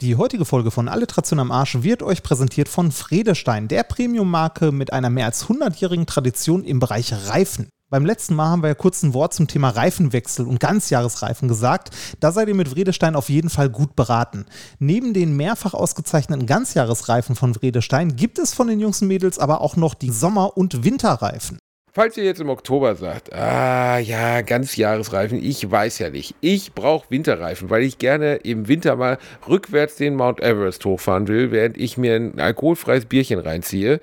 Die heutige Folge von Alliteration am Arsch wird euch präsentiert von Fredestein, der Premium-Marke mit einer mehr als 100-jährigen Tradition im Bereich Reifen. Beim letzten Mal haben wir ja kurz ein Wort zum Thema Reifenwechsel und Ganzjahresreifen gesagt. Da seid ihr mit Vredestein auf jeden Fall gut beraten. Neben den mehrfach ausgezeichneten Ganzjahresreifen von Vredestein gibt es von den Jungs und Mädels aber auch noch die Sommer- und Winterreifen. Falls ihr jetzt im Oktober sagt, ah ja, ganz Jahresreifen, ich weiß ja nicht. Ich brauche Winterreifen, weil ich gerne im Winter mal rückwärts den Mount Everest hochfahren will, während ich mir ein alkoholfreies Bierchen reinziehe.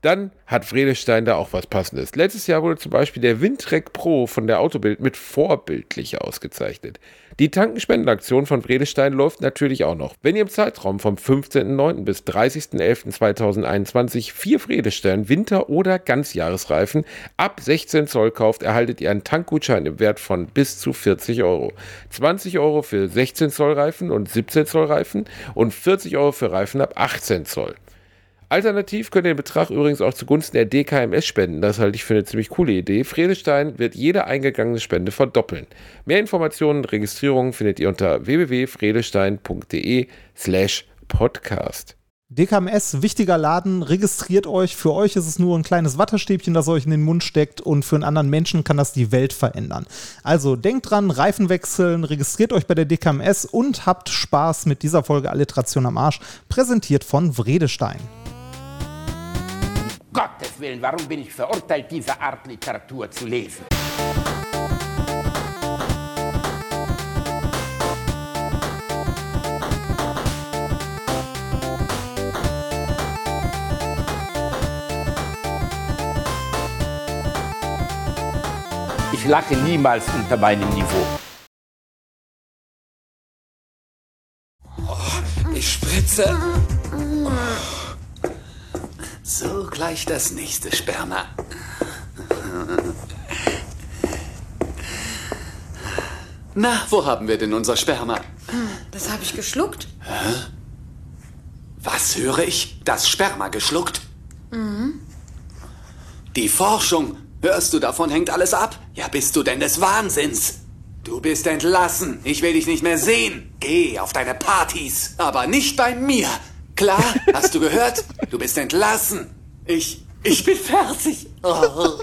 Dann hat Vredestein da auch was Passendes. Letztes Jahr wurde zum Beispiel der Windtrek Pro von der Autobild mit vorbildlich ausgezeichnet. Die Tankenspendenaktion von Vredestein läuft natürlich auch noch. Wenn ihr im Zeitraum vom 15.09. bis 30.11.2021 vier Vredestein Winter- oder Ganzjahresreifen ab 16 Zoll kauft, erhaltet ihr einen Tankgutschein im Wert von bis zu 40 Euro. 20 Euro für 16 Zoll Reifen und 17 Zoll Reifen und 40 Euro für Reifen ab 18 Zoll. Alternativ könnt ihr den Betrag übrigens auch zugunsten der DKMS spenden. Das halte ich für eine ziemlich coole Idee. Fredestein wird jede eingegangene Spende verdoppeln. Mehr Informationen und Registrierungen findet ihr unter www.fredestein.de slash podcast. DKMS, wichtiger Laden, registriert euch. Für euch ist es nur ein kleines Wattestäbchen, das euch in den Mund steckt und für einen anderen Menschen kann das die Welt verändern. Also denkt dran, Reifen wechseln, registriert euch bei der DKMS und habt Spaß mit dieser Folge Alliteration am Arsch, präsentiert von Vredestein. Gottes Willen, warum bin ich verurteilt, diese Art Literatur zu lesen? Ich lache niemals unter meinem Niveau. Ich spritze. So, gleich das nächste Sperma. Na, wo haben wir denn unser Sperma? Das habe ich geschluckt. Was höre ich? Das Sperma geschluckt? Die Forschung. Hörst du, davon hängt alles ab? Ja, bist du denn des Wahnsinns? Du bist entlassen. Ich will dich nicht mehr sehen. Geh auf deine Partys. Aber nicht bei mir. Klar? Hast du gehört? Du bist entlassen. Ich, ich bin fertig. Oh.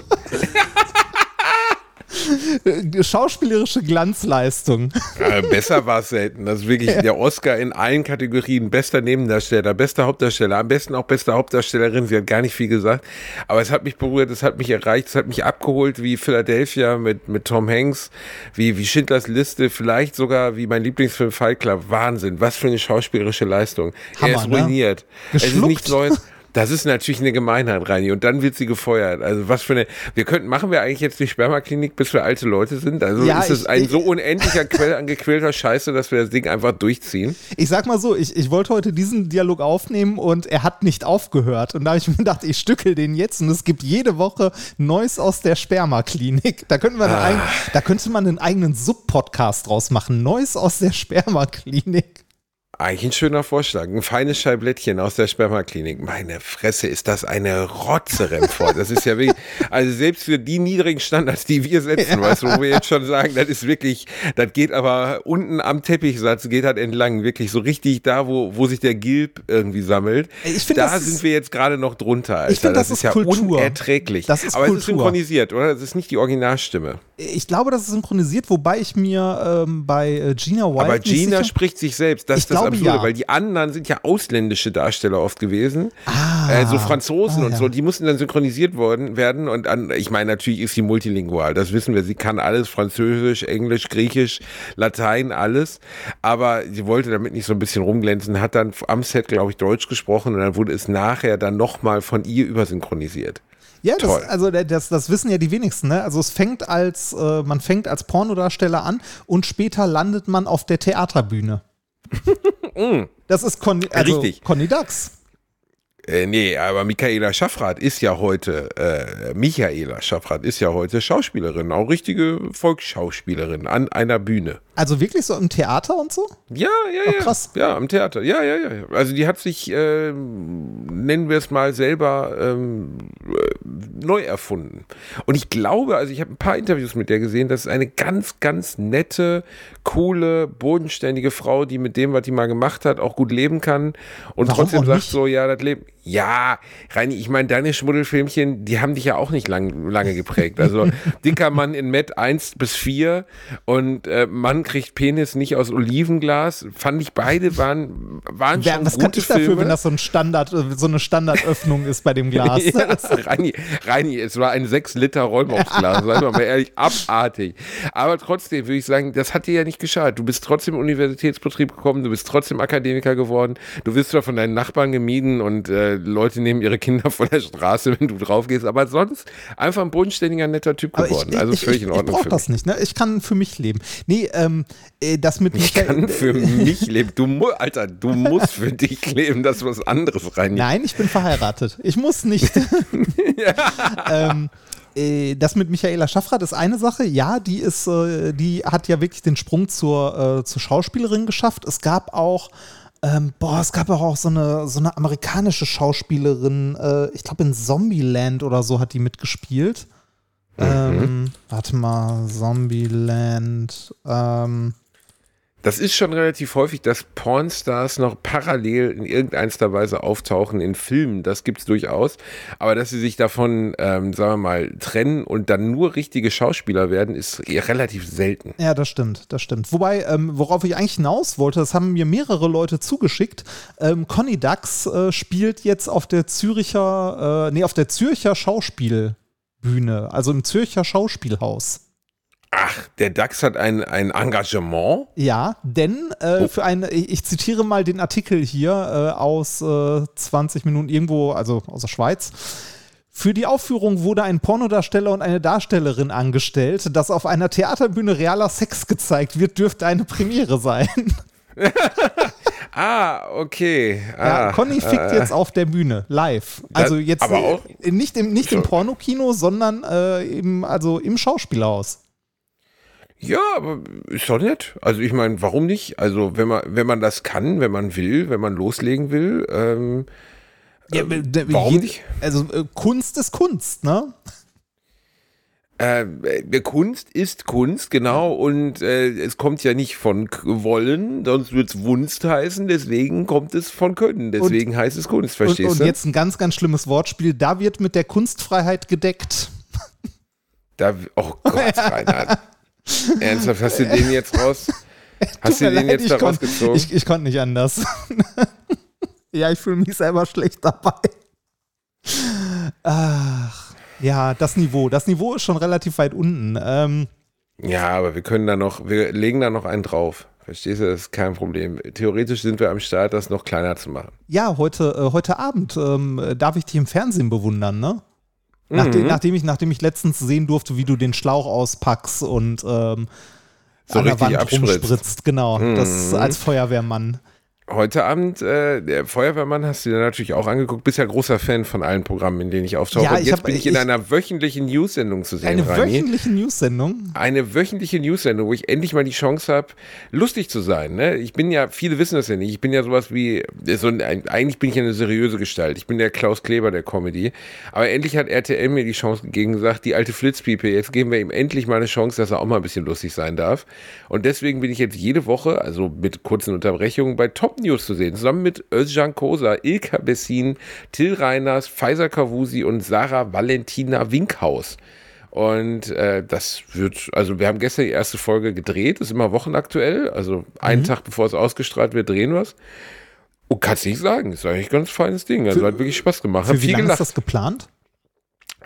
Schauspielerische Glanzleistung. Ja, besser war es selten. Das ist wirklich der Oscar in allen Kategorien. Bester Nebendarsteller, bester Hauptdarsteller, am besten auch beste Hauptdarstellerin. Sie hat gar nicht viel gesagt. Aber es hat mich berührt, es hat mich erreicht, es hat mich abgeholt wie Philadelphia mit, mit Tom Hanks, wie, wie Schindlers Liste, vielleicht sogar wie mein Lieblingsfilm Fight Club. Wahnsinn. Was für eine schauspielerische Leistung. Hammer, er ist ne? ruiniert. Es ist nichts Neues. Das ist natürlich eine Gemeinheit, Reini. Und dann wird sie gefeuert. Also was für eine. Wir könnten, machen wir eigentlich jetzt die Spermaklinik, bis wir alte Leute sind? Also Ja, ist es ein ich- so unendlicher Quell an gequälter Scheiße, dass wir das Ding einfach durchziehen? Ich sag mal so, ich, ich wollte heute diesen Dialog aufnehmen und er hat nicht aufgehört. Und da habe ich mir gedacht, ich stückel den jetzt und es gibt jede Woche Neues aus der Spermaklinik. Da, könnten wir einen eigen- da könnte man einen eigenen Sub-Podcast draus machen. Neues aus der Spermaklinik. Eigentlich ein schöner Vorschlag. Ein feines Scheiblettchen aus der Spermaklinik. Meine Fresse, ist das eine Rotze, Remford. Das ist ja wirklich, also selbst für die niedrigen Standards, die wir setzen, weißt du, wo wir jetzt schon sagen, das ist wirklich, das geht aber unten am Teppichsatz, geht halt entlang, wirklich so richtig da, wo, wo sich der Gilb irgendwie sammelt. Ich find, da das ist- sind wir jetzt gerade noch drunter, Alter. Ich find, das ist ja Kultur. unerträglich. Das ist aber es ist Kultur. synchronisiert, oder? Das ist nicht die Originalstimme. Ich glaube, das ist synchronisiert, wobei ich mir ähm, bei äh, Gina Wild Aber Gina spricht sich selbst. Das Ich ist das glaube, Absurde, ja. weil die anderen sind ja ausländische Darsteller oft gewesen. Ah, äh, so Franzosen ah, und ja. so, die mussten dann synchronisiert worden, werden. Und an, ich meine, natürlich ist sie multilingual. Das wissen wir. Sie kann alles: Französisch, Englisch, Griechisch, Latein, alles. Aber sie wollte damit nicht so ein bisschen rumglänzen, hat dann am Set, glaube ich, Deutsch gesprochen und dann wurde es nachher dann nochmal von ihr übersynchronisiert. Ja, das, Toll. also das, das wissen ja die wenigsten. Ne? Also es fängt als, äh, man fängt als Pornodarsteller an und später landet man auf der Theaterbühne. das ist Conny, also Richtig. Conny Dax. Äh, nee, aber Michaela Schaffrath ist ja heute, äh, Michaela Schaffrath ist ja heute Schauspielerin, auch richtige Volksschauspielerin an einer Bühne. Also wirklich so im Theater und so? Ja, ja, Ach, ja. krass. Ja, am Theater. Ja, ja, ja. Also die hat sich, ähm, nennen wir es mal selber, ähm, äh, neu erfunden. Und ich glaube, also ich habe ein paar Interviews mit der gesehen, das ist eine ganz, ganz nette, coole, bodenständige Frau, die mit dem, was die mal gemacht hat, auch gut leben kann und Warum trotzdem sagt so, ja, das Leben. Ja, Reini, ich meine, deine Schmuddelfilmchen, die haben dich ja auch nicht lang, lange geprägt. Also dicker Mann in Met 1 bis 4 und äh, Mann kriegt Penis nicht aus Olivenglas. Fand ich beide waren, waren Wer, schon was gute kann ich dafür, Filme. wenn das so ein Standard, äh, so eine Standardöffnung ist bei dem Glas? Ja, Reini, Reini, es war ein 6 Liter Rollmops-Glas, seien wir mal ehrlich, abartig. Aber trotzdem würde ich sagen, das hat dir ja nicht geschadet. Du bist trotzdem Universitätsbetrieb gekommen, du bist trotzdem Akademiker geworden, du wirst zwar von deinen Nachbarn gemieden und äh, Leute nehmen ihre Kinder von der Straße, wenn du drauf gehst, aber sonst einfach ein bodenständiger, netter Typ Aber geworden. ich, also ich, völlig ich, in Ordnung Ich brauche das nicht, ne? Ich kann für mich leben. Nee, ähm, äh, das mit Ich Michael- kann für mich leben. Du Alter, du musst für dich leben, das ist was anderes, Reini. Nein, ich bin verheiratet. Ich muss nicht. ähm, äh, das mit Michaela Schaffrath ist eine Sache. Ja, die ist, äh, die hat ja wirklich den Sprung zur, zur Schauspielerin geschafft. Es gab auch, ähm, boah, es gab auch so eine, so eine amerikanische Schauspielerin, äh, ich glaube in Zombieland oder so hat die mitgespielt. Ähm, warte mal, Zombieland. Ähm, Das ist schon relativ häufig, dass Pornstars noch parallel in irgendeiner Weise auftauchen in Filmen. Das gibt es durchaus. Aber dass sie sich davon, ähm, sagen wir mal, trennen und dann nur richtige Schauspieler werden, ist relativ selten. Ja, das stimmt, das stimmt. Wobei, ähm, worauf ich eigentlich hinaus wollte, das haben mir mehrere Leute zugeschickt. Ähm, Conny Dax äh, spielt jetzt auf der Züricher, äh, nee, auf der Zürcher Schauspielbühne, also im Zürcher Schauspielhaus. Ach, der DAX hat ein, ein Engagement. Ja, denn äh, Oh. für eine, ich, zitiere mal den Artikel hier äh, aus äh, 20 Minuten irgendwo, also aus der Schweiz. Für die Aufführung wurde ein Pornodarsteller und eine Darstellerin angestellt. Dass auf einer Theaterbühne realer Sex gezeigt wird, dürfte eine Premiere sein. Ah, okay. Ja, Ah, Conny fickt äh, jetzt auf der Bühne, live. Also jetzt aber äh, auch- nicht im, nicht im. Pornokino, sondern äh, im, also im Schauspielhaus. Ja, aber ist doch nett. Also ich meine, warum nicht? Also wenn man, wenn man das kann, wenn man will, wenn man loslegen will, ähm, Ja, d- warum je- nicht? Also äh, Kunst ist Kunst, ne? Äh, äh, Kunst ist Kunst, genau, und äh, es kommt ja nicht von Wollen, sonst wird es Wunst heißen, deswegen kommt es von Können, deswegen heißt es Kunst, Und, verstehst und du? jetzt ein ganz, ganz schlimmes Wortspiel. Da wird mit der Kunstfreiheit gedeckt. Da, oh Gott, Reinhard. Ernsthaft, hast du den jetzt raus? Hast du den leid, jetzt da ich konnt- rausgezogen? Ich, ich konnte nicht anders. ja, ich fühle mich selber schlecht dabei. Ach, ja, das Niveau. Das Niveau ist schon relativ weit unten. Ähm, Ja, aber wir können da noch, wir legen da noch einen drauf. Verstehst du, das ist kein Problem. Theoretisch sind wir am Start, das noch kleiner zu machen. ja, heute, äh, heute Abend ähm, darf ich dich im Fernsehen bewundern, ne? Nachdem, nachdem, ich, nachdem ich letztens sehen durfte, wie du den Schlauch auspackst und ähm, So an der Wand abspritzt. rumspritzt. Genau, das als Feuerwehrmann. Heute Abend, äh, der Feuerwehrmann hast du dir natürlich auch angeguckt. Bist ja großer Fan von allen Programmen, in denen ich auftauche. Ja, Und ich jetzt hab- bin ich in ich- einer wöchentlichen News-Sendung zu sehen, Eine Reini. wöchentliche News-Sendung. Eine wöchentliche News-Sendung, wo ich endlich mal die Chance habe, lustig zu sein. Ne? Ich bin ja, viele wissen das ja nicht, ich bin ja sowas wie, so ein, eigentlich bin ich ja eine seriöse Gestalt. Ich bin der Klaus Kleber der Comedy. Aber endlich hat RTL mir die Chance gegeben, gesagt, die alte Flitzpiepe, jetzt geben wir ihm endlich mal eine Chance, dass er auch mal ein bisschen lustig sein darf. Und deswegen bin ich jetzt jede Woche, also mit kurzen Unterbrechungen, bei Top News zu sehen. Zusammen mit Özcan Kosa, Ilka Bessin, Till Reiners, Pfizer Kavusi und Sarah Valentina Winkhaus. Und äh, das wird, also wir haben gestern die erste Folge gedreht, ist immer wochenaktuell, also einen Tag bevor es ausgestrahlt wird, drehen wir es. Und kannst nicht sagen, ist eigentlich ein ganz feines Ding. Also hat wirklich Spaß gemacht. Hab Für wie lange ist das geplant?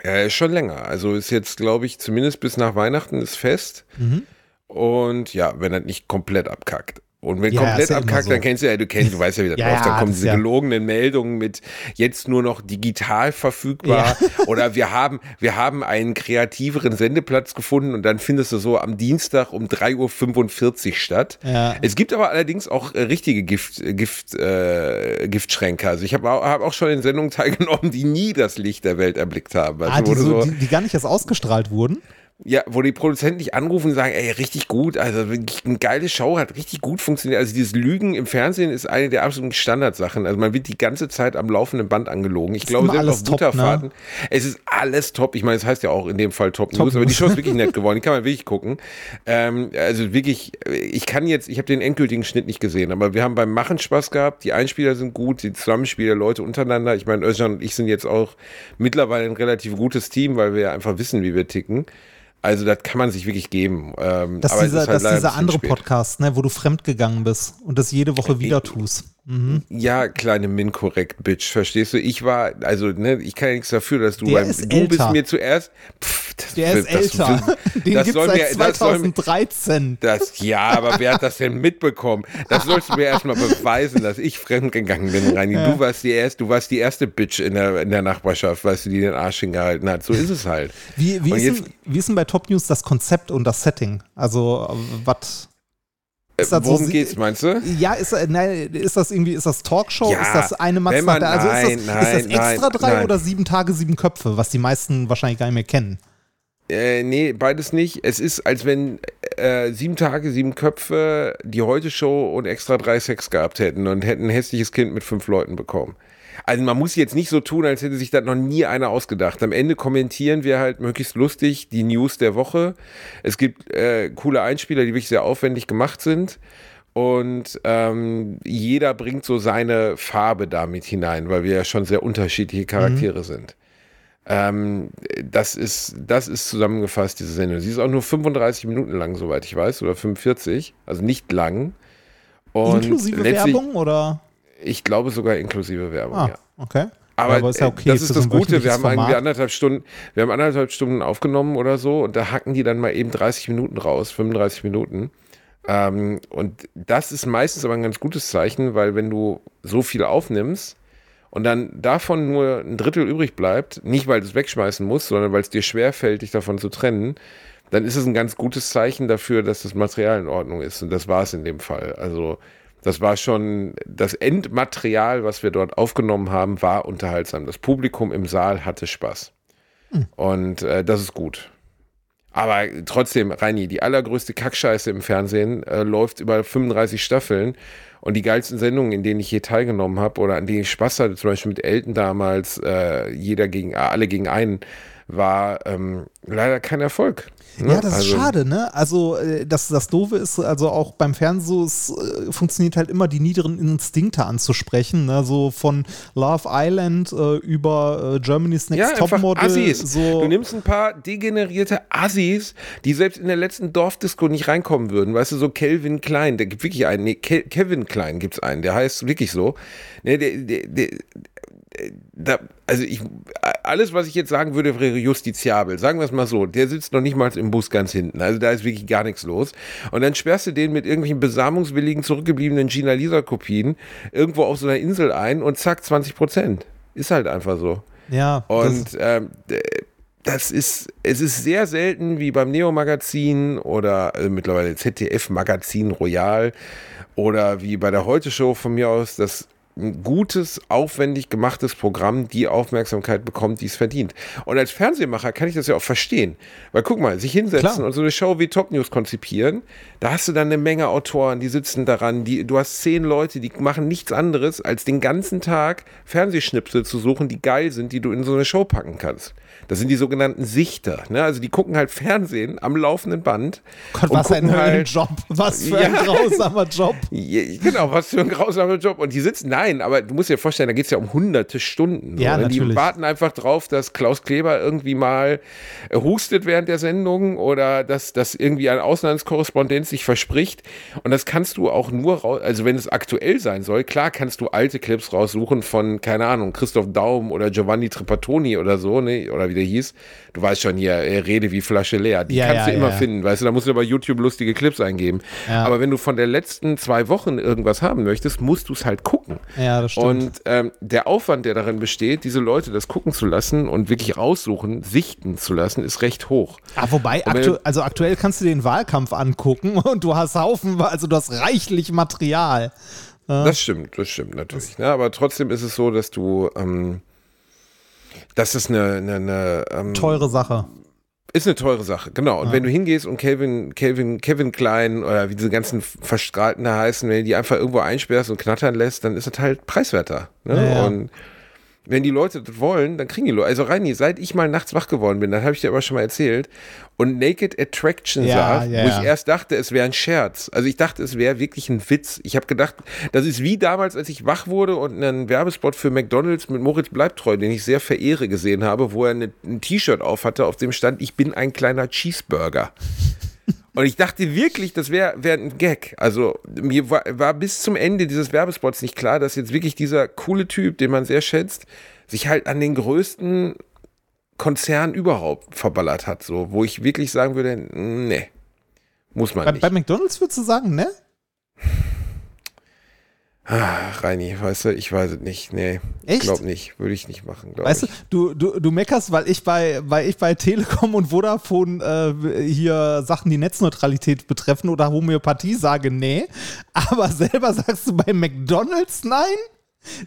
Ist schon länger. Also ist jetzt, glaube ich, zumindest bis nach Weihnachten ist fest. Mhm. Und ja, wenn er nicht komplett abkackt. Und wenn Ja, komplett abkackt, so. dann kennst du ja, du kennst, du weißt ja, wie das Ja, läuft. Dann ja, kommen diese gelogenen Meldungen mit jetzt nur noch digital verfügbar. Oder wir haben, wir haben einen kreativeren Sendeplatz gefunden und dann findest du so am Dienstag um 3.45 Uhr statt. Es gibt aber allerdings auch äh, richtige Gift, Gift, äh, Giftschränke. Also ich habe auch, hab auch schon in Sendungen teilgenommen, die nie das Licht der Welt erblickt haben. Also Ah, die, so, so- die, die gar nicht erst ausgestrahlt wurden? Ja, wo die Produzenten dich anrufen und sagen, ey, richtig gut, also eine geile Show, hat richtig gut funktioniert. Also dieses Lügen im Fernsehen ist eine der absoluten Standardsachen. Also man wird die ganze Zeit am laufenden Band angelogen. Ich glaube, selbst auf ne? Butterfahrten. Es ist alles top. Ich meine, es heißt ja auch in dem Fall Top, Top News, aber die. Show ist wirklich nett geworden. Die kann man wirklich gucken. Ähm, also wirklich, ich kann jetzt, ich habe den endgültigen Schnitt nicht gesehen, aber wir haben beim Machen Spaß gehabt. Die Einspieler sind gut, die Zusammenspieler, Leute untereinander. Ich meine, Özcan und ich sind jetzt auch mittlerweile ein relativ gutes Team, weil wir ja einfach wissen, wie wir ticken. Also das kann man sich wirklich geben. Ähm, Das ist dieser, ist halt das dieser andere. Podcast, ne, wo du fremdgegangen bist und das jede Woche wieder tust. Mhm. Ja, kleine Min-Korrekt, Bitch, verstehst du? Ich war, also, ne, ich kann ja nichts dafür, dass du Der beim, ist du bist älter. mir zuerst, pff, das, Der ist das, älter. Den das gibt's soll seit mir- das soll mir- 2013. Das, ja, aber wer hat das denn mitbekommen? Das sollst du mir erstmal beweisen, dass ich fremdgegangen bin, Reini. Du warst die erste, du warst die erste Bitch in der, in der Nachbarschaft, weißt du, die den Arsch hingehalten hat. So ist es halt. Wie, wie, ist jetzt- denn, wie ist denn bei Top News das Konzept und das Setting? Also, äh, was. Äh, Ist das so Worum sie- geht's, meinst du? Ja, ist, äh, nein, ist das irgendwie, ist das Talkshow? Ja, ist das eine wenn man- nach der, also nein, ist, das, ist das nein, nein, extra drei nein. oder sieben Tage, sieben Köpfe, was die meisten wahrscheinlich gar nicht mehr kennen? Äh, nee, beides nicht. Es ist, als wenn äh, sieben Tage, sieben Köpfe die Heute-Show und extra drei Sex gehabt hätten und hätten ein hässliches Kind mit fünf Leuten bekommen. Also man muss jetzt nicht so tun, als hätte sich das noch nie einer ausgedacht. Am Ende kommentieren wir halt möglichst lustig die News der Woche. Es gibt äh, coole Einspieler, die wirklich sehr aufwendig gemacht sind. Und ähm, jeder bringt so seine Farbe damit hinein, weil wir ja schon sehr unterschiedliche Charaktere sind. Ähm, das ist, das ist zusammengefasst, diese Sendung. Sie ist auch nur 35 Minuten lang, soweit ich weiß, oder 45, also nicht lang. Und Inklusive Werbung oder? Ich glaube sogar inklusive Werbung, Ah, ja. okay. Aber, Ja, ist ja äh, okay das ist das Gute. Wir haben irgendwie Format. anderthalb Stunden, wir haben anderthalb Stunden aufgenommen oder so und da hacken die dann mal eben 30 Minuten raus, 35 Minuten. Ähm, und das ist meistens aber ein ganz gutes Zeichen, weil wenn du so viel aufnimmst und dann davon nur ein Drittel übrig bleibt, nicht weil du es wegschmeißen musst, sondern weil es dir schwerfällt, dich davon zu trennen, dann ist es ein ganz gutes Zeichen dafür, dass das Material in Ordnung ist. Und das war es in dem Fall. Also das war schon, das Endmaterial, was wir dort aufgenommen haben, war unterhaltsam. Das Publikum im Saal hatte Spaß. Und äh, das ist gut. Aber trotzdem, Reini, die allergrößte Kackscheiße im Fernsehen äh, läuft über 35 Staffeln. Und die geilsten Sendungen, in denen ich je teilgenommen habe oder an denen ich Spaß hatte, zum Beispiel mit Elton damals, äh, jeder gegen, alle gegen einen, war ähm, leider kein Erfolg. ne? Ja, das ist Also- schade, ne? Also, äh, das, das Doofe ist, also auch beim Fernsehen, es äh, funktioniert halt immer, die niederen Instinkte anzusprechen, ne? So von Love Island äh, über äh, Germany's Next Ja, Topmodel. Assis. So, Du nimmst ein paar degenerierte Assis, die selbst in der letzten Dorfdisco nicht reinkommen würden. Weißt du, so Kelvin Klein, der gibt wirklich einen, nee, Ke Kevin Klein gibt's einen, der heißt wirklich so. Nee, der, der, der, da, also ich, alles, was ich jetzt sagen würde, wäre justiziabel. Sagen wir es mal so. Der sitzt noch nicht mal im Bus ganz hinten. Also da ist wirklich gar nichts los. Und dann sperrst du den mit irgendwelchen besamungswilligen, zurückgebliebenen Gina Lisa Kopien irgendwo auf so einer Insel ein und zack, 20 Prozent. Ist halt einfach so. ja, das, Und ähm, d- das ist, es ist sehr selten wie beim Neo-Magazin oder äh, mittlerweile ZDF-Magazin Royal oder wie bei der Heute-Show von mir aus, dass ein gutes, aufwendig gemachtes Programm die Aufmerksamkeit bekommt, die es verdient. Und als Fernsehmacher kann ich das ja auch verstehen. Weil guck mal, sich hinsetzen Klar. und so eine Show wie Top News konzipieren, da hast du dann eine Menge Autoren, die sitzen daran, die, du hast zehn Leute, die machen nichts anderes, als den ganzen Tag Fernsehschnipsel zu suchen, die geil sind, die du in so eine Show packen kannst. Das sind die sogenannten Sichter. Ne? Also die gucken halt Fernsehen am laufenden Band. Gott, was ein halt- Job. Was für ein Ja. grausamer Job. Genau, was für ein grausamer Job. Und die sitzen, nein, aber du musst dir vorstellen, da geht es ja um hunderte Stunden. so, Ja, ne? Die warten einfach drauf, dass Klaus Kleber irgendwie mal äh, hustet während der Sendung oder dass, dass irgendwie ein Auslandskorrespondent sich verspricht. Und das kannst du auch nur raus, also wenn es aktuell sein soll, klar kannst du alte Clips raussuchen von, keine Ahnung, Christoph Daum oder Giovanni Trapattoni oder so, ne? oder wie der hieß. Du weißt schon hier, äh, Rede wie Flasche leer. Die Ja, kannst ja, du immer ja. finden, weißt du, da musst du bei YouTube lustige Clips eingeben. Aber wenn du von der letzten zwei Wochen irgendwas haben möchtest, musst du es halt gucken. Ja, das stimmt. Und ähm, der Aufwand, der darin besteht, diese Leute das gucken zu lassen und wirklich raussuchen, sichten zu lassen, ist recht hoch. Ah, wobei, aktu also aktuell kannst du den Wahlkampf angucken und du hast Haufen, also du hast reichlich Material. Das stimmt, das stimmt natürlich. Ne? Aber trotzdem ist es so, dass du, ähm, dass es eine, eine, eine ähm, Teure Sache. Ist eine teure Sache, genau. Und wenn du hingehst und Calvin, Calvin, Kevin Klein oder wie diese ganzen Verstrahlten da heißen, wenn du die einfach irgendwo einsperrst und knattern lässt, dann ist das halt preiswerter. Ne? Ja, ja. Und wenn die Leute das wollen, dann kriegen die Leute. Also Reini, seit ich mal nachts wach geworden bin, dann habe ich dir aber schon mal erzählt, und Naked Attraction Ja, sah, ja, wo ja. ich erst dachte, es wäre ein Scherz. Also ich dachte, es wäre wirklich ein Witz. Ich habe gedacht, das ist wie damals, als ich wach wurde und einen Werbespot für McDonalds mit Moritz Bleibtreu, den ich sehr verehre, gesehen habe, wo er eine, ein T-Shirt auf hatte, auf dem stand, ich bin ein kleiner Cheeseburger. Und ich dachte wirklich, das wäre wär ein Gag. Also mir war, war bis zum Ende dieses Werbespots nicht klar, dass jetzt wirklich dieser coole Typ, den man sehr schätzt, sich halt an den größten Konzern überhaupt verballert hat. So, wo ich wirklich sagen würde, nee, muss man Bei, nicht. bei McDonalds würdest du sagen, ne? Ah, Reini, weißt du, ich weiß es nicht. Nee, Echt? glaub nicht. Würde ich nicht machen, glaube Weißt ich. du, du, du, du meckerst, weil ich bei, weil ich bei Telekom und Vodafone äh, hier Sachen, die Netzneutralität betreffen oder Homöopathie sage, nee. Aber selber sagst du bei McDonalds nein?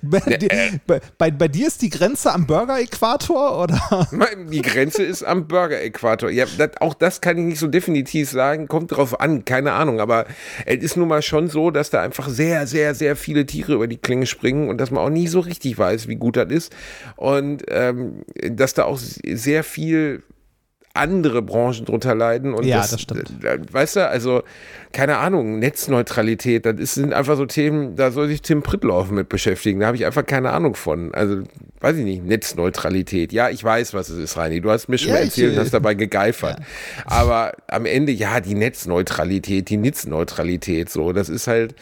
Bei, dir- äh. bei, bei, bei dir ist die Grenze am Burger-Äquator oder? Die Grenze ist am Burger-Äquator. Ja, das, auch das kann ich nicht so definitiv sagen. Kommt drauf an, keine Ahnung. Aber es ist nun mal schon so, dass da einfach sehr, sehr, sehr viele Tiere über die Klinge springen und dass man auch nie so richtig weiß, wie gut das ist. Und ähm, dass da auch sehr viel andere Branchen drunter leiden. Und Ja, das stimmt. äh, Weißt du, also, keine Ahnung, Netzneutralität, das sind einfach so Themen, da soll sich Tim Prittlauf mit beschäftigen. Da habe ich einfach keine Ahnung von. Also, weiß ich nicht, Netzneutralität. Ja, ich weiß, was es ist, Reini. Du hast mir schon Ja, erzählt und äh, hast dabei gegeifert. Aber am Ende, ja, die Netzneutralität, die Netzneutralität, so, das ist halt.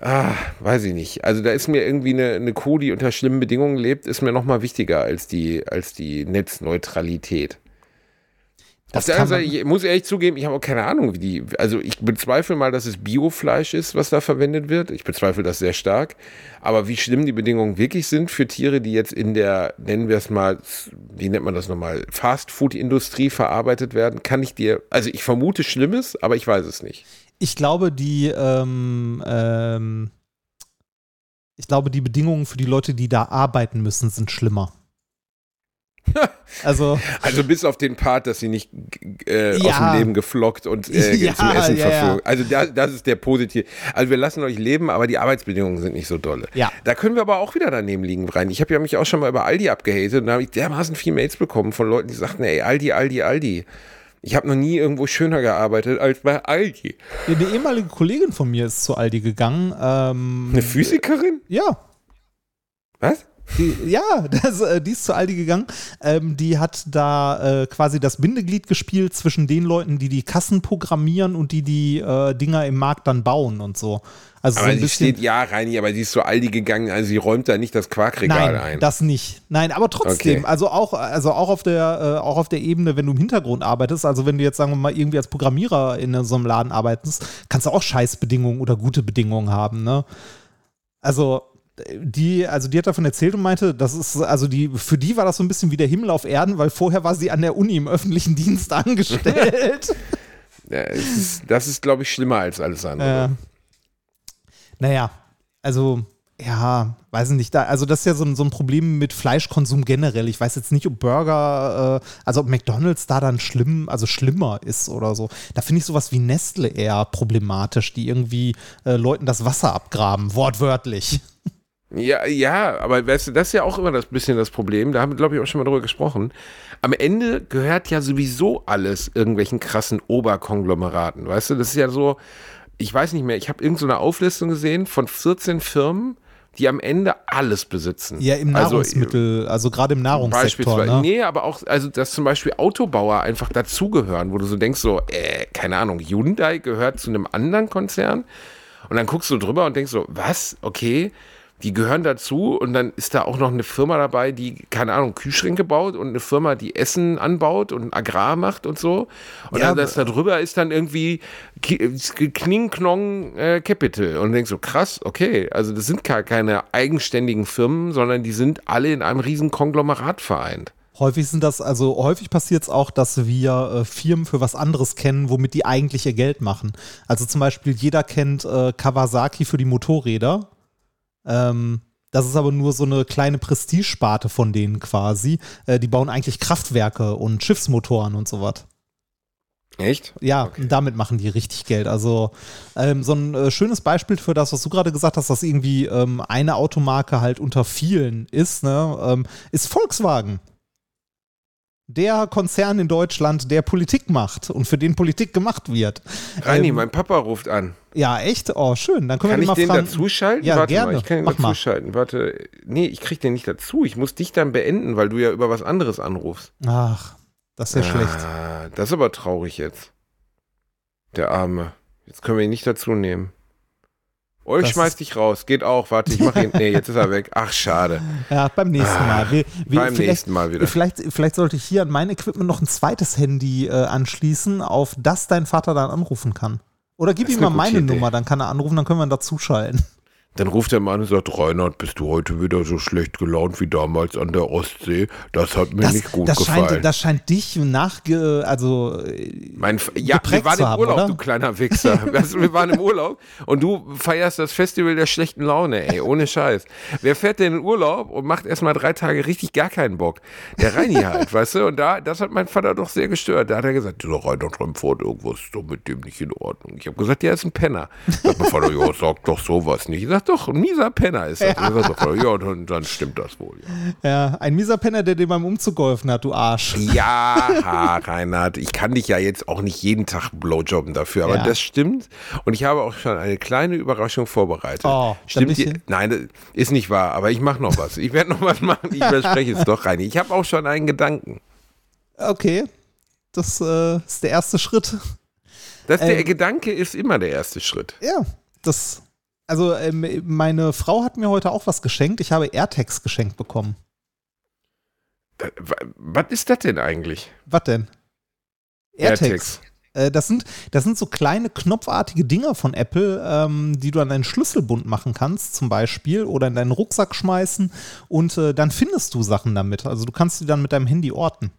Ah, weiß ich nicht. Also da ist mir irgendwie eine, eine Kuh, die unter schlimmen Bedingungen lebt, ist mir noch mal wichtiger als die, als die Netzneutralität. Auf Das der anderen Seite, man- ich muss ehrlich zugeben, ich habe auch keine Ahnung, wie die, also ich bezweifle mal, dass es Biofleisch ist, was da verwendet wird. Ich bezweifle das sehr stark. Aber wie schlimm die Bedingungen wirklich sind für Tiere, die jetzt in der, nennen wir es mal, wie nennt man das nochmal, Fast-Food-Industrie verarbeitet werden, kann ich dir, also ich vermute Schlimmes, aber ich weiß es nicht. Ich glaube, die, ähm, ähm, ich glaube, die Bedingungen für die Leute, die da arbeiten müssen, sind schlimmer. also, Also bis auf den Part, dass sie nicht äh, aus Ja. dem Leben geflockt und äh, Ja, zum Essen ja, verfügen. Also das, das ist der positive. Also wir lassen euch leben, aber die Arbeitsbedingungen sind nicht so dolle. Ja. Da können wir aber auch wieder daneben liegen, rein. Ich habe ja mich auch schon mal über Aldi abgehatet und da habe ich dermaßen viel Mails bekommen von Leuten, die sagten, ey, Aldi, Aldi, Aldi. Ich habe noch nie irgendwo schöner gearbeitet als bei Aldi. eine ehemalige Kollegin von mir ist zu Aldi gegangen. Ähm, Eine Physikerin? ja, Was? Die, ja, das, äh, die ist zu Aldi gegangen. Ähm, die hat da äh, quasi das Bindeglied gespielt zwischen den Leuten, die die Kassen programmieren und die die äh, Dinger im Markt dann bauen und so. Also so Aber ein sie bisschen. steht, ja, Reini, aber sie ist zu Aldi gegangen, also sie räumt da nicht das Quarkregal Nein, ein. das nicht. Nein, aber trotzdem, Okay. also auch, also auch auf der, äh, auch auf der Ebene, wenn du im Hintergrund arbeitest, also wenn du jetzt sagen wir mal irgendwie als Programmierer in so einem Laden arbeitest, kannst du auch Scheißbedingungen oder gute Bedingungen haben, ne? Also die, also die hat davon erzählt und meinte, das ist, also die, für die war das so ein bisschen wie der Himmel auf Erden, weil vorher war sie an der Uni im öffentlichen Dienst angestellt. Ja, ist, das ist, glaube ich, schlimmer als alles andere. Äh, naja, also, ja, weiß ich nicht. Da, also, das ist ja so, ein- so ein Problem mit Fleischkonsum generell. Ich weiß jetzt nicht, ob Burger, äh, also ob McDonalds da dann schlimm, also schlimmer ist oder so. Da finde ich sowas wie Nestle eher problematisch, die irgendwie äh, Leuten das Wasser abgraben, wortwörtlich. Ja, ja, aber weißt du, das ist ja auch immer das bisschen das Problem. Da haben wir, glaube ich, auch schon mal drüber gesprochen. Am Ende gehört ja sowieso alles irgendwelchen krassen Oberkonglomeraten. Weißt du, das ist ja so, ich weiß nicht mehr, ich habe irgendeine so eine Auflistung gesehen von 14 Firmen, die am Ende alles besitzen. Ja, im Also, Nahrungsmittel, also, gerade im Nahrungssektor. Beispielsweise. Ne? Nee, aber auch, also dass zum Beispiel Autobauer einfach dazugehören, wo du so denkst, so, äh, keine Ahnung, Hyundai gehört zu einem anderen Konzern. Und dann guckst du drüber und denkst so, was? Okay, die gehören dazu und dann ist da auch noch eine Firma dabei, die, keine Ahnung, Kühlschränke baut und eine Firma, die Essen anbaut und Agrar macht und so. Und Ja, dann das da drüber ist dann irgendwie Ki- Kning Knong äh, Capital. Und du denkst so, krass, okay, also das sind gar keine eigenständigen Firmen, sondern die sind alle in einem riesen Konglomerat vereint. Häufig sind das, also häufig passiert es auch, dass wir äh, Firmen für was anderes kennen, womit die eigentlich ihr Geld machen. Also zum Beispiel, jeder kennt äh, Kawasaki für die Motorräder. Ähm, Das ist aber nur so eine kleine Prestigesparte von denen quasi. Äh, die bauen eigentlich Kraftwerke und Schiffsmotoren und sowas. Echt? Ja, okay. damit machen die richtig Geld. Also ähm, so ein äh, schönes Beispiel für das, was du gerade gesagt hast, dass irgendwie ähm, eine Automarke halt unter vielen ist, ne, ähm, ist Volkswagen der Konzern in Deutschland, der Politik macht und für den Politik gemacht wird. Reini, ähm, mein Papa ruft an. Ja, echt? Oh, schön. Dann können kann wir ich den fragen. dazuschalten? Ja, Warte gerne. mal, ich kann ihn Mach dazuschalten. Mal. Warte, nee, ich krieg den nicht dazu. Ich muss dich dann beenden, weil du ja über was anderes anrufst. Ach, das ist ja ah, schlecht. Das ist aber traurig jetzt. Der Arme. Jetzt können wir ihn nicht dazu nehmen. Oh, ich das schmeiß dich raus. Geht auch. Warte, ich mach ihn. Nee, jetzt ist er weg. Ach, schade. Ja, beim nächsten Mal. Wir, wir, beim nächsten Mal wieder. Vielleicht, vielleicht sollte ich hier an mein Equipment noch ein zweites Handy äh, anschließen, auf das dein Vater dann anrufen kann. Oder gib ihm mal meine Idee. Nummer, dann kann er anrufen, dann können wir ihn dazuschalten. Dann ruft er mal an und sagt, Reinhard, bist du heute wieder so schlecht gelaunt wie damals an der Ostsee? Das hat mir das, nicht gut das gefallen. Scheint, das scheint dich nachge... also mein, Ja, wir waren im haben, Urlaub, oder? du kleiner Wichser. wir waren im Urlaub und du feierst das Festival der schlechten Laune, ey, ohne Scheiß. Wer fährt denn in Urlaub und macht erstmal drei Tage richtig gar keinen Bock? Der Reini halt, weißt du? Und da, das hat mein Vater doch sehr gestört. Da hat er gesagt, dieser Reinhard Remford, irgendwas ist doch mit dem nicht in Ordnung. Ich habe gesagt, der ist ein Penner. Da hat mein Vater, ja, sag doch sowas nicht. Ich sag, doch, ein mieser Penner ist das. Ja, ja dann, dann, stimmt das wohl. Ja. ja. ein mieser Penner, der dir beim Umzug geholfen hat, du Arsch. Ja, Reinhard, ich kann dich ja jetzt auch nicht jeden Tag blowjobben dafür, aber ja. das stimmt. Und ich habe auch schon eine kleine Überraschung vorbereitet. Oh, stimmt die, Nein, ist nicht wahr, aber ich mache noch was. Ich werde noch was machen. Ich verspreche es doch, Reini. Ich habe auch schon einen Gedanken. Okay, das äh, ist der erste Schritt. Das, der ähm, Gedanke ist immer der erste Schritt. Ja, das also ähm, meine Frau hat mir heute auch was geschenkt. Ich habe AirTags geschenkt bekommen. Was ist das denn eigentlich? Was denn? AirTags. AirTags. Äh, das, sind, das sind so kleine knopfartige Dinger von Apple, ähm, die du an deinen Schlüsselbund machen kannst, zum Beispiel, oder in deinen Rucksack schmeißen und äh, dann findest du Sachen damit. Also du kannst die dann mit deinem Handy orten.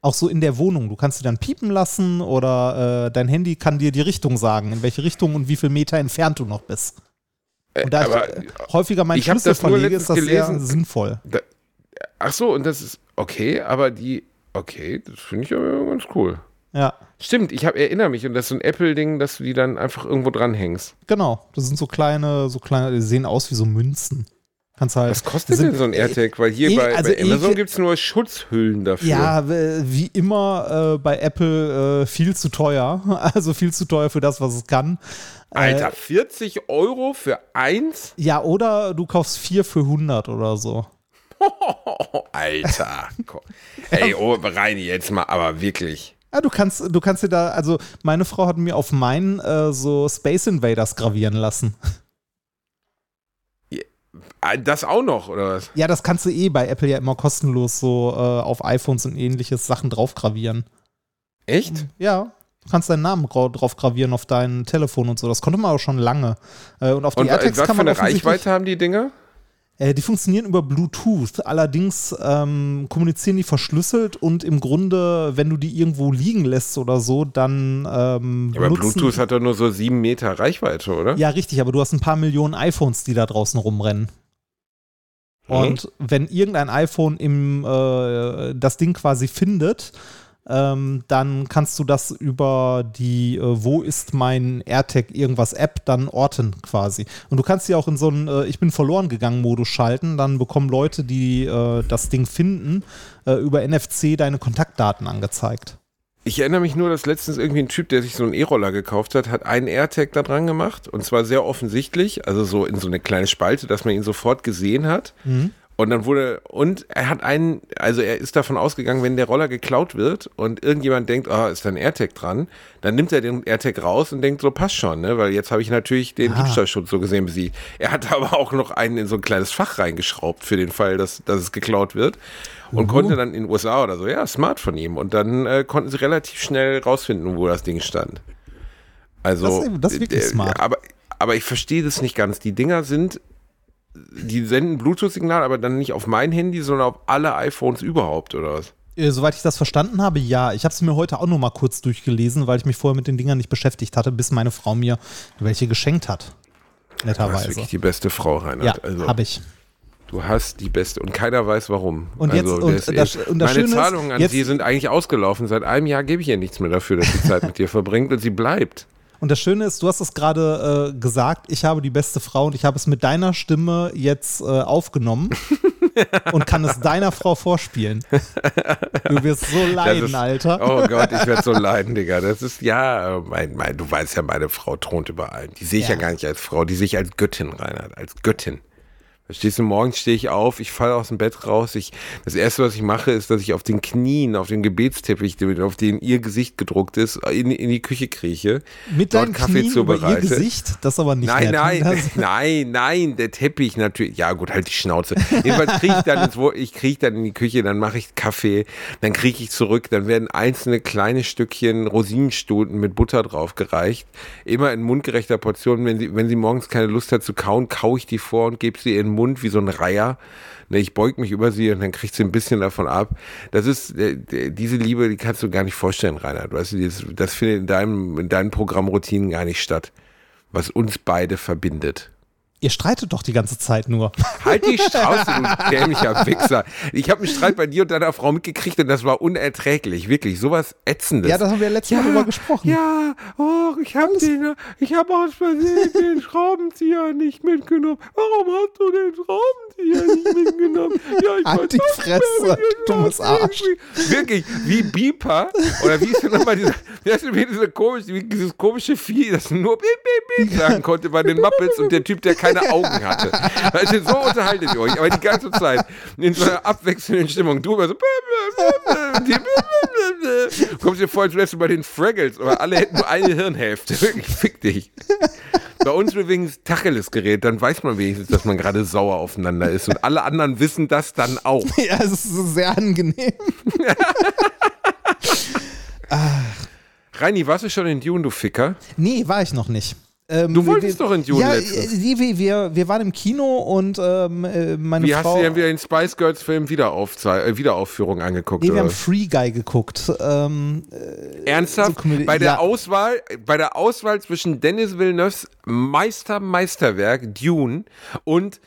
Auch so in der Wohnung. Du kannst sie dann piepen lassen oder äh, dein Handy kann dir die Richtung sagen, in welche Richtung und wie viel Meter entfernt du noch bist. Äh, und da aber, ich häufiger meinen Schlüssel verlege, ist das gelesen, sehr sinnvoll. Da, ach so, und das ist okay, aber die, okay, das finde ich aber ganz cool. Ja. Stimmt, ich hab, erinnere mich und das ist so ein Apple-Ding, dass du die dann einfach irgendwo dranhängst. Genau, das sind so kleine, so kleine, die sehen aus wie so Münzen. Kannst halt, Was kostet sind, denn so ein AirTag? Weil hier eh, bei, also bei Amazon gibt es nur Schutzhüllen dafür. Ja, wie immer äh, bei Apple äh, viel zu teuer. Also viel zu teuer für das, was es kann. Alter, 40 äh, Euro für eins? Ja, oder du kaufst vier für 100 oder so. Alter. Ey, oh, Reini, jetzt mal, aber wirklich. Ja, du kannst, du kannst dir da, also meine Frau hat mir auf meinen äh, so Space Invaders gravieren lassen. Ah, das auch noch, oder was? Ja, das kannst du eh bei Apple ja immer kostenlos so äh, auf iPhones und ähnliches Sachen draufgravieren. Echt? Ja. Du kannst deinen Namen drauf gravieren auf dein Telefon und so. Das konnte man auch schon lange. Äh, und auf die und AirTags was kann man für eine Reichweite haben die Dinger? Äh, die funktionieren über Bluetooth. Allerdings ähm, kommunizieren die verschlüsselt und im Grunde, wenn du die irgendwo liegen lässt oder so, dann. Ähm, aber Bluetooth hat doch nur so sieben Meter Reichweite, oder? Ja, richtig, aber du hast ein paar Millionen iPhones, die da draußen rumrennen. Und wenn irgendein iPhone im, äh, das Ding quasi findet, ähm, dann kannst du das über die äh, Wo ist mein AirTag irgendwas App dann orten quasi. Und du kannst sie auch in so einen äh, Ich bin verloren gegangen Modus schalten. Dann bekommen Leute, die äh, das Ding finden, äh, über NFC deine Kontaktdaten angezeigt. Ich erinnere mich nur, dass letztens irgendwie ein Typ, der sich so einen E-Roller gekauft hat, hat einen AirTag da dran gemacht und zwar sehr offensichtlich, also so in so eine kleine Spalte, dass man ihn sofort gesehen hat. Mhm. Und dann wurde, und er hat einen, also er ist davon ausgegangen, wenn der Roller geklaut wird und irgendjemand denkt, ah, oh, ist da ein AirTag dran, dann nimmt er den AirTag raus und denkt, so passt schon, ne? Weil jetzt habe ich natürlich den ah. Diebstahlschutz so gesehen besiegt. Er hat aber auch noch einen in so ein kleines Fach reingeschraubt für den Fall, dass, dass es geklaut wird. Und uh. konnte dann in den USA oder so, ja, smart von ihm. Und dann äh, konnten sie relativ schnell rausfinden, wo das Ding stand. Also. Das, das ist wirklich äh, smart. Aber, aber ich verstehe das nicht ganz. Die Dinger sind die senden Bluetooth-Signal, aber dann nicht auf mein Handy, sondern auf alle iPhones überhaupt, oder was? Äh, soweit ich das verstanden habe, ja. Ich habe es mir heute auch noch mal kurz durchgelesen, weil ich mich vorher mit den Dingern nicht beschäftigt hatte, bis meine Frau mir welche geschenkt hat. Du hast netterweise. wirklich die beste Frau, Reinhard. Ja, also, habe ich. Du hast die beste und keiner weiß warum. Und jetzt- also, und das das- ist- und das meine Schöne ist, Zahlungen an jetzt- sie sind eigentlich ausgelaufen. Seit einem Jahr gebe ich ihr nichts mehr dafür, dass sie Zeit mit dir verbringt und sie bleibt. Und das Schöne ist, du hast es gerade äh, gesagt, ich habe die beste Frau und ich habe es mit deiner Stimme jetzt äh, aufgenommen und kann es deiner Frau vorspielen. Du wirst so leiden, ist, Alter. Oh Gott, ich werde so leiden, Digga. Das ist, ja, mein, mein, du weißt ja, meine Frau thront über allem. Die sehe ich ja. Ja. gar nicht als Frau, die sehe ich als Göttin, Reinhard, als Göttin. Verstehst du, morgens stehe ich auf, ich falle aus dem Bett raus. Ich, das erste, was ich mache, ist, dass ich auf den Knien, auf den Gebetsteppich, auf den ihr Gesicht gedruckt ist, in, in die Küche krieche. Mit deinem Kaffee Knien über ihr zubereite. Gesicht, das ist aber nicht Nein, nein, nein, nein, der Teppich natürlich. Ja, gut, halt die Schnauze. Jedenfalls kriege ich dann ins, ich kriege dann in die Küche, dann mache ich Kaffee, dann kriege ich zurück, dann werden einzelne kleine Stückchen Rosinenstulpen mit Butter drauf gereicht. Immer in mundgerechter Portion. Wenn sie, wenn sie morgens keine Lust hat zu kauen, kaue ich die vor und gebe sie in den Mund wie so ein Reiher. Ne, ich beug mich über sie und dann kriegt sie ein bisschen davon ab. Das ist, äh, diese Liebe, die kannst du gar nicht vorstellen, Reinhard. Weißt du, das, das findet in deinem, in deinen Programmroutinen gar nicht statt. Was uns beide verbindet. Ihr streitet doch die ganze Zeit nur. Halt die Strauße, du dämlicher Wichser. Ich habe einen Streit bei dir und deiner Frau mitgekriegt und das war unerträglich. Wirklich, sowas Ätzendes. Ja, da haben wir letztes Mal drüber gesprochen. Ja, oh, ich habe den, ich habe aus Versehen den Schraubenzieher nicht mitgenommen. Warum hast du den Schraubenzieher nicht mitgenommen? Ja, ich Halt weiß die Fresse, dummes Arsch. Wirklich, wie Beeper, oder wie ist denn nochmal dieser, wieder diese komische, wie dieses komische Vieh, das nur Beep, Beep, Beep sagen konnte bei den Muppets und der Typ, der keine Augen hatte. Also so unterhaltet ihr euch, aber die ganze Zeit in so einer abwechselnden Stimmung. Du immer so, du kommst dir vor, als wärst du bei den Fraggles, aber alle hätten nur eine Hirnhälfte. Wirklich, fick dich. Bei uns übrigens Tacheles-Gerät, dann weiß man wenigstens, dass man gerade sauer aufeinander ist und alle anderen wissen das dann auch. Ja, es ist sehr angenehm. Reini, warst du schon in Dune, du Ficker? Nee, war ich noch nicht. Ähm, Du wolltest wir, doch in Dune ja, äh, wir, wir, wir waren im Kino und ähm, äh, meine Wie hast Frau. du denn wieder den Spice Girls Film Wiederaufzei- äh, Wiederaufführung angeguckt? nee, wir haben? Free Guy geguckt. Ähm, Ernsthaft? so bei, der ja. Auswahl, bei der Auswahl zwischen Dennis Villeneuves Meister Meisterwerk Dune und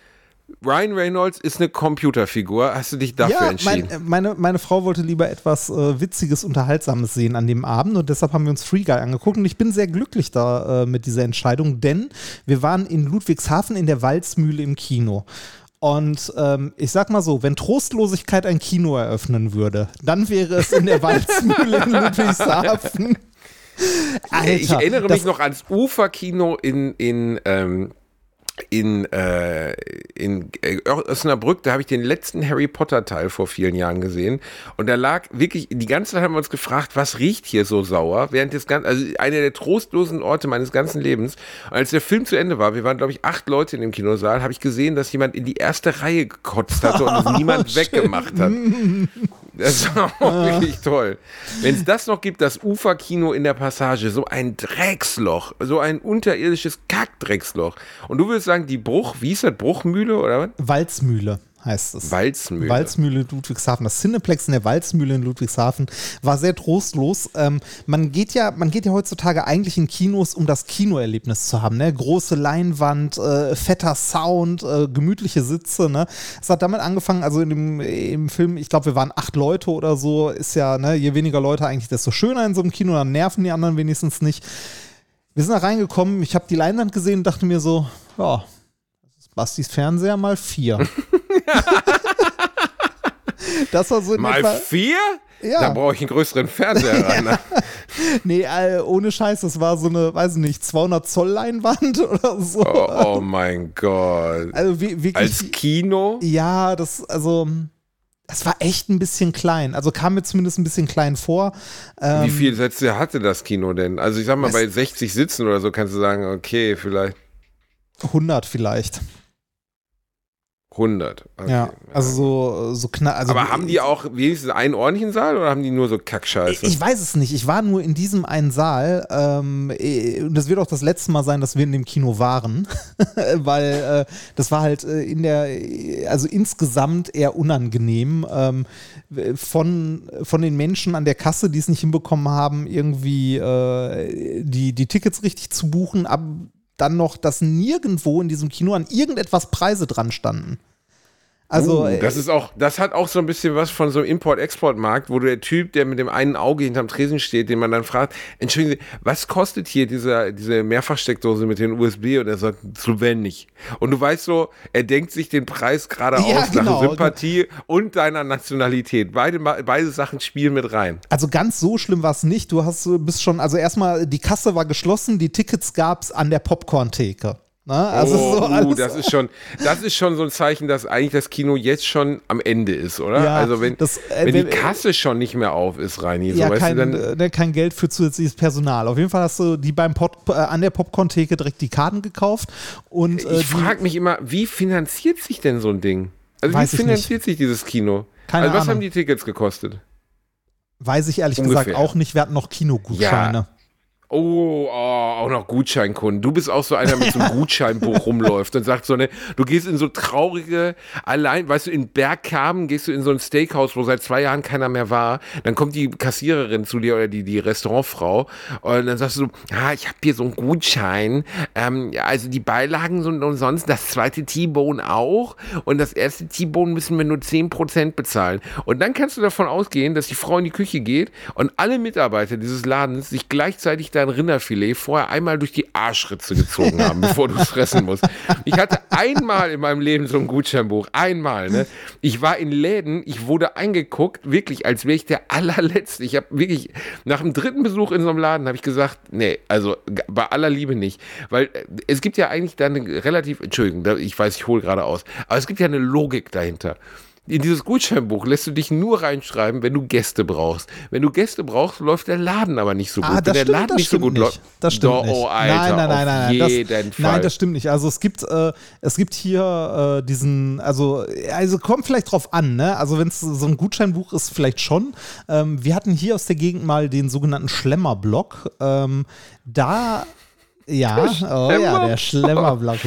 Ryan Reynolds ist eine Computerfigur. Hast du dich dafür ja, entschieden? mein, meine, meine Frau wollte lieber etwas äh, Witziges, Unterhaltsames sehen an dem Abend und deshalb haben wir uns Free Guy angeguckt und ich bin sehr glücklich da äh, mit dieser Entscheidung, denn wir waren in Ludwigshafen in der Walzmühle im Kino. Und ähm, ich sag mal so, wenn Trostlosigkeit ein Kino eröffnen würde, dann wäre es in der Walzmühle in Ludwigshafen. Alter, ich erinnere mich noch ans Uferkino in, in, ähm, in, äh, in äh, Osnabrück, da habe ich den letzten Harry Potter Teil vor vielen Jahren gesehen und da lag wirklich, die ganze Zeit haben wir uns gefragt, was riecht hier so sauer, während des ganzen, also einer der trostlosen Orte meines ganzen Lebens. Und als der Film zu Ende war, wir waren glaube ich acht Leute in dem Kinosaal, habe ich gesehen, dass jemand in die erste Reihe gekotzt hatte und es niemand weggemacht hat. Das war auch wirklich toll. Wenn es das noch gibt, das Uferkino in der Passage, so ein Drecksloch, so ein unterirdisches Kackdrecksloch. Und du würdest sagen, die Bruch, wie ist das, Bruchmühle oder was? Walzmühle heißt es. Walzmühle. Walzmühle in Ludwigshafen. Das Cineplex in der Walzmühle in Ludwigshafen war sehr trostlos. Ähm, man, geht ja, man geht ja heutzutage eigentlich in Kinos, um das Kinoerlebnis zu haben. Ne? Große Leinwand, äh, fetter Sound, äh, gemütliche Sitze. Ne? Es hat damit angefangen, also in dem, im Film, ich glaube, wir waren acht Leute oder so. Ist ja, ne, je weniger Leute eigentlich, desto schöner in so einem Kino. Dann nerven die anderen wenigstens nicht. Wir sind da reingekommen, ich habe die Leinwand gesehen und dachte mir so, ja, Bastis Fernseher mal vier. das war so Mal etwa, vier? Ja. Da brauche ich einen größeren Fernseher ran. ne? nee, ohne Scheiß, das war so eine, weiß ich nicht, 200 Zoll Leinwand oder so. Oh, oh mein Gott. Also wie, wirklich, Als Kino? ja, das, also, das war echt ein bisschen klein. Also kam mir zumindest ein bisschen klein vor. Ähm, Wie viele Sätze hatte das Kino denn? Also ich sag mal, bei 60 Sitzen oder so kannst du sagen, okay, vielleicht 100 vielleicht. 100. Okay. Ja, also so, so knapp. Also Aber haben die auch wenigstens einen ordentlichen Saal oder haben die nur so Kackscheiße? Ich weiß es nicht. Ich war nur in diesem einen Saal. Ähm, äh, und das wird auch das letzte Mal sein, dass wir in dem Kino waren. Weil äh, das war halt äh, in der, also insgesamt eher unangenehm. Ähm, von, von den Menschen an der Kasse, die es nicht hinbekommen haben, irgendwie äh, die, die Tickets richtig zu buchen, ab dann noch, dass nirgendwo in diesem Kino an irgendetwas Preise dran standen. Also, uh, das ist auch, das hat auch so ein bisschen was von so einem Import-Export-Markt, wo der Typ, der mit dem einen Auge hinterm Tresen steht, den man dann fragt, entschuldigen Sie, was kostet hier dieser, diese Mehrfachsteckdose mit den USB? Und er sagt, so wenig. Und du weißt so, er denkt sich den Preis gerade Ja, aus genau. nach Sympathie und deiner Nationalität. Beide, beide Sachen spielen mit rein. Also ganz so schlimm war es nicht. Du hast äh, bist schon, also erstmal, die Kasse war geschlossen, die Tickets gab es an der Popcorn-Theke. Ne? Also oh, so uh, alles. das ist schon, das ist schon so ein Zeichen, dass eigentlich das Kino jetzt schon am Ende ist, oder? Ja, also wenn, das, äh, wenn die Kasse schon nicht mehr auf ist, Reini, so ja, weißt kein, du, dann, äh, ne, kein Geld für zusätzliches Personal. Auf jeden Fall hast du die beim Pod, äh, an der Popcorn-Theke direkt die Karten gekauft. Und äh, ich frage mich immer, wie finanziert sich denn so ein Ding? Also wie finanziert sich dieses Kino? Keine also was Ahnung. haben die Tickets gekostet? weiß ich ehrlich Ungefähr. gesagt auch nicht. Wir hatten noch Kinogutscheine. Oh, oh, auch noch Gutscheinkunden. Du bist auch so einer, der mit so einem Gutscheinbuch rumläuft und sagt so, ne, du gehst in so traurige, allein, weißt du, in Bergkamen gehst du in so ein Steakhouse, wo seit zwei Jahren keiner mehr war. Dann kommt die Kassiererin zu dir oder die, die Restaurantfrau und dann sagst du, ah, ich habe hier so einen Gutschein. Ähm, ja, also die Beilagen sind umsonst, das zweite T-Bone auch und das erste T-Bone müssen wir nur 10% bezahlen. Und dann kannst du davon ausgehen, dass die Frau in die Küche geht und alle Mitarbeiter dieses Ladens sich gleichzeitig dein Rinderfilet vorher einmal durch die Arschritze gezogen haben, bevor du es fressen musst. Ich hatte einmal in meinem Leben so ein Gutscheinbuch. Einmal, ne? Ich war in Läden, ich wurde eingeguckt, wirklich, als wäre ich der allerletzte. Ich habe wirklich, nach dem dritten Besuch in so einem Laden, habe ich gesagt, nee, also bei aller Liebe nicht. Weil äh, es gibt ja eigentlich da eine relativ, Entschuldigung, ich weiß, ich hole gerade aus, aber es gibt ja eine Logik dahinter. In dieses Gutscheinbuch lässt du dich nur reinschreiben, wenn du Gäste brauchst. Wenn du Gäste brauchst, läuft der Laden aber nicht so gut. Ah, wenn das der stimmt, Laden das nicht so gut läuft. Das stimmt Doch, nicht. Oh, Alter, nein, nein, nein, nein, nein. jeden das, Fall. Nein, das stimmt nicht. Also es gibt, äh, es gibt hier äh, diesen, also, also kommt vielleicht drauf an, ne? Also wenn es so ein Gutscheinbuch ist, vielleicht schon. Ähm, wir hatten hier aus der Gegend mal den sogenannten Schlemmerblock. Ähm, da ja, oh ja, der Schlemmerblock.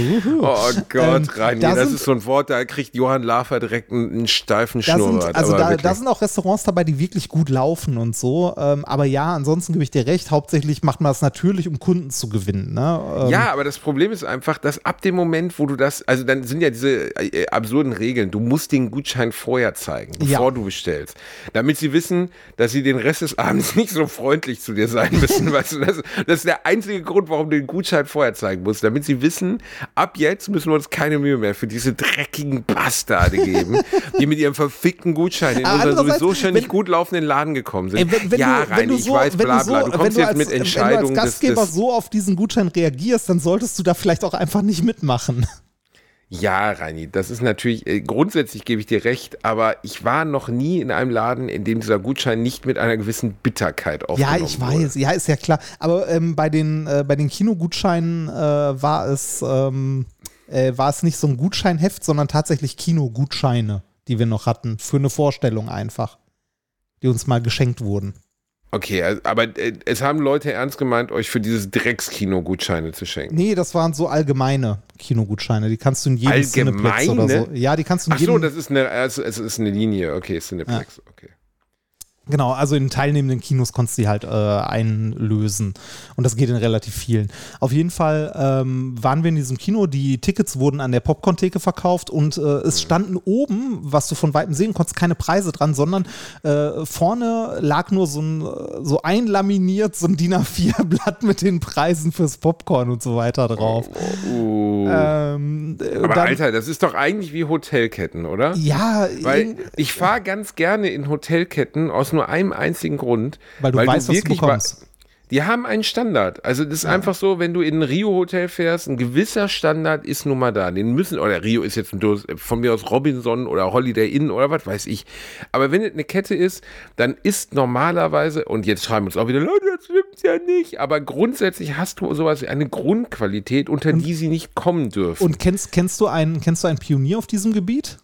Oh Gott, Ähm, Reini, da das sind- ist so ein Wort, da kriegt Johann Lafer direkt einen, einen steifen Schnurrbart. also aber da, da sind auch Restaurants dabei, die wirklich gut laufen und so. Ähm, aber ja, ansonsten gebe ich dir recht. Hauptsächlich macht man das natürlich, um Kunden zu gewinnen. Ne? Ähm, Ja, aber das Problem ist einfach, dass ab dem Moment, wo du das, also dann sind ja diese äh, absurden Regeln, du musst den Gutschein vorher zeigen, Ja. bevor du bestellst. Damit sie wissen, dass sie den Rest des Abends nicht so freundlich zu dir sein müssen. weißt du, das, das ist der einzige Grund, warum du den Gutschein vorher zeigen musst. Damit sie wissen, ab jetzt müssen wir uns keine Mühe mehr für diese dreckigen Bastarde geben, die mit ihrem verfickten Gutschein in unseren sowieso schon nicht wenn- gut laufenden Laden gekommen sind. Ey, wenn, wenn ja, du, du ich so, weiß, bla du so, bla. Du wenn kommst du jetzt als, mit wenn du Entscheidungen als des, Gastgeber des so auf diesen Gutschein reagierst, dann solltest du da vielleicht auch einfach nicht mitmachen. Ja, Reini, das ist natürlich, äh, grundsätzlich gebe ich dir recht, aber ich war noch nie in einem Laden, in dem dieser Gutschein nicht mit einer gewissen Bitterkeit Ja, aufgenommen ich wurde. weiß, ja, ist ja klar. Aber ähm, bei den, äh, bei den Kinogutscheinen äh, war es ähm, äh, war es nicht so ein Gutscheinheft, sondern tatsächlich Kinogutscheine, die wir noch hatten, für eine Vorstellung einfach, die uns mal geschenkt wurden. Okay, also, aber äh, es haben Leute ernst gemeint, euch für dieses Dreckskino Gutscheine zu schenken. Nee, das waren so allgemeine Kinogutscheine. Die kannst du in jedem Cineplex oder so. Allgemeine? Ja, die kannst du in Ach so, jedem, das ist eine, also, es ist eine Linie, okay, Cineplex, okay. Genau, also in teilnehmenden Kinos konntest du die halt äh, einlösen. Und das geht in relativ vielen. Auf jeden Fall ähm, waren wir in diesem Kino, die Tickets wurden an der Popcorn-Theke verkauft und äh, es standen oben, was du von Weitem sehen konntest, keine Preise dran, sondern äh, vorne lag nur so ein, äh, so einlaminiert, so ein DIN A4-Blatt mit den Preisen fürs Popcorn und so weiter drauf. Uh. Ähm, äh, aber dann- Alter, das ist doch eigentlich wie Hotelketten, oder? ja, Weil ich fahre ganz gerne in Hotelketten aus nur einem einzigen Grund. Weil du weißt, was du bekommst. Die haben einen Standard. Also das ist einfach so, wenn du in ein Rio-Hotel fährst, ein gewisser Standard ist nun mal da. Den müssen, oder Rio ist jetzt ein Dos- von mir aus Robinson oder Holiday Inn oder was weiß ich. Aber wenn es eine Kette ist, dann ist normalerweise, und jetzt schreiben uns auch wieder, Leute, das stimmt ja nicht. Aber grundsätzlich hast du sowas wie eine Grundqualität, unter die sie nicht kommen dürfen. Und kennst, kennst, du einen, kennst du einen Pionier auf diesem Gebiet?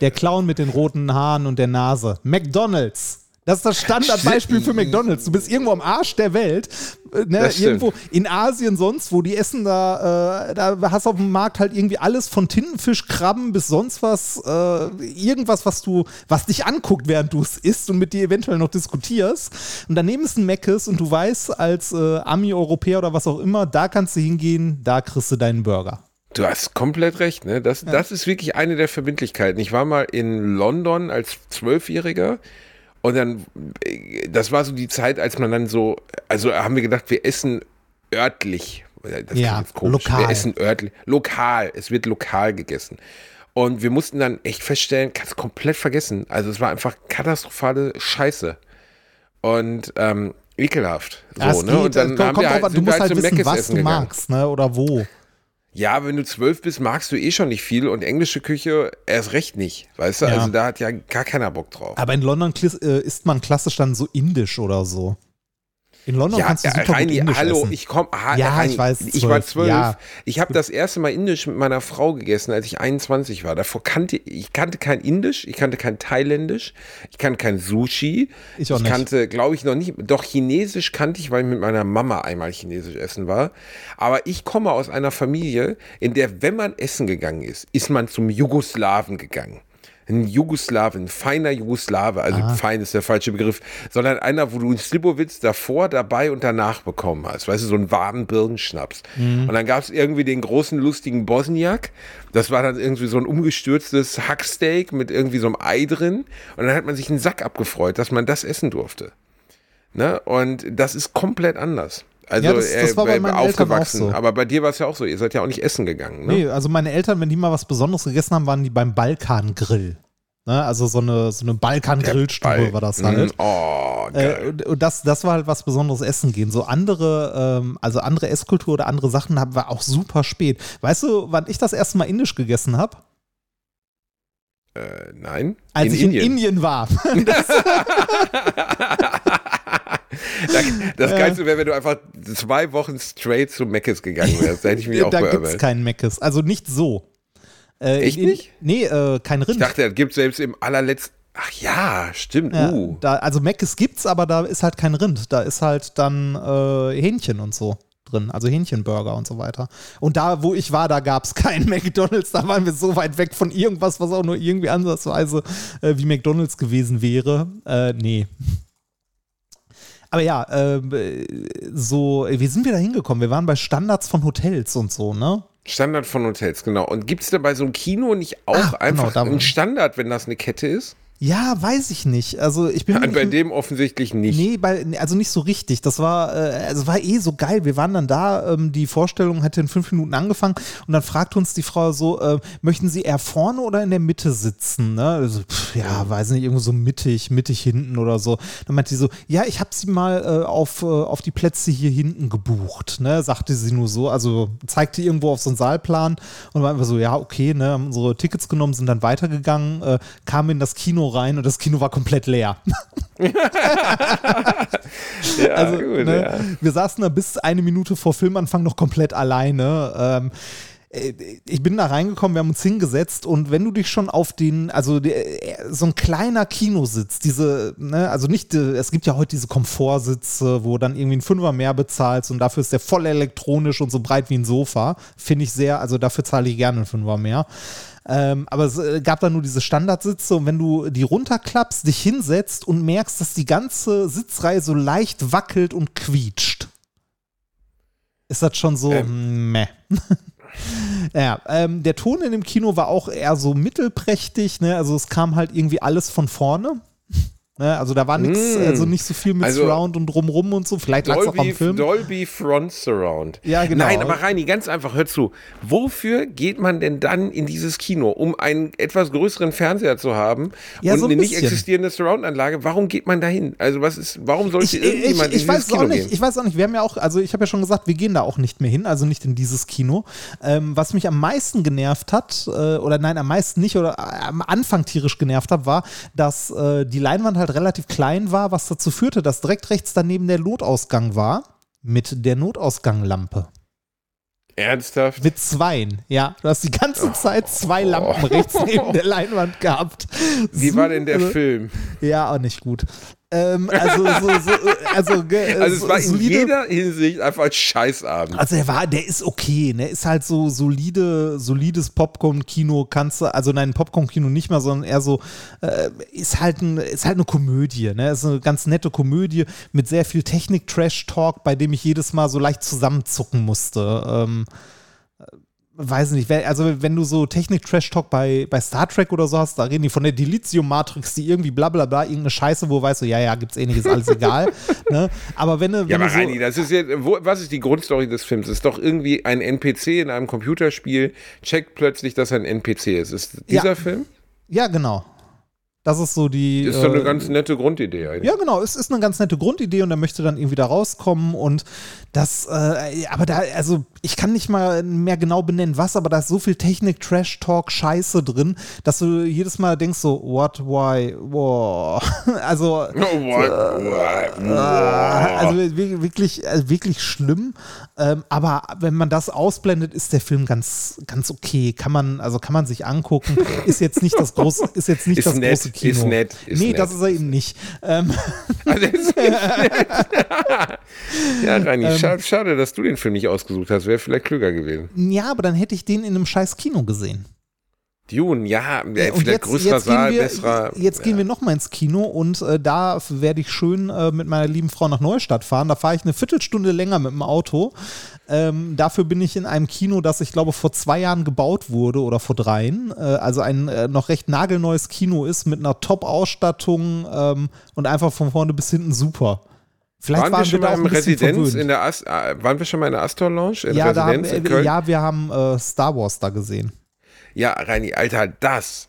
Der Clown mit den roten Haaren und der Nase. McDonalds. Das ist das Standardbeispiel für McDonalds. Du bist irgendwo am Arsch der Welt, äh, ne, irgendwo in Asien sonst, wo die essen da, äh, da hast du auf dem Markt halt irgendwie alles von Tintenfisch, Krabben bis sonst was, äh, irgendwas, was du, was dich anguckt, während du es isst und mit dir eventuell noch diskutierst. Und daneben ist ein Meckes und du weißt als äh, Ami, Europäer oder was auch immer, da kannst du hingehen, da kriegst du deinen Burger. Du hast komplett recht, ne? Das, das ist wirklich eine der Verbindlichkeiten. Ich war mal in London als Zwölfjähriger und dann, äh, das war so die Zeit, als man dann so, also haben wir gedacht, wir essen örtlich. Das Ja, jetzt komisch. lokal. Wir essen örtlich, lokal. Es wird lokal gegessen. Und wir mussten dann echt feststellen, kannst komplett vergessen. Also es war einfach katastrophale Scheiße. Und ähm, ekelhaft. So, Ja, ne? Und dann äh, haben wir halt, du musst halt zum wissen, was du magst, ne, oder wo. Ja, wenn du zwölf bist, magst du eh schon nicht viel und englische Küche erst recht nicht. Weißt du? Ja. Also da hat ja gar keiner Bock drauf. Aber in London äh, isst man klassisch dann so indisch oder so. In London ja, kannst du super Reini, gut indisch hallo, essen. ich komme. Ja, ich weiß, Ich war zwölf, ja. Ich habe das erste Mal Indisch mit meiner Frau gegessen, als ich 21 war. Davor kannte ich kannte kein Indisch, ich kannte kein Thailändisch, ich kannte kein Sushi. Ich auch nicht. kannte, glaube ich, noch nicht. Doch Chinesisch kannte ich, weil ich mit meiner Mama einmal Chinesisch essen war. Aber ich komme aus einer Familie, in der, wenn man essen gegangen ist, ist man zum Jugoslawen gegangen. Ein Jugoslawen, ein feiner Jugoslawe, also fein ist der falsche Begriff, sondern einer, wo du einen Slibowitz davor, dabei und danach bekommen hast. Weißt du, so einen warmen Birnenschnaps. Und dann gab es irgendwie den großen, lustigen Bosniak. Das war dann irgendwie so ein umgestürztes Hacksteak mit irgendwie so einem Ei drin. Und dann hat man sich einen Sack abgefreut, dass man das essen durfte. Ne? Und das ist komplett anders. Also Ja, das- das war bei äh, meinen Eltern auch aufgewachsen. so. Aber bei dir war es ja auch so. Ihr seid ja auch nicht essen gegangen. Ne? Nee, also meine Eltern, wenn die mal was Besonderes gegessen haben, waren die beim Balkangrill. Ne? Also so eine, so eine Balkan-Grillstube war das halt. Mm, Oh, geil. Äh, und- das, das war halt was Besonderes Essen gehen. So andere, ähm, also andere Esskultur oder andere Sachen haben wir auch super spät. Weißt du, wann ich das erste Mal Indisch gegessen habe? Äh, nein. Als ich in Indien war. Da- Das Geilste wäre, wenn du einfach zwei Wochen straight zu Meckes gegangen wärst. Da hätte ich mich auch da gibt es keinen Meckes. Also nicht so. Äh, Echt in- nicht? Nee, äh, kein Rind. Ich dachte, das gibt selbst im allerletzten. Ach ja, stimmt. Ja, uh. da, also Meckes gibt's, aber da ist halt kein Rind. Da ist halt dann äh, Hähnchen und so drin. Also Hähnchenburger und so weiter. Und da, wo ich war, da gab's kein McDonalds. Da waren wir so weit weg von irgendwas, was auch nur irgendwie ansatzweise äh, wie McDonalds gewesen wäre. Äh, nee. Aber ja, äh, so, wie sind wir da hingekommen? Wir waren bei Standards von Hotels und so, ne? Standard von Hotels, genau. Und gibt es da bei so einem Kino nicht auch Ah, genau, einfach war- einen Standard, wenn das eine Kette ist? Ja, weiß ich nicht. Also ich bin mir Bei dem offensichtlich nicht. Nee, bei, also nicht so richtig. Das war, äh, also war eh so geil. Wir waren dann da, ähm, die Vorstellung hätte in fünf Minuten angefangen und dann fragte uns die Frau so, äh, möchten Sie eher vorne oder in der Mitte sitzen? Ne? Also, pff, ja, weiß nicht, irgendwo so mittig, mittig hinten oder so. Dann meinte sie so, ja, ich habe sie mal äh, auf, äh, auf die Plätze hier hinten gebucht, ne? Sagte sie nur so, also zeigte irgendwo auf so einen Saalplan und war einfach so, ja, okay, ne, haben unsere Tickets genommen, sind dann weitergegangen, äh, kamen in das Kino rein und das Kino war komplett leer. Ja, Also, gut, ne, ja. wir saßen da bis eine Minute vor Filmanfang noch komplett alleine. Ähm, äh, ich bin da reingekommen, wir haben uns hingesetzt und wenn du dich schon auf den, also der, so ein kleiner Kinositz, diese, ne, also nicht, äh, es gibt ja heute diese Komfortsitze, wo dann irgendwie ein Fünfer mehr bezahlst und dafür ist der voll elektronisch und so breit wie ein Sofa. Finde ich sehr, also dafür zahle ich gerne einen Fünfer mehr. Ähm, aber es äh, gab da nur diese Standardsitze und wenn du die runterklappst, dich hinsetzt und merkst, dass die ganze Sitzreihe so leicht wackelt und quietscht, ist das schon so Ähm. meh. ja, ähm, der Ton in dem Kino war auch eher so mittelprächtig, ne? Also es kam halt irgendwie alles von vorne. Ne? Also da war nichts, Mm. also nicht so viel mit Also- Surround und drumrum und so. Vielleicht lag es auch am Dolby, Film. Dolby Front Surround. Ja, genau. Nein, aber Reini, ganz einfach, hör zu. Wofür geht man denn dann in dieses Kino? Um einen etwas größeren Fernseher zu haben Ja, und so ein eine nicht existierende Surround-Anlage? Warum geht man dahin? Also was ist, warum sollte Ich, ich, irgendjemand ich in weiß dieses es auch Kino nicht. gehen? Ich weiß auch nicht. Wir haben ja auch, also ich habe ja schon gesagt, wir gehen da auch nicht mehr hin, also nicht in dieses Kino. Ähm, was mich am meisten genervt hat, äh, oder nein, am meisten nicht, oder äh, am Anfang tierisch genervt hat, war, dass äh, die Leinwand halt relativ klein war, was dazu führte, dass direkt rechts daneben der Notausgang war. Mit der Notausganglampe. Ernsthaft? Mit zweien, ja. Du hast die ganze Zeit zwei Lampen rechts neben der Leinwand gehabt. Wie war denn der Film? Ja, auch nicht gut. Ähm, also, so, so, also, also es war in solide, jeder Hinsicht einfach ein Scheißabend. Also er war, der ist okay, ne? Ist halt so solide, solides Popcorn-Kino, kannst du, also nein, Popcorn-Kino nicht mehr, sondern eher so, äh, ist halt ein, ist halt eine Komödie, ne? Ist eine ganz nette Komödie mit sehr viel Technik-Trash-Talk, bei dem ich jedes Mal so leicht zusammenzucken musste. Ähm, weiß nicht, also wenn du so Technik-Trash-Talk bei, bei Star Trek oder so hast, da reden die von der Delizium-Matrix, die irgendwie bla bla bla, irgendeine Scheiße, wo weißt du, ja, ja, gibt's eh nicht, ist alles egal. ne? Aber wenn du. Wenn ja, aber du so Reini, das ist ja, wo, was ist die Grundstory des Films? Es ist doch irgendwie ein NPC in einem Computerspiel, checkt plötzlich, dass er ein NPC ist. Ist dieser ja. Film? Ja, genau. Das ist so die. Ist doch eine äh, ganz nette Grundidee eigentlich. Ja, genau. Es ist eine ganz nette Grundidee und er möchte dann irgendwie da rauskommen und das, äh, aber da, also ich kann nicht mal mehr genau benennen, was, aber da ist so viel Technik, Trash Talk, Scheiße drin, dass du jedes Mal denkst so, what, why, wow. Also, what, why, äh, also wirklich, also wirklich schlimm. Ähm, aber wenn man das ausblendet, ist der Film ganz, ganz okay. Kann man, also kann man sich angucken. Ist jetzt nicht das große, ist jetzt nicht ist das nett, große Kino. Ist nett. Ist nee, nett. das ist er eben nicht. Ähm. Also ist ja, Rani, ähm, schade, schade, dass du den Film nicht ausgesucht hast. Wäre vielleicht klüger gewesen. Ja, aber dann hätte ich den in einem scheiß Kino gesehen. Dune, ja, äh, vielleicht jetzt, größerer jetzt Saal, wir, besserer. Jetzt ja. gehen wir nochmal ins Kino und äh, da werde ich schön äh, mit meiner lieben Frau nach Neustadt fahren. Da fahre ich eine Viertelstunde länger mit dem Auto. Ähm, dafür bin ich in einem Kino, das ich glaube vor zwei Jahren gebaut wurde oder vor dreien. Äh, also ein äh, noch recht nagelneues Kino ist mit einer Top-Ausstattung ähm, und einfach von vorne bis hinten super. Vielleicht waren, waren wir schon mal im Residenz in der Ast äh, waren wir schon mal in der Astor Lounge in ja, Residenz haben, in Köln? Ja, wir haben äh, Star Wars da gesehen. Ja, Reini, Alter, das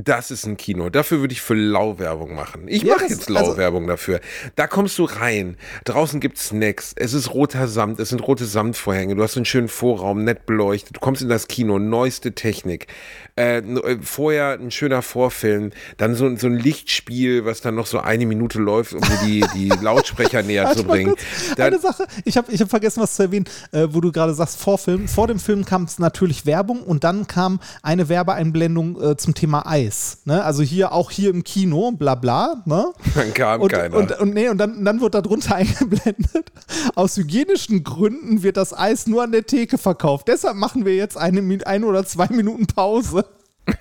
das ist ein Kino. Dafür würde ich für Lau-Werbung machen. Ich ja, mache jetzt Lau-Werbung also, dafür. Da kommst du rein. Draußen gibt es Snacks. Es ist roter Samt. Es sind rote Samtvorhänge. Du hast einen schönen Vorraum, nett beleuchtet. Du kommst in das Kino. Neueste Technik. Äh, äh, vorher ein schöner Vorfilm. Dann so, so ein Lichtspiel, was dann noch so eine Minute läuft, um dir die, die Lautsprecher näher zu bringen. Dann, eine Sache. Ich habe ich hab vergessen, was zu erwähnen, äh, wo du gerade sagst, Vorfilm. Vor dem Film kam es natürlich Werbung und dann kam eine Werbeeinblendung äh, zum Thema Eis. Preis. Ne? Also hier auch hier im Kino, bla bla. Ne? Dann kam und, keiner. Und, und, nee, und dann, dann wird darunter eingeblendet, aus hygienischen Gründen wird das Eis nur an der Theke verkauft. Deshalb machen wir jetzt eine, eine oder zwei Minuten Pause.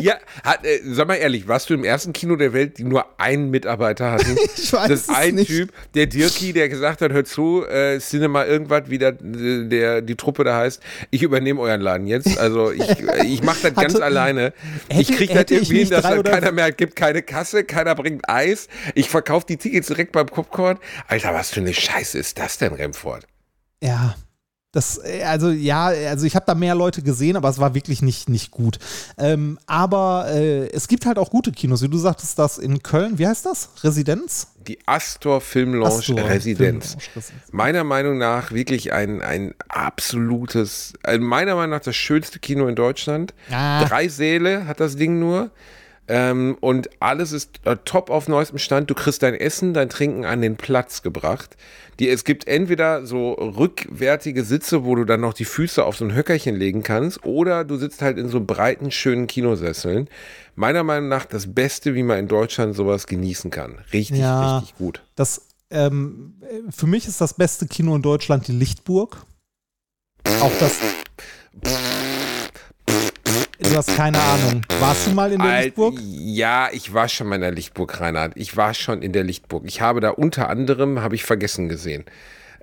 ja, hat, äh, sag mal ehrlich, warst du im ersten Kino der Welt, die nur einen Mitarbeiter hatten? ich weiß das ist ein nicht. Typ, der Dirki, der gesagt hat, hör zu, äh, Cinema irgendwas, wie der, der, die Truppe da heißt, ich übernehme euren Laden jetzt. Also ich, ich mache das ganz alleine. Hätte, ich kriege das irgendwie hin, dass dann keiner mehr gibt, keine Kasse, keiner bringt Eis. Ich verkaufe die Tickets direkt beim Popcorn. Alter, was für eine Scheiße ist das denn, Remford? Ja, das, äh, also ja, also ich habe da mehr Leute gesehen, aber es war wirklich nicht, nicht gut. Ähm, aber äh, es gibt halt auch gute Kinos, wie du sagtest, das in Köln, wie heißt das? Residenz? Die Astor Film Lounge Astor, Residenz. Film meiner Meinung nach wirklich ein, ein absolutes, also meiner Meinung nach das schönste Kino in Deutschland. Ah. Drei Säle hat das Ding nur. Ähm, und alles ist äh, top auf neuestem Stand. Du kriegst dein Essen, dein Trinken an den Platz gebracht. Die, es gibt entweder so rückwärtige Sitze, wo du dann noch die Füße auf so ein Höckerchen legen kannst, oder du sitzt halt in so breiten, schönen Kinosesseln. Meiner Meinung nach das Beste, wie man in Deutschland sowas genießen kann. Richtig, ja, richtig gut. Das, ähm, für mich ist das beste Kino in Deutschland die Lichtburg. Auch das. Du hast keine Ahnung. Warst du mal in der Alt, Lichtburg? Ja, ich war schon mal in der Lichtburg, Reinhard. Ich war schon in der Lichtburg. Ich habe da unter anderem, habe ich vergessen gesehen.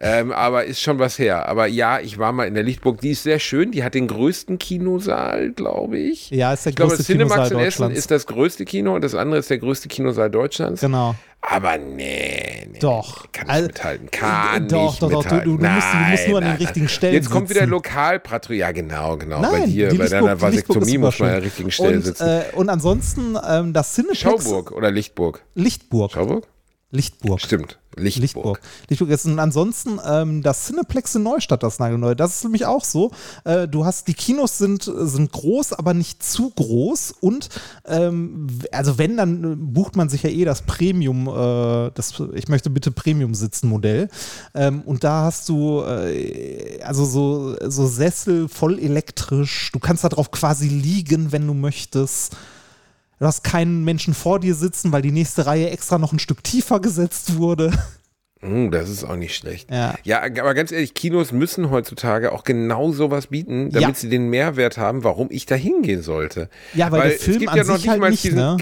Ähm, aber ist schon was her. Aber ja, ich war mal in der Lichtburg. Die ist sehr schön. Die hat den größten Kinosaal, glaube ich. Ja, ist der ich größte glaube, Cinemax in Essen ist das größte Kino und das andere ist der größte Kinosaal Deutschlands. Genau. Aber nee, nee doch. Kann nicht mithalten. Kann doch, nicht doch, doch, mithalten. Du, du, nein, musst, du musst nur an den richtigen Stellen Jetzt kommt sitzen. wieder Lokalpatrouille. Ja, genau, genau. Nein, bei dir, bei deiner Vasektomie muss man an der richtigen Stelle und, sitzen. Äh, und ansonsten ähm, das Cineplex. Schauburg oder Lichtburg? Lichtburg. Schauburg? Lichtburg. Stimmt. Lichtburg. Lichtburg. Lichtburg ist und ansonsten ähm, das Cineplex in Neustadt, das nagelneue. Das ist nämlich auch so. Äh, du hast die Kinos sind sind groß, aber nicht zu groß und ähm, also wenn dann bucht man sich ja eh das Premium, äh, das ich möchte bitte Premium sitzen Modell ähm, und da hast du äh, also so so Sessel voll elektrisch. Du kannst da drauf quasi liegen, wenn du möchtest. Du hast keinen Menschen vor dir sitzen, weil die nächste Reihe extra noch ein Stück tiefer gesetzt wurde. Hm, das ist auch nicht schlecht. Ja. ja, aber ganz ehrlich, Kinos müssen heutzutage auch genau sowas bieten, damit Ja. sie den Mehrwert haben, warum ich da hingehen sollte. Ja, weil der Film an sich halt nicht, ne?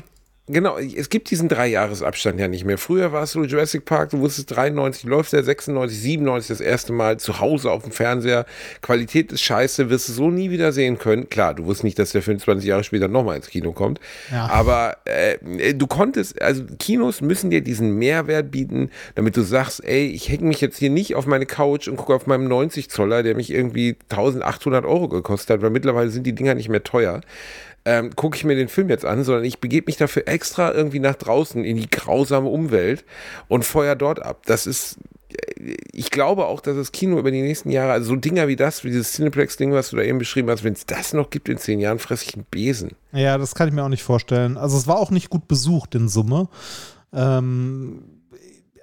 Genau, es gibt diesen Dreijahresabstand ja nicht mehr. Früher war es so Jurassic Park, du wusstest 93, läuft der 96, 97 das erste Mal zu Hause auf dem Fernseher. Qualität ist scheiße, wirst du so nie wieder sehen können. Klar, du wusstest nicht, dass der 25 Jahre später nochmal ins Kino kommt. Ja. Aber äh, du konntest, also Kinos müssen dir diesen Mehrwert bieten, damit du sagst, ey, ich hänge mich jetzt hier nicht auf meine Couch und gucke auf meinem 90 Zoller, der mich irgendwie 1800 Euro gekostet hat, weil mittlerweile sind die Dinger nicht mehr teuer ähm, gucke ich mir den Film jetzt an, sondern ich begebe mich dafür extra irgendwie nach draußen in die grausame Umwelt und feuer dort ab. Das ist, äh, ich glaube auch, dass das Kino über die nächsten Jahre, also so Dinger wie das, wie dieses Cineplex-Ding, was du da eben beschrieben hast, wenn es das noch gibt in zehn Jahren, fresse ich einen Besen. Ja, das kann ich mir auch nicht vorstellen. Also es war auch nicht gut besucht in Summe. Ähm,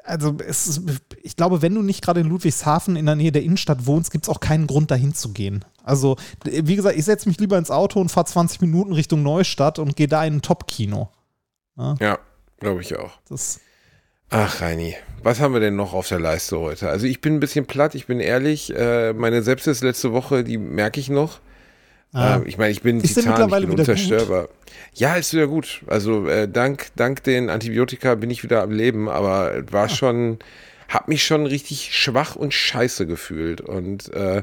also es ist, ich glaube, wenn du nicht gerade in Ludwigshafen in der Nähe der Innenstadt wohnst, gibt es auch keinen Grund, dahin zu gehen. Also, wie gesagt, ich setze mich lieber ins Auto und fahre 20 Minuten Richtung Neustadt und gehe da in ein Top-Kino. Ja, glaube ich auch. Das, Ach, Reini, was haben wir denn noch auf der Leiste heute? Also ich bin ein bisschen platt, ich bin ehrlich. Äh, meine Sepsis letzte Woche, die merke ich noch. Ah. Ähm, ich meine, ich bin Ist Titan, ich bin gut? unzerstörbar. Ja, ist wieder gut. Also äh, dank, dank den Antibiotika bin ich wieder am Leben, aber es Ah. war schon, hab mich schon richtig schwach und scheiße gefühlt. Und äh,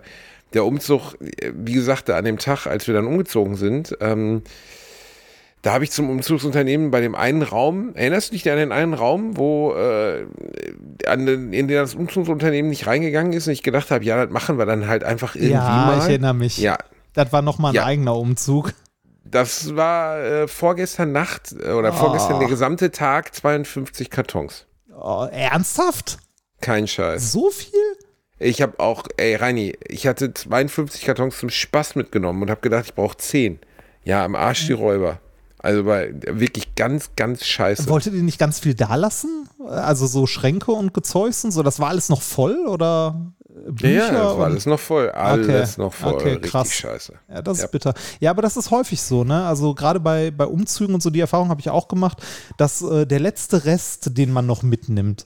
der Umzug, äh, wie gesagt, an dem Tag, als wir dann umgezogen sind, ähm, da habe ich zum Umzugsunternehmen bei dem einen Raum, erinnerst du dich an den einen Raum, wo äh, an den, in den das Umzugsunternehmen nicht reingegangen ist und ich gedacht habe, ja, das machen wir dann halt einfach irgendwie ja, mal. ich erinnere mich. Ja, Das war nochmal ein Ja. eigener Umzug. das war äh, vorgestern Nacht äh, oder vorgestern Oh. der gesamte Tag 52 Kartons. Oh, ernsthaft? Kein Scheiß. So viel? Ich habe auch, ey Reini, ich hatte 52 Kartons zum Spaß mitgenommen und habe gedacht, ich brauche 10. Ja, am Arsch die Räuber. Also bei, wirklich ganz, ganz scheiße. Wolltet ihr nicht ganz viel da lassen? Also so Schränke und Gezeugs und so, das war alles noch voll oder äh, Bücher? ja, das war alles noch voll. Alles Okay, noch voll. okay, Richtig krass. scheiße. Ja, das Ja. ist bitter. Ja, aber das ist häufig so, ne? Also gerade bei, bei Umzügen und so, die Erfahrung habe ich auch gemacht, dass äh, der letzte Rest, den man noch mitnimmt,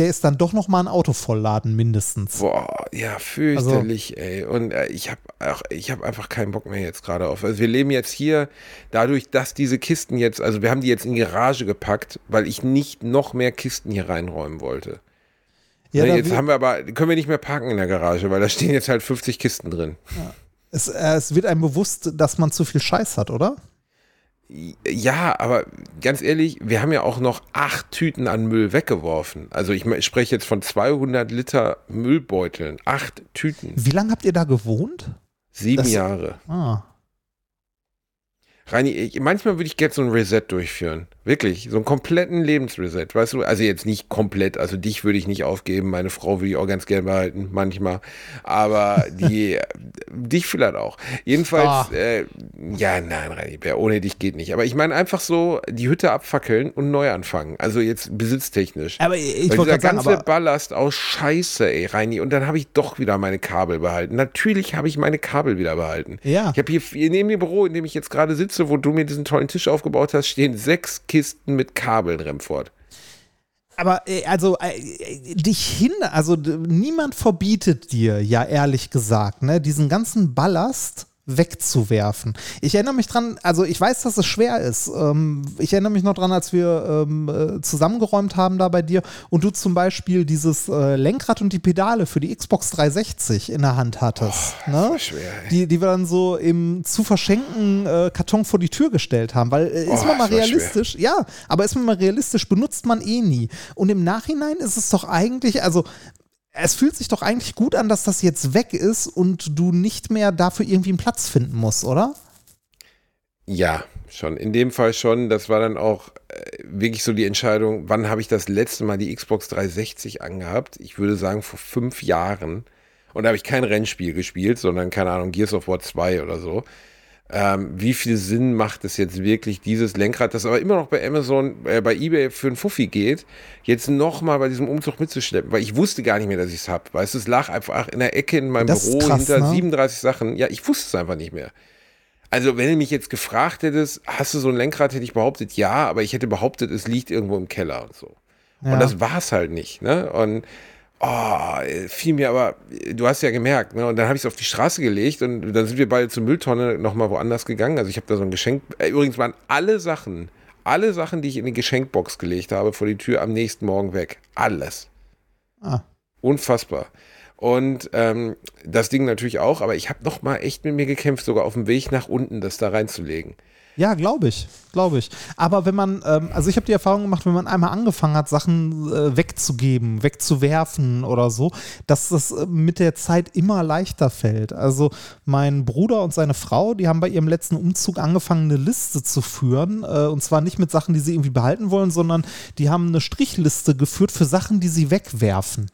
der ist dann doch noch mal ein Auto vollladen, mindestens. Boah, ja, fürchterlich, ey. Und äh, ich habe ich hab einfach keinen Bock mehr jetzt gerade auf. Also wir leben jetzt hier dadurch, dass diese Kisten jetzt, also wir haben die jetzt in die Garage gepackt, weil ich nicht noch mehr Kisten hier reinräumen wollte. Ja, Ne, jetzt haben wir aber, können wir nicht mehr parken in der Garage, weil da stehen jetzt halt 50 Kisten drin. es, äh, es wird einem bewusst, dass man zu viel Scheiß hat, oder? Ja, aber ganz ehrlich, wir haben ja auch noch acht Tüten an Müll weggeworfen. Also ich spreche jetzt von 200 Liter Müllbeuteln. Acht Tüten. Wie lange habt ihr da gewohnt? Sieben Das- Jahre. Ah. Reini, ich, manchmal würde ich gerne so ein Reset durchführen. Wirklich, so einen kompletten Lebensreset. Weißt du, also jetzt nicht komplett, also dich würde ich nicht aufgeben, meine Frau würde ich auch ganz gerne behalten, manchmal. Aber die, dich vielleicht auch. Jedenfalls, Ah. äh, ja, nein, Reini, ohne dich geht nicht. Aber ich meine einfach so, die Hütte abfackeln und neu anfangen. Also jetzt besitztechnisch. Aber ich wollte dieser sagen, ganze aber Ballast aus Scheiße, ey, Reini. Und dann habe ich doch wieder meine Kabel behalten. Natürlich habe ich meine Kabel wieder behalten. Ja. Ich habe hier, hier neben dem Büro, in dem ich jetzt gerade sitze, wo du mir diesen tollen Tisch aufgebaut hast, stehen sechs Kisten mit Kabeln, Remford. Aber äh, also äh, äh, dich hin, also niemand verbietet dir, ja ehrlich gesagt, ne, diesen ganzen Ballast wegzuwerfen. Ich erinnere mich dran, also ich weiß, dass es schwer ist. Ähm, ich erinnere mich noch dran, als wir ähm, äh, zusammengeräumt haben da bei dir und du zum Beispiel dieses äh, Lenkrad und die Pedale für die Xbox 360 in der Hand hattest. ne? war schwer, ey. die, die wir dann so im zu verschenken äh, Karton vor die Tür gestellt haben. Weil äh, ist Oh, man mal war schwer. realistisch, ja, aber ist man mal realistisch, benutzt man eh nie. Und im Nachhinein ist es doch eigentlich, also es fühlt sich doch eigentlich gut an, dass das jetzt weg ist und du nicht mehr dafür irgendwie einen Platz finden musst, oder? Ja, schon. In dem Fall schon. Das war dann auch äh, wirklich so die Entscheidung, wann habe ich das letzte Mal die Xbox 360 angehabt? Ich würde sagen vor fünf Jahren. Und da habe ich kein Rennspiel gespielt, sondern keine Ahnung, Gears of War 2 oder so. Ähm, wie viel Sinn macht es jetzt wirklich, dieses Lenkrad, das aber immer noch bei Amazon, äh, bei Ebay für einen Fuffi geht, jetzt nochmal bei diesem Umzug mitzuschleppen? Weil ich wusste gar nicht mehr, dass ich es habe. Weißt du, es lag einfach in der Ecke in meinem Das Büro krass, hinter ne? 37 Sachen. Ja, ich wusste es einfach nicht mehr. Also, wenn du mich jetzt gefragt hättest, hast du so ein Lenkrad, hätte ich behauptet, ja, aber ich hätte behauptet, es liegt irgendwo im Keller und so. Ja. Und das war es halt nicht, ne? Und oh, fiel mir aber, du hast ja gemerkt, ne? Und dann habe ich es auf die Straße gelegt und dann sind wir beide zur Mülltonne nochmal woanders gegangen. Also ich habe da so ein Geschenk. Äh, übrigens waren alle Sachen, alle Sachen, die ich in die Geschenkbox gelegt habe, vor die Tür am nächsten Morgen weg. Alles. Ah. Unfassbar. Und ähm, das Ding natürlich auch, aber ich habe noch mal echt mit mir gekämpft, sogar auf dem Weg nach unten, das da reinzulegen. Ja, glaube ich, glaube ich. Aber wenn man, ähm, also ich habe die Erfahrung gemacht, wenn man einmal angefangen hat, Sachen äh, wegzugeben, wegzuwerfen oder so, dass das äh, mit der Zeit immer leichter fällt. Also mein Bruder und seine Frau, die haben bei ihrem letzten Umzug angefangen, eine Liste zu führen. Äh, und zwar nicht mit Sachen, die sie irgendwie behalten wollen, sondern die haben eine Strichliste geführt für Sachen, die sie wegwerfen.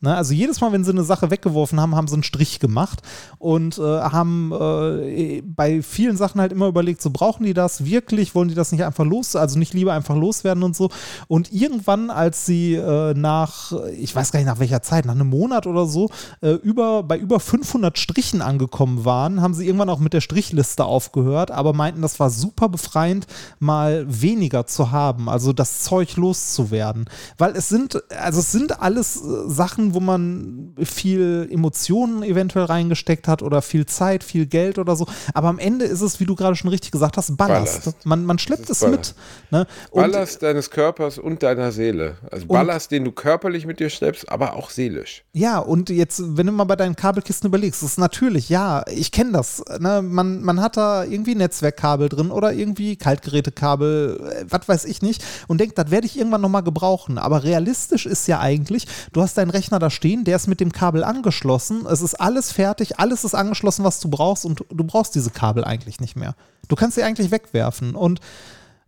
Ne, also jedes Mal, wenn sie eine Sache weggeworfen haben, haben sie einen Strich gemacht und äh, haben äh, bei vielen Sachen halt immer überlegt, so brauchen die das wirklich, wollen die das nicht einfach los, also nicht lieber einfach loswerden und so. Und irgendwann, als sie äh, nach, ich weiß gar nicht nach welcher Zeit, nach einem Monat oder so, äh, über, bei über 500 Strichen angekommen waren, haben sie irgendwann auch mit der Strichliste aufgehört, aber meinten, das war super befreiend, mal weniger zu haben, also das Zeug loszuwerden. Weil es sind, also es sind alles äh, Sachen, wo man viel Emotionen eventuell reingesteckt hat oder viel Zeit, viel Geld oder so. Aber am Ende ist es, wie du gerade schon richtig gesagt hast, Ballast. Ballast. Man, man schleppt es Ballast. mit. Ne? Ballast deines Körpers und deiner Seele. Also Ballast, den du körperlich mit dir schleppst, aber auch seelisch. Ja, und jetzt, wenn du mal bei deinen Kabelkisten überlegst, ist natürlich, ja, ich kenne das. Ne? Man, man hat da irgendwie Netzwerkkabel drin oder irgendwie Kaltgerätekabel, äh, was weiß ich nicht, und denkt, das werde ich irgendwann nochmal gebrauchen. Aber realistisch ist ja eigentlich, du hast deinen Rechner da stehen, der ist mit dem Kabel angeschlossen, es ist alles fertig, alles ist angeschlossen, was du brauchst, und du brauchst diese Kabel eigentlich nicht mehr. Du kannst sie eigentlich wegwerfen. Und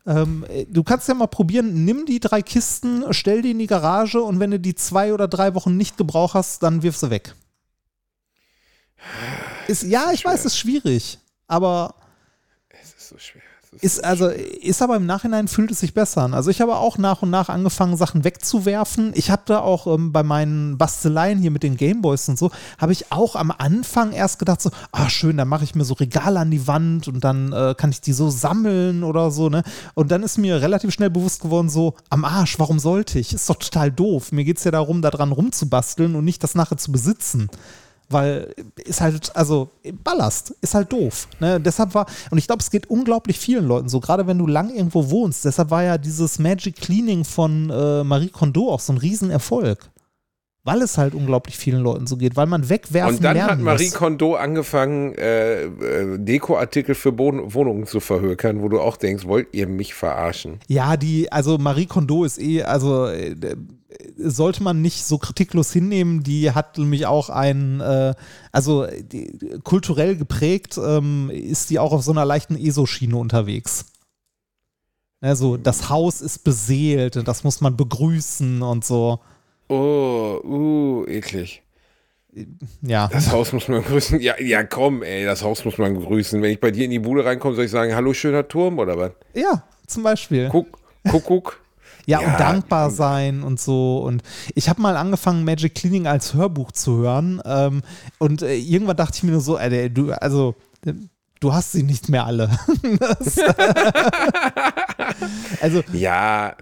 ähm, du kannst ja mal probieren, nimm die drei Kisten, stell die in die Garage und wenn du die zwei oder drei Wochen nicht gebraucht hast, dann wirf sie weg. Ist, ja, ich weiß, es ist schwierig, aber Es ist so schwer. Ist ist so also ist aber im Nachhinein fühlt es sich besser an. Also ich habe auch nach und nach angefangen Sachen wegzuwerfen. Ich habe da auch ähm, bei meinen Basteleien hier mit den Gameboys und so habe ich auch am Anfang erst gedacht so, ah schön, dann mache ich mir so Regale an die Wand und dann äh, kann ich die so sammeln oder so ne. Und dann ist mir relativ schnell bewusst geworden so, am Arsch, warum sollte ich? Ist doch total doof. Mir geht es ja darum, da dran rumzubasteln und nicht das nachher zu besitzen weil ist halt, also Ballast ist halt doof. Ne? Deshalb war, und ich glaube, es geht unglaublich vielen Leuten so, gerade wenn du lang irgendwo wohnst. Deshalb war ja dieses Magic Cleaning von äh, Marie Kondo auch so ein Riesenerfolg. Weil es halt unglaublich vielen Leuten so geht, weil man wegwerfen Und dann hat Marie muss. Kondo angefangen, äh, äh, Dekoartikel für Boden Wohnungen zu verhökern, wo du auch denkst, wollt ihr mich verarschen? Ja, die, also Marie Kondo ist eh, also äh, sollte man nicht so kritiklos hinnehmen. Die hat nämlich auch ein, äh, also die, kulturell geprägt ähm, ist die auch auf so einer leichten ESO-Schiene unterwegs. Also das Haus ist beseelt, das muss man begrüßen und so. Oh, uh, eklig. Ja. Das Haus muss man grüßen. Ja, ja, komm, ey, das Haus muss man grüßen. Wenn ich bei dir in die Bude reinkomme, soll ich sagen, hallo, schöner Turm oder was? Ja, zum Beispiel. Guck, Kuckuck. Ja, Ja, und dankbar sein und so. Und ich habe mal angefangen, Magic Cleaning als Hörbuch zu hören. Ähm, und äh, irgendwann dachte ich mir nur so, Alter, du, also, äh, du hast sie nicht mehr alle. Das- also, Ja,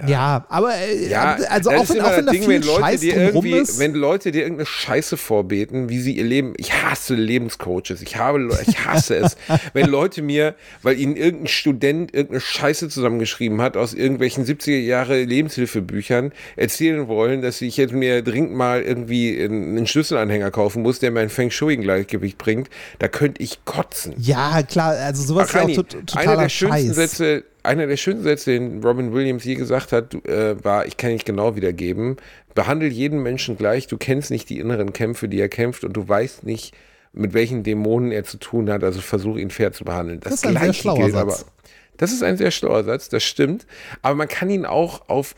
ah, ja, aber äh, ja, also auch wenn, auch wenn da Ding, viel wenn Leute Scheiß dir irgendwie, ist. wenn Leute dir irgendeine Scheiße vorbeten, wie sie ihr Leben, ich hasse Lebenscoaches, ich habe, ich hasse es, wenn Leute mir, weil ihnen irgendein Student irgendeine Scheiße zusammengeschrieben hat aus irgendwelchen 70er Jahre Lebenshilfebüchern, erzählen wollen, dass ich jetzt mir dringend mal irgendwie einen Schlüsselanhänger kaufen muss, der mir ein Feng Shui Gleichgewicht bringt, da könnte ich kotzen. ja, klar, also sowas ist ja auch Reini, tot, einer totaler der schönsten Scheiß. Sätze, einer der schönsten Sätze, den Robin Williams je gesagt hat, äh, war, ich kann nicht genau wiedergeben, behandle jeden Menschen gleich, du kennst nicht die inneren Kämpfe, die er kämpft und du weißt nicht, mit welchen Dämonen er zu tun hat, also versuche ihn fair zu behandeln. Das, Das ist ein sehr schlauer gilt Satz. aber. Das ist ein sehr schlauer Satz, das stimmt. Aber man kann ihn auch auf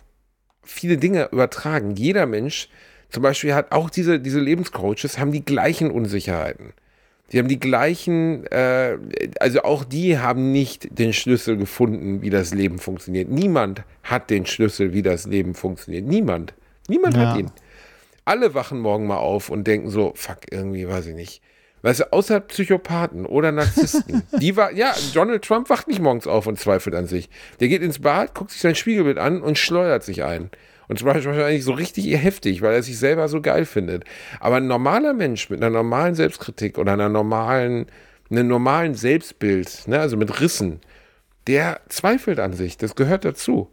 viele Dinge übertragen. Jeder Mensch, zum Beispiel hat auch diese, diese Lebenscoaches, haben die gleichen Unsicherheiten. Die haben die gleichen, äh, also auch die haben nicht den Schlüssel gefunden, wie das Leben funktioniert. Niemand hat den Schlüssel, wie das Leben funktioniert. Niemand. Niemand Ja. hat ihn. Alle wachen morgen mal auf und denken so, fuck, irgendwie, weiß ich nicht. Weißt du, außer Psychopathen oder Narzissten. die war, ja, Donald Trump wacht nicht morgens auf und zweifelt an sich. Der geht ins Bad, guckt sich sein Spiegelbild an und schleudert sich ein. Und zum Beispiel wahrscheinlich so richtig heftig, weil er sich selber so geil findet. Aber ein normaler Mensch mit einer normalen Selbstkritik oder einer normalen, einem normalen Selbstbild, ne, also mit Rissen, der zweifelt an sich. Das gehört dazu.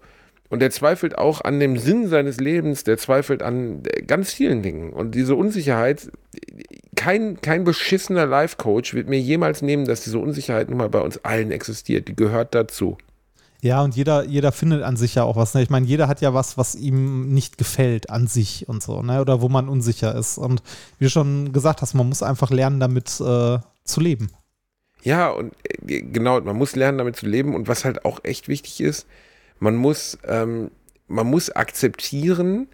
Und der zweifelt auch an dem Sinn seines Lebens, der zweifelt an ganz vielen Dingen. Und diese Unsicherheit, kein, kein beschissener Life-Coach wird mir jemals nehmen, dass diese Unsicherheit nun mal bei uns allen existiert. Die gehört dazu. Ja, und jeder, jeder findet an sich ja auch was. Ne? Ich meine, jeder hat ja was, was ihm nicht gefällt an sich und so, ne? Oder wo man unsicher ist. Und wie du schon gesagt hast, man muss einfach lernen, damit äh, zu leben. Ja, und äh, genau, man muss lernen, damit zu leben. Und was halt auch echt wichtig ist, man muss, ähm, man muss akzeptieren,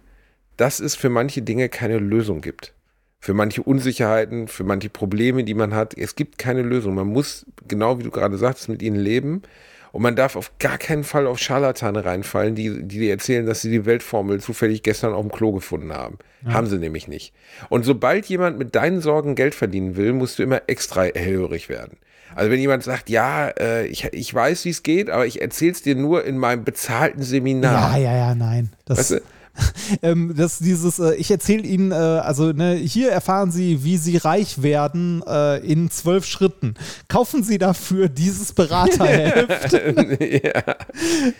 dass es für manche Dinge keine Lösung gibt. Für manche Unsicherheiten, für manche Probleme, die man hat. Es gibt keine Lösung. Man muss, genau wie du gerade sagst, mit ihnen leben. Und man darf auf gar keinen Fall auf Scharlatane reinfallen, die, die dir erzählen, dass sie die Weltformel zufällig gestern auf dem Klo gefunden haben. Ja. Haben sie nämlich nicht. Und sobald jemand mit deinen Sorgen Geld verdienen will, musst du immer extra hellhörig werden. Also wenn jemand sagt, ja, äh, ich, ich weiß, wie es geht, aber ich erzähle es dir nur in meinem bezahlten Seminar. Ja, ja, ja, nein. Das, weißt du, ähm, das dieses, äh, ich erzähle Ihnen, äh, also ne, hier erfahren Sie, wie Sie reich werden äh, in zwölf Schritten. Kaufen Sie dafür dieses Beraterheft. ja.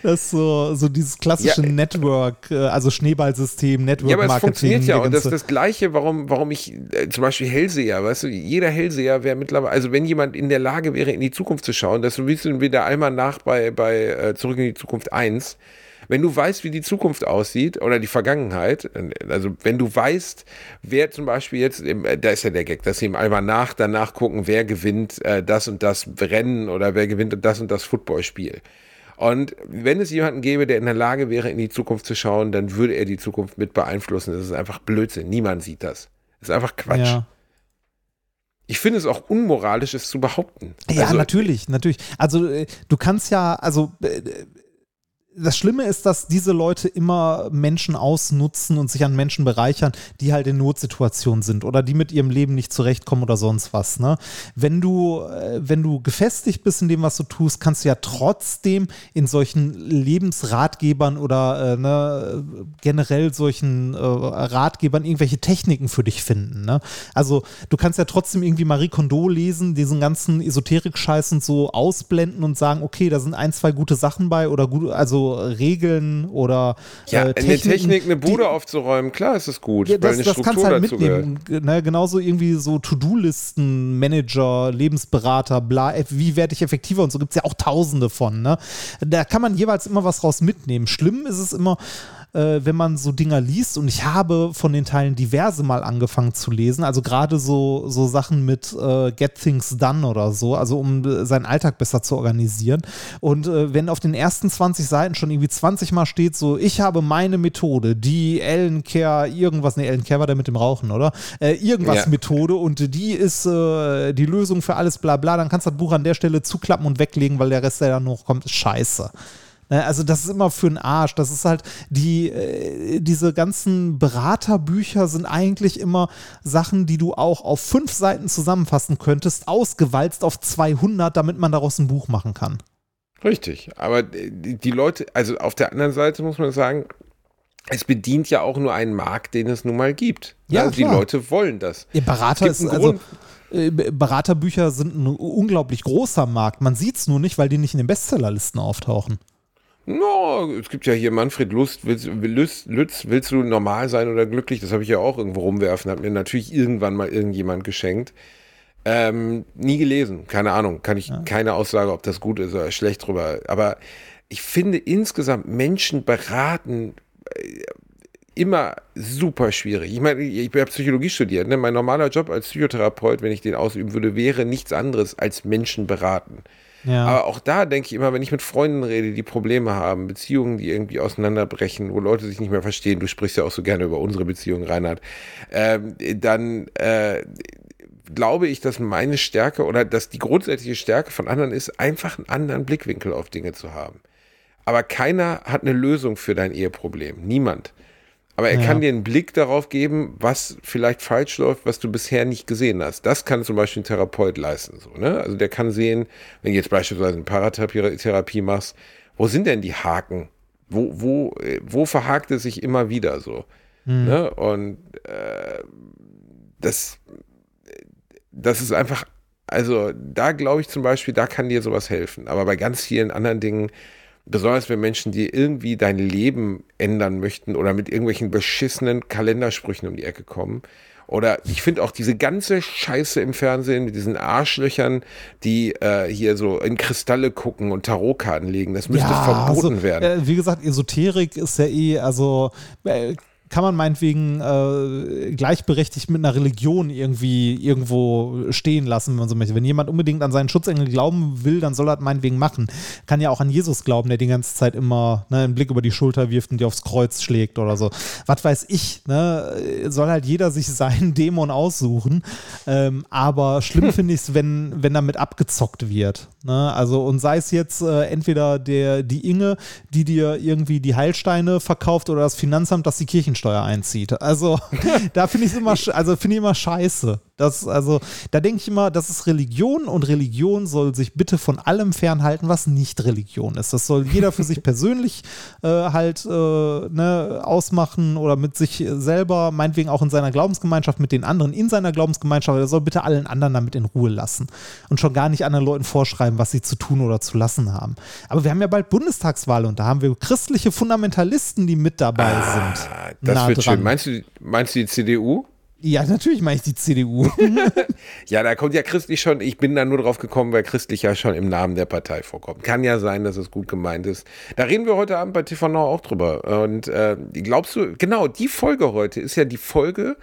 Das ist so, so dieses klassische ja. Network, äh, also Schneeballsystem, Network Marketing. Ja, aber es funktioniert ja und das ist das Gleiche, warum, warum ich äh, zum Beispiel Hellseher, weißt du, jeder Hellseher wäre mittlerweile, also wenn jemand in der Lage wäre, in die Zukunft zu schauen, das so wie du wieder einmal nach bei, bei äh, Zurück in die Zukunft 1, wenn du weißt, wie die Zukunft aussieht oder die Vergangenheit, also wenn du weißt, wer zum Beispiel jetzt, im, äh, da ist ja der Gag, dass sie im Almanach danach gucken, wer gewinnt äh, das und das Rennen oder wer gewinnt das und das Footballspiel. Und wenn es jemanden gäbe, der in der Lage wäre, in die Zukunft zu schauen, dann würde er die Zukunft mit beeinflussen. Das ist einfach Blödsinn. Niemand sieht das. Das ist einfach Quatsch. Ja. Ich finde es auch unmoralisch, es zu behaupten. Ja, also, natürlich, natürlich. Also äh, du kannst ja, also das Schlimme ist, dass diese Leute immer Menschen ausnutzen und sich an Menschen bereichern, die halt in Notsituationen sind oder die mit ihrem Leben nicht zurechtkommen oder sonst was. Ne? Wenn du, äh, wenn du gefestigt bist in dem, was du tust, kannst du ja trotzdem in solchen Lebensratgebern oder äh, ne, generell solchen äh, Ratgebern irgendwelche Techniken für dich finden. Ne? Also du kannst ja trotzdem irgendwie Marie Kondo lesen, diesen ganzen Esoterik-Scheiß und so ausblenden und sagen, okay, da sind ein, zwei gute Sachen bei oder gut, also Regeln oder ja, äh, Techniken, eine Technik, eine Bude die, aufzuräumen, klar ist es gut, ja, das, weil eine das Struktur kannst halt mitnehmen. Ne, genauso irgendwie so To-Do-Listen, Manager, Lebensberater, bla, wie werde ich effektiver und so gibt es ja auch tausende von. Ne? Da kann man jeweils immer was raus mitnehmen. Schlimm ist es immer, äh, wenn man so Dinger liest und ich habe von den Teilen diverse mal angefangen zu lesen, also gerade so, so Sachen mit äh, Get Things Done oder so, also um äh, seinen Alltag besser zu organisieren. Und äh, wenn auf den ersten 20 Seiten schon irgendwie 20 Mal steht, so, ich habe meine Methode, die Ellen Care, irgendwas, ne, Ellen Care war der mit dem Rauchen, oder? Äh, irgendwas ja. Methode und die ist äh, die Lösung für alles, bla bla, dann kannst du das Buch an der Stelle zuklappen und weglegen, weil der Rest, der da noch kommt, ist scheiße. Ne, also das ist immer für den Arsch. Das ist halt die, äh, diese ganzen Beraterbücher sind eigentlich immer Sachen, die du auch auf fünf Seiten zusammenfassen könntest, ausgewalzt auf 200, damit man daraus ein Buch machen kann. Richtig, aber die Leute, also auf der anderen Seite muss man sagen, es bedient ja auch nur einen Markt, den es nun mal gibt. Ja, also die Leute wollen das. Ihr Berater ist also äh, Beraterbücher sind ein unglaublich großer Markt. Man sieht es nur nicht, weil die nicht in den Bestsellerlisten auftauchen. No, es gibt ja hier Manfred Lust, willst, Lütz, Lütz, willst du normal sein oder glücklich? Das habe ich ja auch irgendwo rumwerfen, hat mir natürlich irgendwann mal irgendjemand geschenkt. Ähm, nie gelesen, keine Ahnung, kann ich ja. keine Aussage, ob das gut ist oder schlecht drüber. Aber ich finde insgesamt Menschen beraten äh, immer super schwierig. Ich meine, ich habe Psychologie studiert. Ne? Mein normaler Job als Psychotherapeut, wenn ich den ausüben würde, wäre nichts anderes als Menschen beraten. Ja. Aber auch da denke ich immer, wenn ich mit Freunden rede, die Probleme haben, Beziehungen, die irgendwie auseinanderbrechen, wo Leute sich nicht mehr verstehen, du sprichst ja auch so gerne über unsere Beziehung, Reinhard, ähm, dann äh, glaube ich, dass meine Stärke oder dass die grundsätzliche Stärke von anderen ist, einfach einen anderen Blickwinkel auf Dinge zu haben. Aber keiner hat eine Lösung für dein Eheproblem. Niemand. Aber er Ja. kann dir einen Blick darauf geben, was vielleicht falsch läuft, was du bisher nicht gesehen hast. Das kann zum Beispiel ein Therapeut leisten. So, ne? Also der kann sehen, wenn du jetzt beispielsweise eine Paratherapie Therapie machst, wo sind denn die Haken? Wo, wo, äh, wo verhakt es sich immer wieder so? Ne? Und äh, das, das ist einfach, also da glaube ich zum Beispiel, da kann dir sowas helfen. Aber bei ganz vielen anderen Dingen, besonders wenn Menschen, die irgendwie dein Leben ändern möchten oder mit irgendwelchen beschissenen Kalendersprüchen um die Ecke kommen. Oder ich finde auch diese ganze Scheiße im Fernsehen mit diesen Arschlöchern, die äh, hier so in Kristalle gucken und Tarotkarten legen, das müsste verboten also, werden. Äh, wie gesagt, Esoterik ist ja eh, also äh, kann man meinetwegen äh, gleichberechtigt mit einer Religion irgendwie irgendwo stehen lassen, wenn man so möchte. Wenn jemand unbedingt an seinen Schutzengel glauben will, dann soll er das meinetwegen machen. Kann ja auch an Jesus glauben, der die ganze Zeit immer ne, einen Blick über die Schulter wirft und dir aufs Kreuz schlägt oder so. Was weiß ich, ne? Soll halt jeder sich seinen Dämon aussuchen. Ähm, aber schlimm finde ich es, wenn, wenn damit abgezockt wird. Ne? Also, und sei es jetzt äh, entweder der, die Inge, die dir irgendwie die Heilsteine verkauft oder das Finanzamt, das die Kirchensteuer einzieht. Also, da finde ich immer, sch- also finde ich immer scheiße. Das, also, da denke ich immer, das ist Religion und Religion soll sich bitte von allem fernhalten, was nicht Religion ist. Das soll jeder für sich persönlich äh, halt äh, ne, ausmachen oder mit sich selber, meinetwegen auch in seiner Glaubensgemeinschaft, mit den anderen in seiner Glaubensgemeinschaft. Er soll bitte allen anderen damit in Ruhe lassen und schon gar nicht anderen Leuten vorschreiben, was sie zu tun oder zu lassen haben. Aber wir haben ja bald Bundestagswahl und da haben wir christliche Fundamentalisten, die mit dabei sind. Ah, das nah wird dran. schön. Meinst du, meinst du die CDU? Ja, natürlich meine ich die CDU. Ja, da kommt ja christlich schon, ich bin da nur drauf gekommen, weil christlich ja schon im Namen der Partei vorkommt. Kann ja sein, dass es gut gemeint ist. Da reden wir heute Abend bei TV Now auch drüber. Und äh, glaubst du, genau, die Folge heute ist ja die Folge,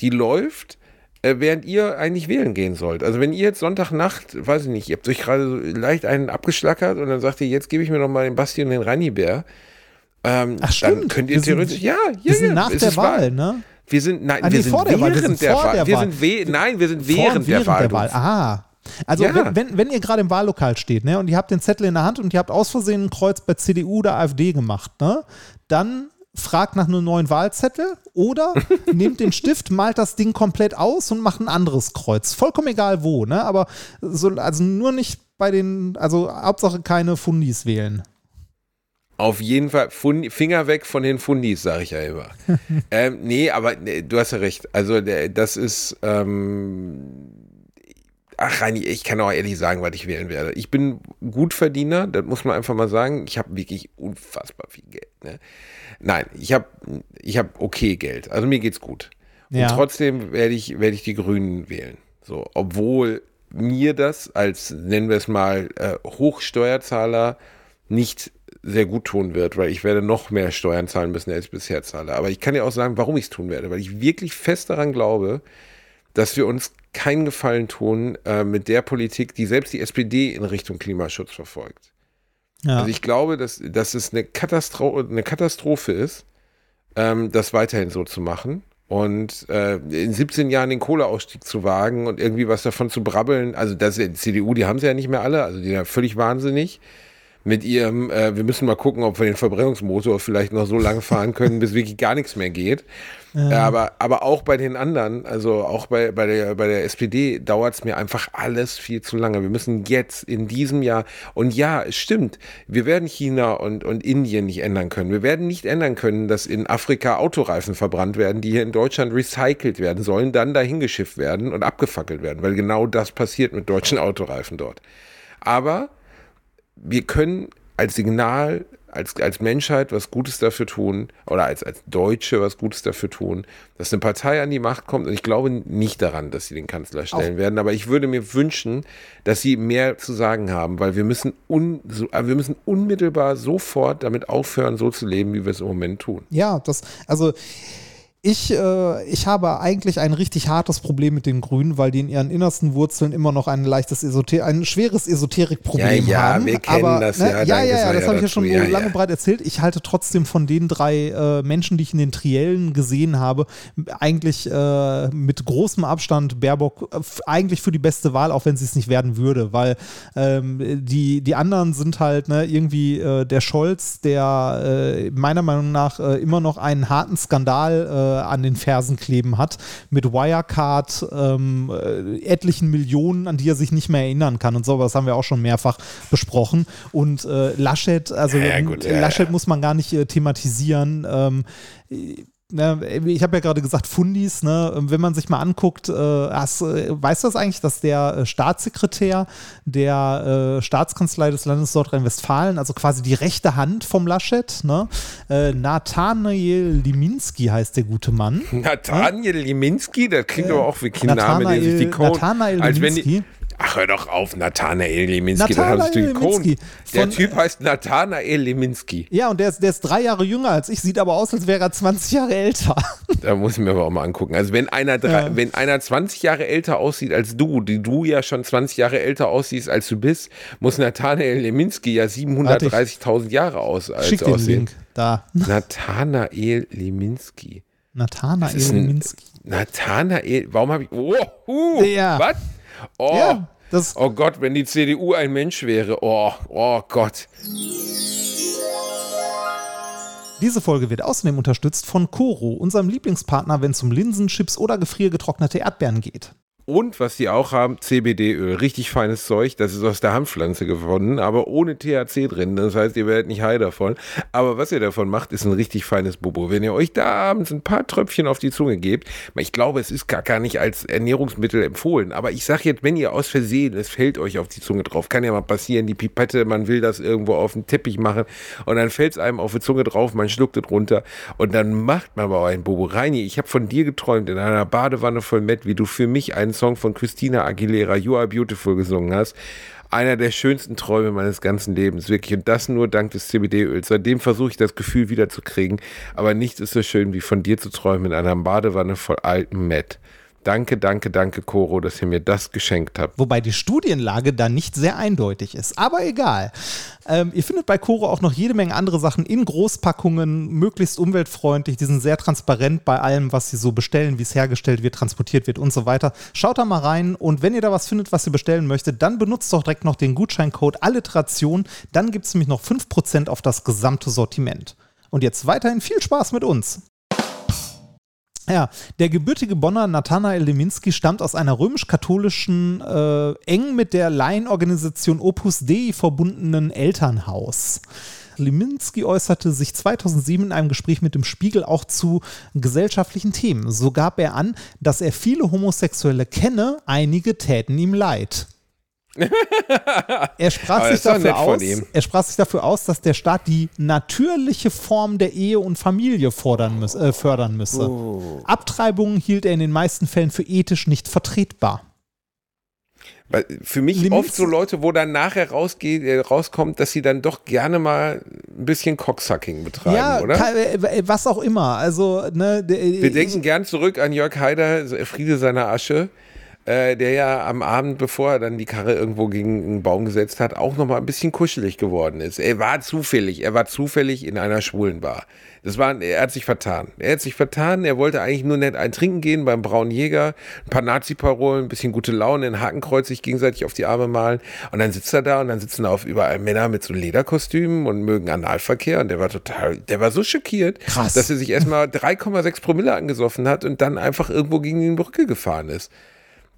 die läuft, äh, während ihr eigentlich wählen gehen sollt. Also wenn ihr jetzt Sonntagnacht, weiß ich nicht, ihr habt euch gerade so leicht einen abgeschlackert und dann sagt ihr, jetzt gebe ich mir noch mal den Basti und den Reinibär. Ähm, Ach, stimmt. Dann könnt ihr Wir sind- theoretisch, ja, ja, Wir sind ja, nach der wahr. Wahl, ne? Wir sind, nein, Ah, wir sind der Wahl. Wir während sind der Wahl. der Wir Wahl. sind we nein, wir sind Vor während, und der Wahl. Ah. Also Ja. wenn, wenn, wenn ihr gerade im Wahllokal steht, ne, und ihr habt den Zettel in der Hand und ihr habt aus Versehen ein Kreuz bei CDU oder AfD gemacht, ne, dann fragt nach einem neuen Wahlzettel oder nehmt den Stift, malt das Ding komplett aus und macht ein anderes Kreuz. Vollkommen egal wo, ne? Aber so, also nur nicht bei den, also Hauptsache keine Fundis wählen. Auf jeden Fall Fund, Finger weg von den Fundis, sage ich ja immer. ähm, nee, aber nee, du hast ja recht. Also das ist, ähm, ach Reini, ich kann auch ehrlich sagen, was ich wählen werde. Ich bin Gutverdiener, das muss man einfach mal sagen. Ich habe wirklich unfassbar viel Geld. Ne? Nein, ich habe ich hab okay Geld. Also mir geht's gut. Und Ja. trotzdem werde ich, werde ich die Grünen wählen. So, obwohl mir das als, nennen wir es mal, äh, Hochsteuerzahler nicht sehr gut tun wird, weil ich werde noch mehr Steuern zahlen müssen, als ich bisher zahle. Aber ich kann dir auch sagen, warum ich es tun werde, weil ich wirklich fest daran glaube, dass wir uns keinen Gefallen tun äh, mit der Politik, die selbst die SPD in Richtung Klimaschutz verfolgt. Ja. Also ich glaube, dass, dass es eine, Katastro eine Katastrophe ist, ähm, das weiterhin so zu machen. Und äh, in 17 Jahren den Kohleausstieg zu wagen und irgendwie was davon zu brabbeln. Also das die CDU, die haben sie ja nicht mehr alle, also die sind ja völlig wahnsinnig. Mit ihrem, äh, wir müssen mal gucken, ob wir den Verbrennungsmotor vielleicht noch so lange fahren können, bis wirklich gar nichts mehr geht. Äh, aber, aber auch bei den anderen, also auch bei, bei, der, bei der SPD dauert es mir einfach alles viel zu lange. Wir müssen jetzt in diesem Jahr, und ja, es stimmt, wir werden China und, und Indien nicht ändern können. Wir werden nicht ändern können, dass in Afrika Autoreifen verbrannt werden, die hier in Deutschland recycelt werden sollen, dann dahin geschifft werden und abgefackelt werden, weil genau das passiert mit deutschen Autoreifen dort. Aber wir können als Signal, als, als Menschheit was Gutes dafür tun oder als, als Deutsche was Gutes dafür tun, dass eine Partei an die Macht kommt. Und ich glaube nicht daran, dass sie den Kanzler stellen werden, aber ich würde mir wünschen, dass sie mehr zu sagen haben, weil wir müssen, un, so, äh, wir müssen unmittelbar sofort damit aufhören, so zu leben, wie wir es im Moment tun. Ja, das, also Ich, äh, ich habe eigentlich ein richtig hartes Problem mit den Grünen, weil die in ihren innersten Wurzeln immer noch ein leichtes Esoter ein schweres Esoterikproblem Ja, ja, haben. wir kennen Aber, das, ne, ja, ja, ja, ja, das habe ich ja schon ja, lange ja. und breit erzählt. Ich halte trotzdem von den drei äh, Menschen, die ich in den Triellen gesehen habe, eigentlich äh, mit großem Abstand Baerbock äh, eigentlich für die beste Wahl, auch wenn sie es nicht werden würde, weil ähm, die, die anderen sind halt ne, irgendwie äh, der Scholz, der äh, meiner Meinung nach immer noch einen harten Skandal an den Fersen kleben hat, mit Wirecard, ähm, äh, etlichen Millionen, an die er sich nicht mehr erinnern kann und so, aber das haben wir auch schon mehrfach besprochen. Und äh, Laschet, also Ja, gut, ja, Laschet ja. muss man gar nicht äh, thematisieren. Ähm, Ne, ich habe ja gerade gesagt, Fundis, ne, wenn man sich mal anguckt, äh, hast, äh, weißt du das eigentlich, dass der äh, Staatssekretär der äh, Staatskanzlei des Landes Nordrhein-Westfalen, also quasi die rechte Hand vom Laschet, ne, äh, Nathanael Liminski heißt der gute Mann. Nathaniel Liminski, das klingt aber auch wie ein Name, der sich die Code. Nathanael Liminski. Ach, hör doch auf, Nathanael Liminski, das Nathanael Code. Der Typ heißt Nathanael Liminski. Ja, und der ist, der ist drei Jahre jünger als ich, sieht aber aus, als wäre er 20 Jahre älter. Da muss ich mir aber auch mal angucken. Also wenn einer, drei, Ja. wenn einer 20 Jahre älter aussieht als du, die du ja schon 20 Jahre älter aussiehst als du bist, muss Nathanael Leminski ja 730.000 Jahre aus, als Schick den aussehen. Link. Da. Nathanael Leminski. Nathanael Liminski. Nathanael, warum habe ich. Oh, uh, was? Oh, Ja, oh Gott, wenn die CDU ein Mensch wäre. Oh, oh Gott. Diese Folge wird außerdem unterstützt von Koro, unserem Lieblingspartner, wenn es um Linsen, Chips oder gefriergetrocknete Erdbeeren geht. Und was die auch haben, CBD-Öl. Richtig feines Zeug. Das ist aus der Hanfpflanze gewonnen, aber ohne THC drin. Das heißt, ihr werdet nicht high davon. Aber was ihr davon macht, ist ein richtig feines Bobo. Wenn ihr euch da abends ein paar Tröpfchen auf die Zunge gebt, ich glaube, es ist gar, gar nicht als Ernährungsmittel empfohlen. Aber ich sage jetzt, wenn ihr aus Versehen, es fällt euch auf die Zunge drauf, kann ja mal passieren, die Pipette, man will das irgendwo auf den Teppich machen und dann fällt es einem auf die Zunge drauf, man schluckt es runter und dann macht man aber einen Bobo. Reini, ich habe von dir geträumt in einer Badewanne voll Met, wie du für mich einen Song von Christina Aguilera, You Are Beautiful, gesungen hast. Einer der schönsten Träume meines ganzen Lebens, wirklich. Und das nur dank des CBD-Öls. Seitdem versuche ich das Gefühl wiederzukriegen. Aber nichts ist so schön, wie von dir zu träumen in einer Badewanne voll altem Met. Danke, danke, danke, Coro, dass ihr mir das geschenkt habt. Wobei die Studienlage da nicht sehr eindeutig ist. Aber egal. Ähm, ihr findet bei Koro auch noch jede Menge andere Sachen in Großpackungen, möglichst umweltfreundlich. Die sind sehr transparent bei allem, was sie so bestellen, wie es hergestellt wird, transportiert wird und so weiter. Schaut da mal rein und wenn ihr da was findet, was ihr bestellen möchtet, dann benutzt doch direkt noch den Gutscheincode Alliteration. Dann gibt es nämlich noch 5% auf das gesamte Sortiment. Und jetzt weiterhin viel Spaß mit uns. Ja, der gebürtige Bonner Nathanael Leminski stammt aus einer römisch-katholischen, äh, eng mit der Laienorganisation Opus Dei verbundenen Elternhaus. Leminski äußerte sich 2007 in einem Gespräch mit dem Spiegel auch zu gesellschaftlichen Themen. So gab er an, dass er viele Homosexuelle kenne, einige täten ihm leid. Er sprach, sich dafür aus, er sprach sich dafür aus, dass der Staat die natürliche Form der Ehe und Familie fordern müß, äh, fördern müsse. Oh. Abtreibungen hielt er in den meisten Fällen für ethisch nicht vertretbar. Weil für mich Limits- oft so Leute, wo dann nachher rausgeht, äh, rauskommt, dass sie dann doch gerne mal ein bisschen Cocksucking betreiben, ja, oder? äh, was auch immer. Also, ne, Wir denken gern zurück an Jörg Haider, Friede seiner Asche, äh, der ja am Abend, bevor er dann die Karre irgendwo gegen einen Baum gesetzt hat, auch nochmal ein bisschen kuschelig geworden ist. Er war zufällig, er war zufällig in einer schwulen Bar. Das war, er hat sich vertan. Er hat sich vertan, er wollte eigentlich nur nett ein Trinken gehen beim Braunen Jäger, ein paar Nazi-Parolen, ein bisschen gute Laune, ein Hakenkreuz sich gegenseitig auf die Arme malen. Und dann sitzt er da und dann sitzen da auf überall Männer mit so Lederkostümen und mögen Analverkehr. Und der war total, der war so schockiert, Krass. dass er sich erstmal 3,6 Promille angesoffen hat und dann einfach irgendwo gegen die Brücke gefahren ist.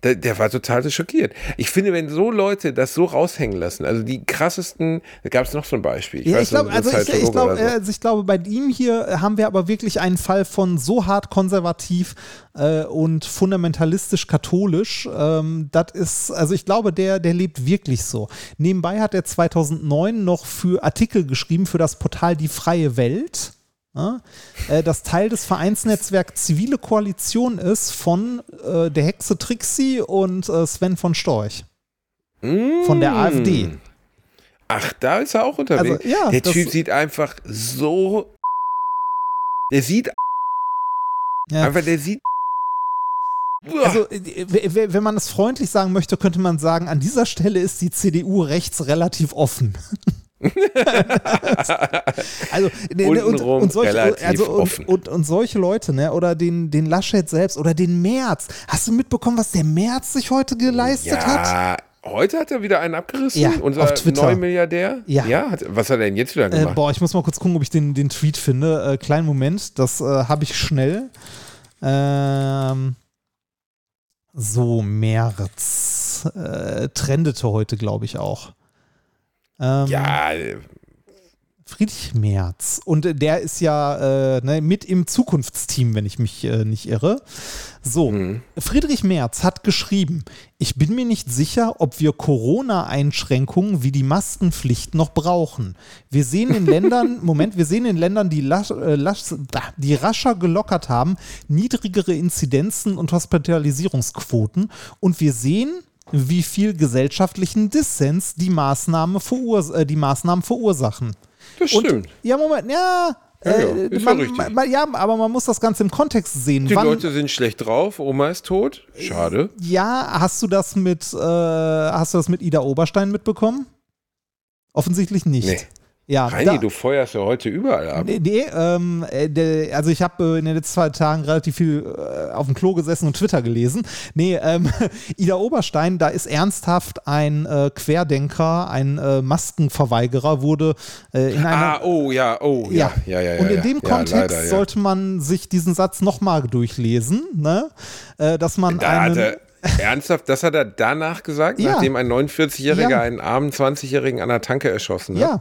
Der, der war total schockiert. Ich finde, wenn so Leute das so raushängen lassen, also die krassesten, da gab es noch so ein Beispiel. Ja, weiß ich glaube, nicht, also ich, ich oder so. also ich glaube, bei ihm hier haben wir aber wirklich einen Fall von so hart konservativ äh, und fundamentalistisch katholisch. Ähm, das ist, also ich glaube, der, der lebt wirklich so. Nebenbei hat er 2009 noch für Artikel geschrieben für das Portal Die Freie Welt. Ja, äh, das Teil des Vereinsnetzwerks Zivile Koalition ist von äh, der Hexe Trixie und äh, Sven von Storch. Von der Mm. AfD. Ach, da ist er auch unterwegs. Also, ja, der Typ sieht einfach so. Der sieht Ja. Einfach der sieht. Also, äh, wenn man es freundlich sagen möchte, könnte man sagen, an dieser Stelle ist die CDU rechts relativ offen. also, ne, ne, und, und, solche, also, und, und, und solche Leute, ne, oder den, den Laschet selbst oder den Merz. Hast du mitbekommen, was der Merz sich heute geleistet hat? Ja, heute hat er wieder einen abgerissen. Ja, unser auf Twitter. Neumilliardär. Ja. hat, was hat er denn jetzt wieder Äh, gemacht? boah, ich muss mal kurz gucken, ob ich den, den Tweet finde. Äh, kleinen Moment, das äh, habe ich schnell. Ähm, so, März. Äh, trendete heute, glaube ich, auch. Ähm, ja, Friedrich Merz. Und äh, der ist ja äh, ne, mit im Zukunftsteam, wenn ich mich äh, nicht irre. So, Friedrich Merz hat geschrieben, ich bin mir nicht sicher, ob wir Corona-Einschränkungen wie die Maskenpflicht noch brauchen. Wir sehen in Ländern, Moment, wir sehen in Ländern, die, lasch, äh, lasch, die rascher gelockert haben, niedrigere Inzidenzen und Hospitalisierungsquoten. Und wir sehen, wie viel gesellschaftlichen Dissens die, Maßnahme verurs äh, die Maßnahmen verursachen. das Und, stimmt. Ja, Moment, ja. Ja, ja, äh, ja man, richtig. man, ja, aber man muss das Ganze im Kontext sehen. Die Wann, Leute sind schlecht drauf, Oma ist tot. Schade. ja, hast du das mit, äh, hast du das mit Ida Oberstein mitbekommen? Offensichtlich nicht. Nee. Ja, Reini, du feuerst ja heute überall ab. Nee, nee ähm, äh, der, also ich habe äh, in den letzten zwei Tagen relativ viel äh, auf dem Klo gesessen und Twitter gelesen. Nee, ähm, Ida Oberstein, da ist ernsthaft ein äh, Querdenker, ein äh, Maskenverweigerer, wurde äh, in einer. Ah, oh ja, oh ja, ja, ja. ja Und in ja. dem ja, Kontext leider, ja. sollte man sich diesen Satz nochmal durchlesen, ne? Dass man Da einen. er, ernsthaft, das hat er danach gesagt, Ja. nachdem ein 49-Jähriger Ja. einen armen 20-Jährigen an der Tanke erschossen hat? ja.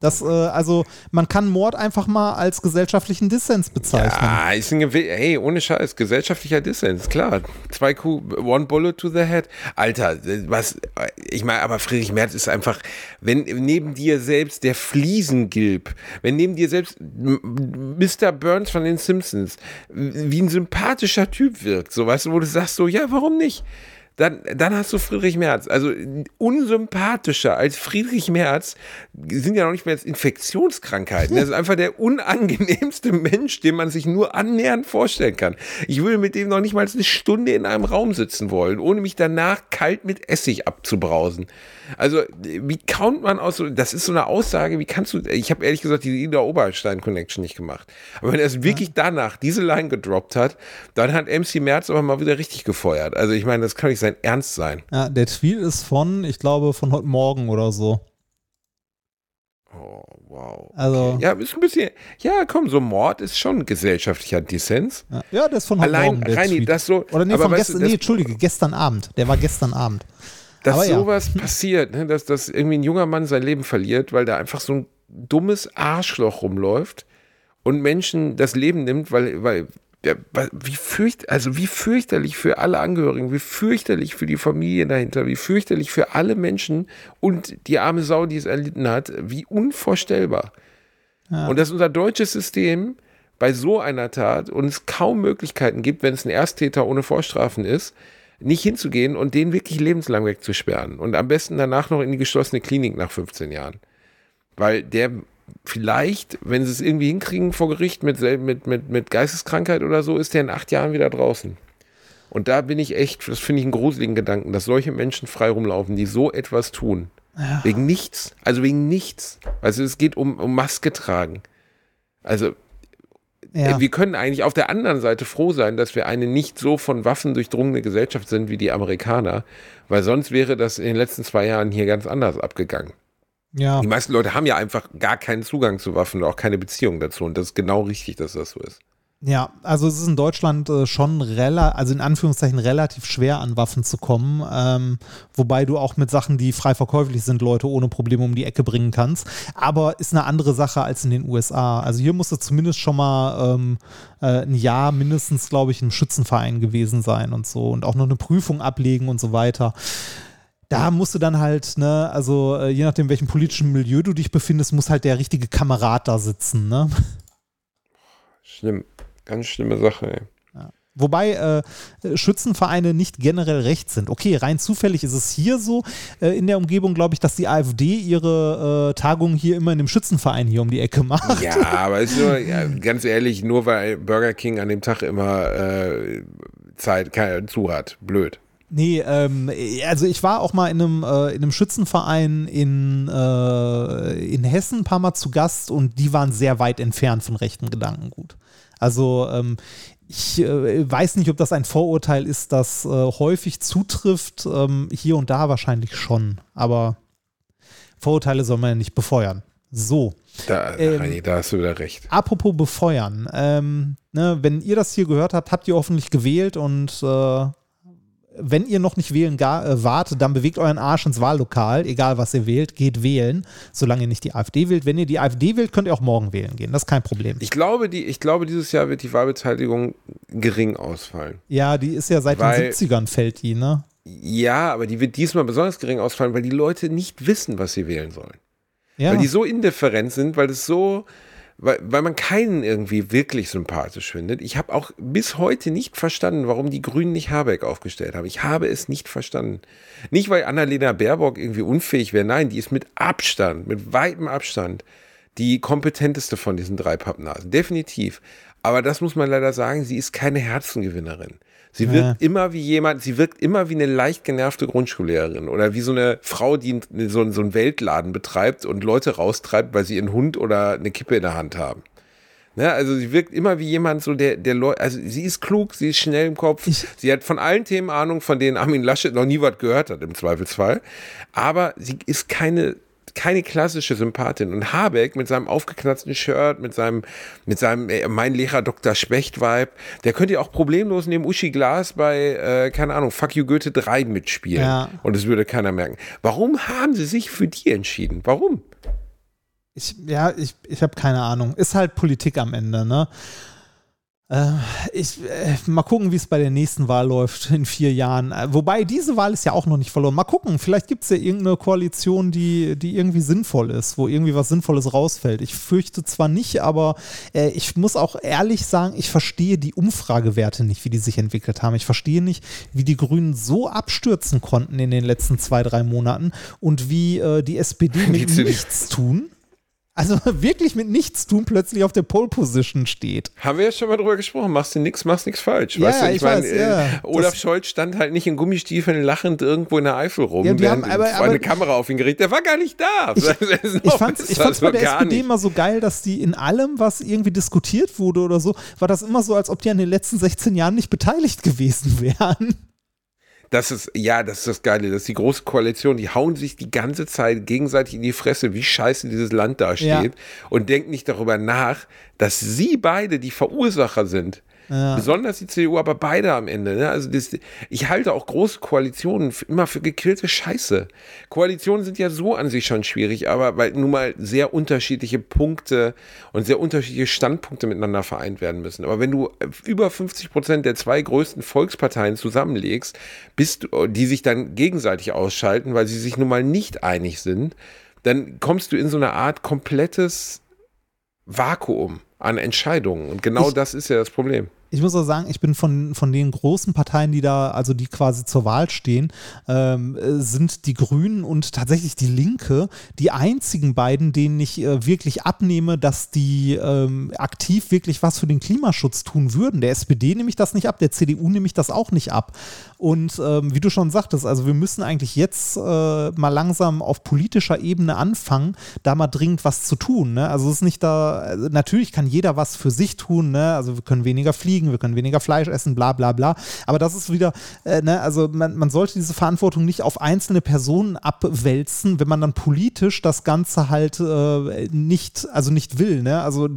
Das, äh, also, man kann Mord einfach mal als gesellschaftlichen Dissens bezeichnen. Ja, ist ein Gewi hey, ohne Scheiß, gesellschaftlicher Dissens, klar. Zwei Kuh, one bullet to the head. Alter, was, ich meine, aber Friedrich Merz ist einfach, wenn neben dir selbst der Fliesengilb, wenn neben dir selbst Mr. Burns von den Simpsons, wie ein sympathischer Typ wirkt, so, weißt du, wo du sagst so, ja, warum nicht? Dann, dann hast du Friedrich Merz. Also unsympathischer als Friedrich Merz sind ja noch nicht mehr jetzt Infektionskrankheiten. Das ist einfach der unangenehmste Mensch, den man sich nur annähernd vorstellen kann. Ich würde mit dem noch nicht mal eine Stunde in einem Raum sitzen wollen, ohne mich danach kalt mit Essig abzubrausen. Also, wie kaunt man aus so, das ist so eine Aussage, wie kannst du, ich habe ehrlich gesagt die Ida Oberstein Connection nicht gemacht. Aber wenn er es wirklich danach diese Line gedroppt hat, dann hat MC Merz aber mal wieder richtig gefeuert. Also, ich meine, das kann nicht sein Ernst sein. Ja, der Tweet ist von, ich glaube, von heute Morgen oder so. Oh, wow. Also- Ja, ist ein bisschen, ja, komm, so Mord ist schon gesellschaftlicher Dissens. Ja, ja der ist von heute Allein, Morgen. Der Reini, Tweet. das so, Oder nee, von gestern, du, das- nee, Entschuldige, gestern Abend. Der war gestern Abend. dass Aber ja. sowas passiert, ne, dass, dass irgendwie ein junger Mann sein Leben verliert, weil da einfach so ein dummes Arschloch rumläuft und Menschen das Leben nimmt, weil, weil, ja, weil- wie fürcht, also wie fürchterlich für alle Angehörigen, wie fürchterlich für die Familie dahinter, wie fürchterlich für alle Menschen und die arme Sau, die es erlitten hat, wie unvorstellbar. Und dass unser deutsches System bei so einer Tat uns kaum Möglichkeiten gibt, wenn es ein Ersttäter ohne Vorstrafen ist, nicht hinzugehen und den wirklich lebenslang wegzusperren. Und am besten danach noch in die geschlossene Klinik nach 15 Jahren. Weil der vielleicht, wenn sie es irgendwie hinkriegen vor Gericht mit, mit, mit, mit Geisteskrankheit oder so, ist der in acht Jahren wieder draußen. Und da bin ich echt, das finde ich einen gruseligen Gedanken, dass solche Menschen frei rumlaufen, die so etwas tun. Wegen nichts. Also wegen nichts. Also es geht um, um Maske tragen. Also Ja. äh, wir können eigentlich auf der anderen Seite froh sein, dass wir eine nicht so von Waffen durchdrungene Gesellschaft sind wie die Amerikaner, weil sonst wäre das in den letzten zwei Jahren hier ganz anders abgegangen. Ja. Die meisten Leute haben ja einfach gar keinen Zugang zu Waffen und auch keine Beziehung dazu und das ist genau richtig, dass das so ist. Ja, also es ist in Deutschland äh, schon relativ, also in Anführungszeichen relativ schwer an Waffen zu kommen, ähm, wobei du auch mit Sachen, die frei verkäuflich sind, Leute ohne Probleme um die Ecke bringen kannst. Aber ist eine andere Sache als in den USA. Also hier musst du zumindest schon mal ähm, äh, ein Jahr mindestens, glaube ich, im Schützenverein gewesen sein und so und auch noch eine Prüfung ablegen und so weiter. Da musst du dann halt, ne, also äh, je nachdem, welchem politischen Milieu du dich befindest, muss halt der richtige Kamerad da sitzen, ne? Schlimm. Ganz schlimme Sache, ey. Wobei äh, Schützenvereine nicht generell recht sind. Okay, rein zufällig ist es hier so äh, in der Umgebung, glaube ich, dass die AfD ihre äh, Tagungen hier immer in dem Schützenverein hier um die Ecke macht. Ja, aber ist nur, ja, ganz ehrlich, nur weil Burger King an dem Tag immer äh, Zeit zu hat. Blöd. Nee, ähm, also ich war auch mal in einem, äh, in einem Schützenverein in, äh, in Hessen ein paar Mal zu Gast und die waren sehr weit entfernt von rechten Gedankengut. Also ähm, ich äh, weiß nicht, ob das ein Vorurteil ist, das äh, häufig zutrifft. Ähm, hier und da wahrscheinlich schon. Aber Vorurteile soll man ja nicht befeuern. So. Da, ähm, da hast du wieder recht. Apropos befeuern. Ähm, ne, wenn ihr das hier gehört habt, habt ihr hoffentlich gewählt und äh, wenn ihr noch nicht wählen gar, äh, wart, dann bewegt euren Arsch ins Wahllokal, egal was ihr wählt, geht wählen, solange ihr nicht die AfD wählt. Wenn ihr die AfD wählt, könnt ihr auch morgen wählen gehen, das ist kein Problem. Ich glaube, die, ich glaube dieses Jahr wird die Wahlbeteiligung gering ausfallen. Ja, die ist ja seit weil, den 70ern fällt die, ne? Ja, aber die wird diesmal besonders gering ausfallen, weil die Leute nicht wissen, was sie wählen sollen. Ja. Weil die so indifferent sind, weil es so weil, weil man keinen irgendwie wirklich sympathisch findet. Ich habe auch bis heute nicht verstanden, warum die Grünen nicht Habeck aufgestellt haben. Ich habe es nicht verstanden. Nicht, weil Annalena Baerbock irgendwie unfähig wäre. Nein, die ist mit Abstand, mit weitem Abstand die kompetenteste von diesen drei Pappnasen. Definitiv. Aber das muss man leider sagen, sie ist keine Herzengewinnerin. Sie ja. wirkt immer wie jemand, sie wirkt immer wie eine leicht genervte Grundschullehrerin oder wie so eine Frau, die so, so einen Weltladen betreibt und Leute raustreibt, weil sie einen Hund oder eine Kippe in der Hand haben. Ne, also sie wirkt immer wie jemand, so der, der Leute, also sie ist klug, sie ist schnell im Kopf, ich sie hat von allen Themen Ahnung, von denen Armin Laschet noch nie was gehört hat, im Zweifelsfall. Aber sie ist keine keine klassische Sympathin. Und Habeck mit seinem aufgeknatzten Shirt, mit seinem, mit seinem äh, Mein Lehrer Dr. Specht-Vibe, der könnte ja auch problemlos neben Uschi Glas bei, äh, keine Ahnung, Fuck You Goethe 3 mitspielen. Ja. Und es würde keiner merken. Warum haben sie sich für die entschieden? Warum? Ich, ja, ich, ich habe keine Ahnung. Ist halt Politik am Ende, ne? Äh, ich, äh, mal gucken, wie es bei der nächsten Wahl läuft in vier Jahren. Äh, wobei diese Wahl ist ja auch noch nicht verloren. Mal gucken, vielleicht gibt es ja irgendeine Koalition, die, die irgendwie sinnvoll ist, wo irgendwie was Sinnvolles rausfällt. Ich fürchte zwar nicht, aber äh, ich muss auch ehrlich sagen, ich verstehe die Umfragewerte nicht, wie die sich entwickelt haben. Ich verstehe nicht, wie die Grünen so abstürzen konnten in den letzten zwei, drei Monaten und wie äh, die SPD mit nichts tun also wirklich mit nichts tun, plötzlich auf der Pole Position steht. Haben wir ja schon mal drüber gesprochen. Machst du nichts, machst nichts falsch. Ja, weißt du, ich, ich meine, ja. äh, Olaf das Scholz stand halt nicht in Gummistiefeln lachend irgendwo in der Eifel rum, ja, während haben, aber, aber, eine Kamera auf ihn geriet. Der war gar nicht da. Ich, ich fand es also bei der SPD nicht. immer so geil, dass die in allem, was irgendwie diskutiert wurde oder so, war das immer so, als ob die an den letzten 16 Jahren nicht beteiligt gewesen wären. Das ist, ja, das ist das Geile. Das ist die große Koalition. Die hauen sich die ganze Zeit gegenseitig in die Fresse, wie scheiße dieses Land dasteht ja. und denken nicht darüber nach, dass sie beide die Verursacher sind ja. Besonders die CDU, aber beide am Ende. Ne? Also das, ich halte auch große Koalitionen immer für gequälte Scheiße. Koalitionen sind ja so an sich schon schwierig, aber weil nun mal sehr unterschiedliche Punkte und sehr unterschiedliche Standpunkte miteinander vereint werden müssen. Aber wenn du über 50 Prozent der zwei größten Volksparteien zusammenlegst, bist, die sich dann gegenseitig ausschalten, weil sie sich nun mal nicht einig sind, dann kommst du in so eine Art komplettes Vakuum an Entscheidungen. Und genau ich, das ist ja das Problem ich muss auch sagen, ich bin von, von den großen Parteien, die da, also die quasi zur Wahl stehen, ähm, sind die Grünen und tatsächlich die Linke die einzigen beiden, denen ich äh, wirklich abnehme, dass die ähm, aktiv wirklich was für den Klimaschutz tun würden. Der SPD nehme ich das nicht ab, der CDU nehme ich das auch nicht ab. Und ähm, wie du schon sagtest, also wir müssen eigentlich jetzt äh, mal langsam auf politischer Ebene anfangen, da mal dringend was zu tun. Ne? Also es ist nicht da, also natürlich kann jeder was für sich tun, ne? also wir können weniger fliegen wir können weniger Fleisch essen, bla bla bla. Aber das ist wieder, äh, ne, also man, man sollte diese Verantwortung nicht auf einzelne Personen abwälzen, wenn man dann politisch das Ganze halt äh, nicht, also nicht will. Ne? Also,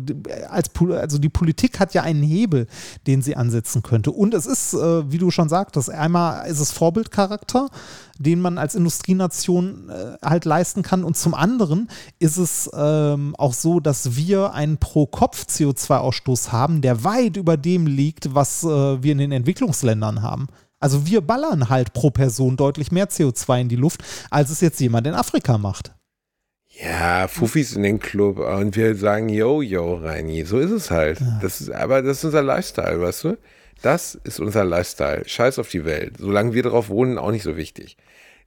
als, also die Politik hat ja einen Hebel, den sie ansetzen könnte. Und es ist, äh, wie du schon sagtest, einmal ist es Vorbildcharakter, den man als Industrienation äh, halt leisten kann. Und zum anderen ist es ähm, auch so, dass wir einen Pro-Kopf-CO2-Ausstoß haben, der weit über dem liegt, was äh, wir in den Entwicklungsländern haben. Also wir ballern halt pro Person deutlich mehr CO2 in die Luft, als es jetzt jemand in Afrika macht. Ja, Fuffis in den Club und wir sagen Yo, Yo, Reini. So ist es halt. Ja. Das ist, aber das ist unser Lifestyle, weißt du? Das ist unser Lifestyle. Scheiß auf die Welt. Solange wir darauf wohnen, auch nicht so wichtig.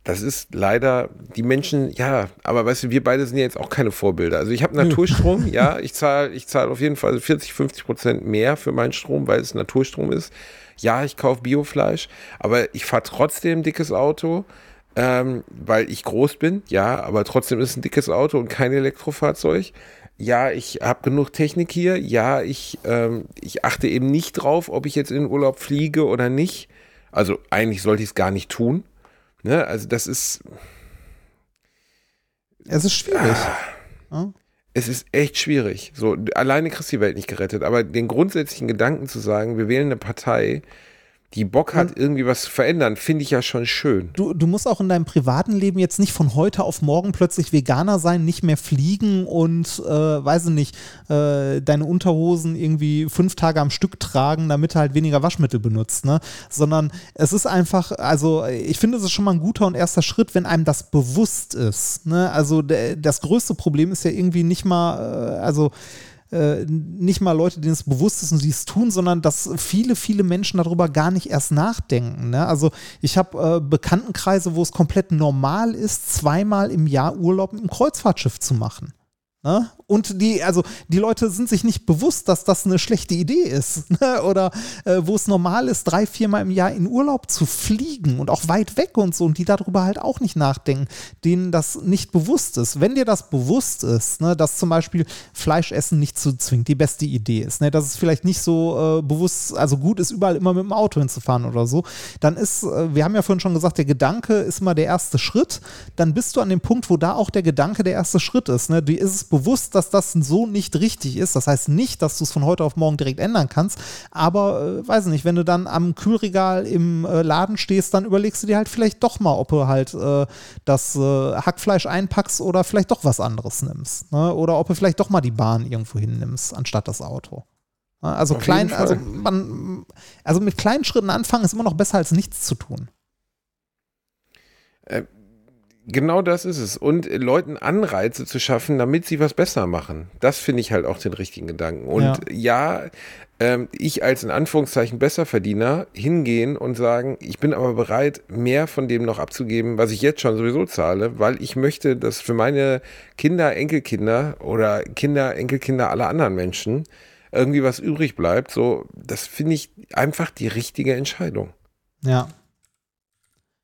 Das ist leider, die Menschen, ja, aber weißt du, wir beide sind ja jetzt auch keine Vorbilder. Also ich habe Naturstrom, ja, ich zahle ich zahl auf jeden Fall 40, 50 Prozent mehr für meinen Strom, weil es Naturstrom ist. Ja, ich kaufe Biofleisch, aber ich fahre trotzdem ein dickes Auto, ähm, weil ich groß bin, ja, aber trotzdem ist es ein dickes Auto und kein Elektrofahrzeug. Ja, ich habe genug Technik hier. Ja, ich, ähm, ich achte eben nicht drauf, ob ich jetzt in den Urlaub fliege oder nicht. Also eigentlich sollte ich es gar nicht tun, Ne? Also das ist. Es ist schwierig. Ah, Es ist echt schwierig. So, alleine kriegst du die Welt nicht gerettet. Aber den grundsätzlichen Gedanken zu sagen, wir wählen eine Partei, die Bock hat, irgendwie was zu verändern, finde ich ja schon schön. Du, du musst auch in deinem privaten Leben jetzt nicht von heute auf morgen plötzlich Veganer sein, nicht mehr fliegen und, äh, weiß ich nicht, äh, deine Unterhosen irgendwie fünf Tage am Stück tragen, damit du halt weniger Waschmittel benutzt, ne? Sondern es ist einfach, also ich finde, es ist schon mal ein guter und erster Schritt, wenn einem das bewusst ist. Ne? Also das größte Problem ist ja irgendwie nicht mal, äh, also äh, nicht mal Leute, denen es bewusst ist und sie es tun, sondern dass viele, viele Menschen darüber gar nicht erst nachdenken. Ne? Also ich habe äh, Bekanntenkreise, wo es komplett normal ist, zweimal im Jahr Urlaub mit einem Kreuzfahrtschiff zu machen. Ne? Und die, also die Leute sind sich nicht bewusst, dass das eine schlechte Idee ist. Ne? Oder äh, wo es normal ist, drei, viermal im Jahr in Urlaub zu fliegen und auch weit weg und so und die darüber halt auch nicht nachdenken, denen das nicht bewusst ist. Wenn dir das bewusst ist, ne, dass zum Beispiel Fleischessen nicht zu zwingend die beste Idee ist, ne, dass es vielleicht nicht so äh, bewusst, also gut ist, überall immer mit dem Auto hinzufahren oder so, dann ist, äh, wir haben ja vorhin schon gesagt, der Gedanke ist immer der erste Schritt. Dann bist du an dem Punkt, wo da auch der Gedanke der erste Schritt ist. Ne? Dir ist es bewusst, dass das so nicht richtig ist. Das heißt nicht, dass du es von heute auf morgen direkt ändern kannst, aber äh, weiß nicht, wenn du dann am Kühlregal im äh, Laden stehst, dann überlegst du dir halt vielleicht doch mal, ob du halt äh, das äh, Hackfleisch einpackst oder vielleicht doch was anderes nimmst. Ne? Oder ob du vielleicht doch mal die Bahn irgendwo hinnimmst, anstatt das Auto. Ne? Also klein, also man, also mit kleinen Schritten anfangen ist immer noch besser als nichts zu tun. Äh, Genau das ist es. Und Leuten Anreize zu schaffen, damit sie was besser machen. Das finde ich halt auch den richtigen Gedanken. Und ja, ja ähm, ich als in Anführungszeichen Besserverdiener hingehen und sagen, ich bin aber bereit, mehr von dem noch abzugeben, was ich jetzt schon sowieso zahle, weil ich möchte, dass für meine Kinder, Enkelkinder oder Kinder, Enkelkinder aller anderen Menschen irgendwie was übrig bleibt. So, das finde ich einfach die richtige Entscheidung. Ja,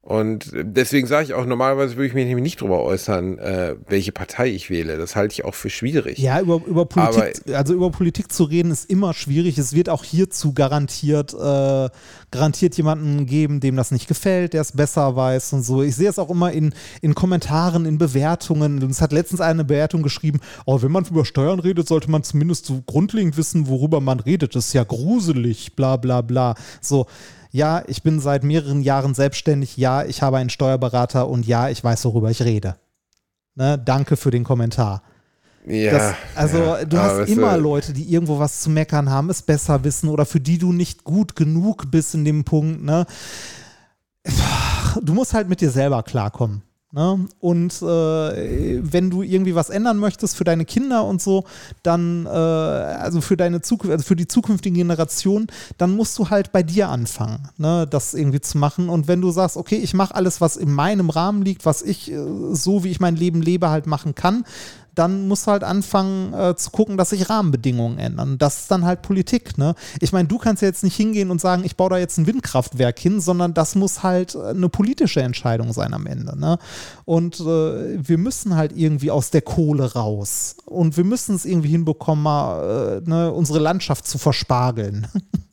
und deswegen sage ich auch, normalerweise würde ich mich nämlich nicht darüber äußern, äh, welche Partei ich wähle. Das halte ich auch für schwierig. Ja, über, über Politik, Aber, also über Politik zu reden ist immer schwierig. Es wird auch hierzu garantiert, äh, garantiert jemanden geben, dem das nicht gefällt, der es besser weiß und so. Ich sehe es auch immer in, in Kommentaren, in Bewertungen. Es hat letztens eine Bewertung geschrieben, oh, wenn man über Steuern redet, sollte man zumindest so grundlegend wissen, worüber man redet. Das ist ja gruselig, bla bla bla. So ja, ich bin seit mehreren Jahren selbstständig, ja, ich habe einen Steuerberater und ja, ich weiß, worüber ich rede. Ne, danke für den Kommentar. Ja, das, also ja, du hast immer Leute, die irgendwo was zu meckern haben, es besser wissen oder für die du nicht gut genug bist in dem Punkt. Ne? Du musst halt mit dir selber klarkommen. Ne? Und äh, wenn du irgendwie was ändern möchtest für deine Kinder und so, dann, äh, also für deine Zukunft, also für die zukünftige Generation, dann musst du halt bei dir anfangen, ne? das irgendwie zu machen. Und wenn du sagst, okay, ich mache alles, was in meinem Rahmen liegt, was ich äh, so, wie ich mein Leben lebe, halt machen kann, dann musst du halt anfangen äh, zu gucken, dass sich Rahmenbedingungen ändern. Das ist dann halt Politik. Ne? Ich meine, du kannst ja jetzt nicht hingehen und sagen, ich baue da jetzt ein Windkraftwerk hin, sondern das muss halt äh, eine politische Entscheidung sein am Ende. Ne? Und äh, wir müssen halt irgendwie aus der Kohle raus. Und wir müssen es irgendwie hinbekommen, mal äh, ne, unsere Landschaft zu verspargeln.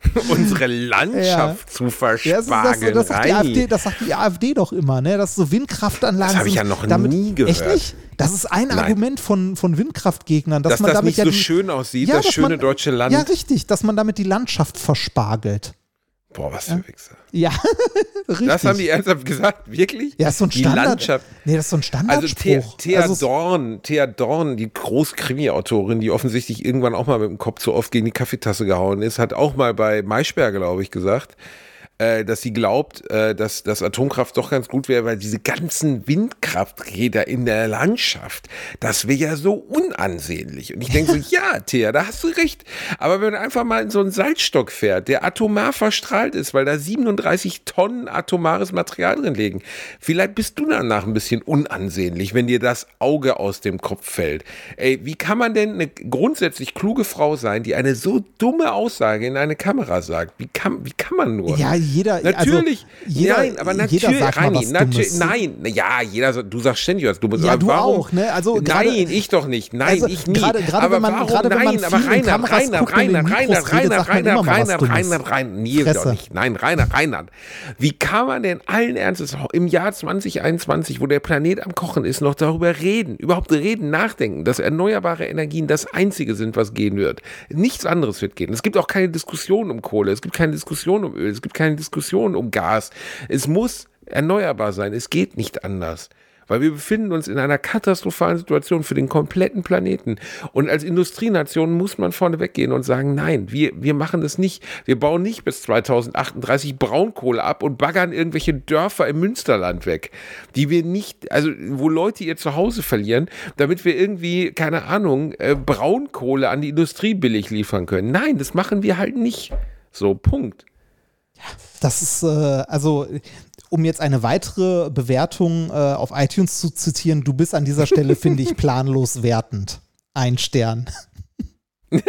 unsere Landschaft ja. zu verspargeln. Ja, das, das, das, sagt AfD, das, sagt die AfD, doch immer, ne? dass so Windkraftanlagen. Das habe ich ja noch damit, nie gehört. Echt nicht? Das ist ein Nein. Argument von, von Windkraftgegnern, dass, dass man das damit nicht ja so die, schön aussieht, das schöne man, deutsche Land. Ja, richtig, dass man damit die Landschaft verspargelt. Boah, was für ja. Wichser. Ja, richtig. Das haben die ernsthaft gesagt, wirklich? Ja, ist so ein Standard. Die Landschaft. Nee, das ist so ein Standardspruch. Also Thea, also Dorn, Thea Dorn, die Groß-Krimi-Autorin, die offensichtlich irgendwann auch mal mit dem Kopf zu oft gegen die Kaffeetasse gehauen ist, hat auch mal bei Maischberger, glaube ich, gesagt, äh, dass sie glaubt, äh, dass, dass Atomkraft doch ganz gut wäre, weil diese ganzen Windkrafträder in der Landschaft, das wäre ja so unansehnlich. Und ich denke so, ja, Thea, da hast du recht. Aber wenn man einfach mal in so einen Salzstock fährt, der atomar verstrahlt ist, weil da 37 Tonnen atomares Material drin liegen, vielleicht bist du danach ein bisschen unansehnlich, wenn dir das Auge aus dem Kopf fällt. Ey, wie kann man denn eine grundsätzlich kluge Frau sein, die eine so dumme Aussage in eine Kamera sagt? Wie kann, wie kann man nur? Ja, jeder. Natürlich. Also, jeder, nein, aber natürlich. Jeder sagt Reini, mal was natür- Dummes. nein, ja, jeder, du sagst ständig was Dummes. Ja, aber du warum? auch, ne? Also gerade- nein, ich doch nicht. Nein, Also ich nie. gerade- gerade aber wenn man- warum? wenn man nein, aber Reinhard, Reinhard, Reinhard, Reinhard, Reinhard, Reinhard, Reinhard. Reinhard, Reinhard, nee, doch nicht. Nein, Reinhard, Reinhard. Wie kann man denn allen Ernstes im Jahr 2021, wo der Planet am Kochen ist, noch darüber reden, überhaupt reden, nachdenken, dass erneuerbare Energien das Einzige sind, was gehen wird? Nichts anderes wird gehen. Es gibt auch keine Diskussion um Kohle, es gibt keine Diskussion um Öl, es gibt keine Diskussion um Gas. Es muss erneuerbar sein. Es geht nicht anders. Weil wir befinden uns in einer katastrophalen Situation für den kompletten Planeten. Und als Industrienation muss man vorne weggehen und sagen, nein, wir, wir machen das nicht. Wir bauen nicht bis 2038 Braunkohle ab und baggern irgendwelche Dörfer im Münsterland weg, die wir nicht, also wo Leute ihr Zuhause verlieren, damit wir irgendwie, keine Ahnung, äh, Braunkohle an die Industrie billig liefern können. Nein, das machen wir halt nicht. So, Punkt. Das ist, äh, also, um jetzt eine weitere Bewertung äh, auf iTunes zu zitieren, du bist an dieser Stelle, finde ich, planlos wertend. Ein Stern.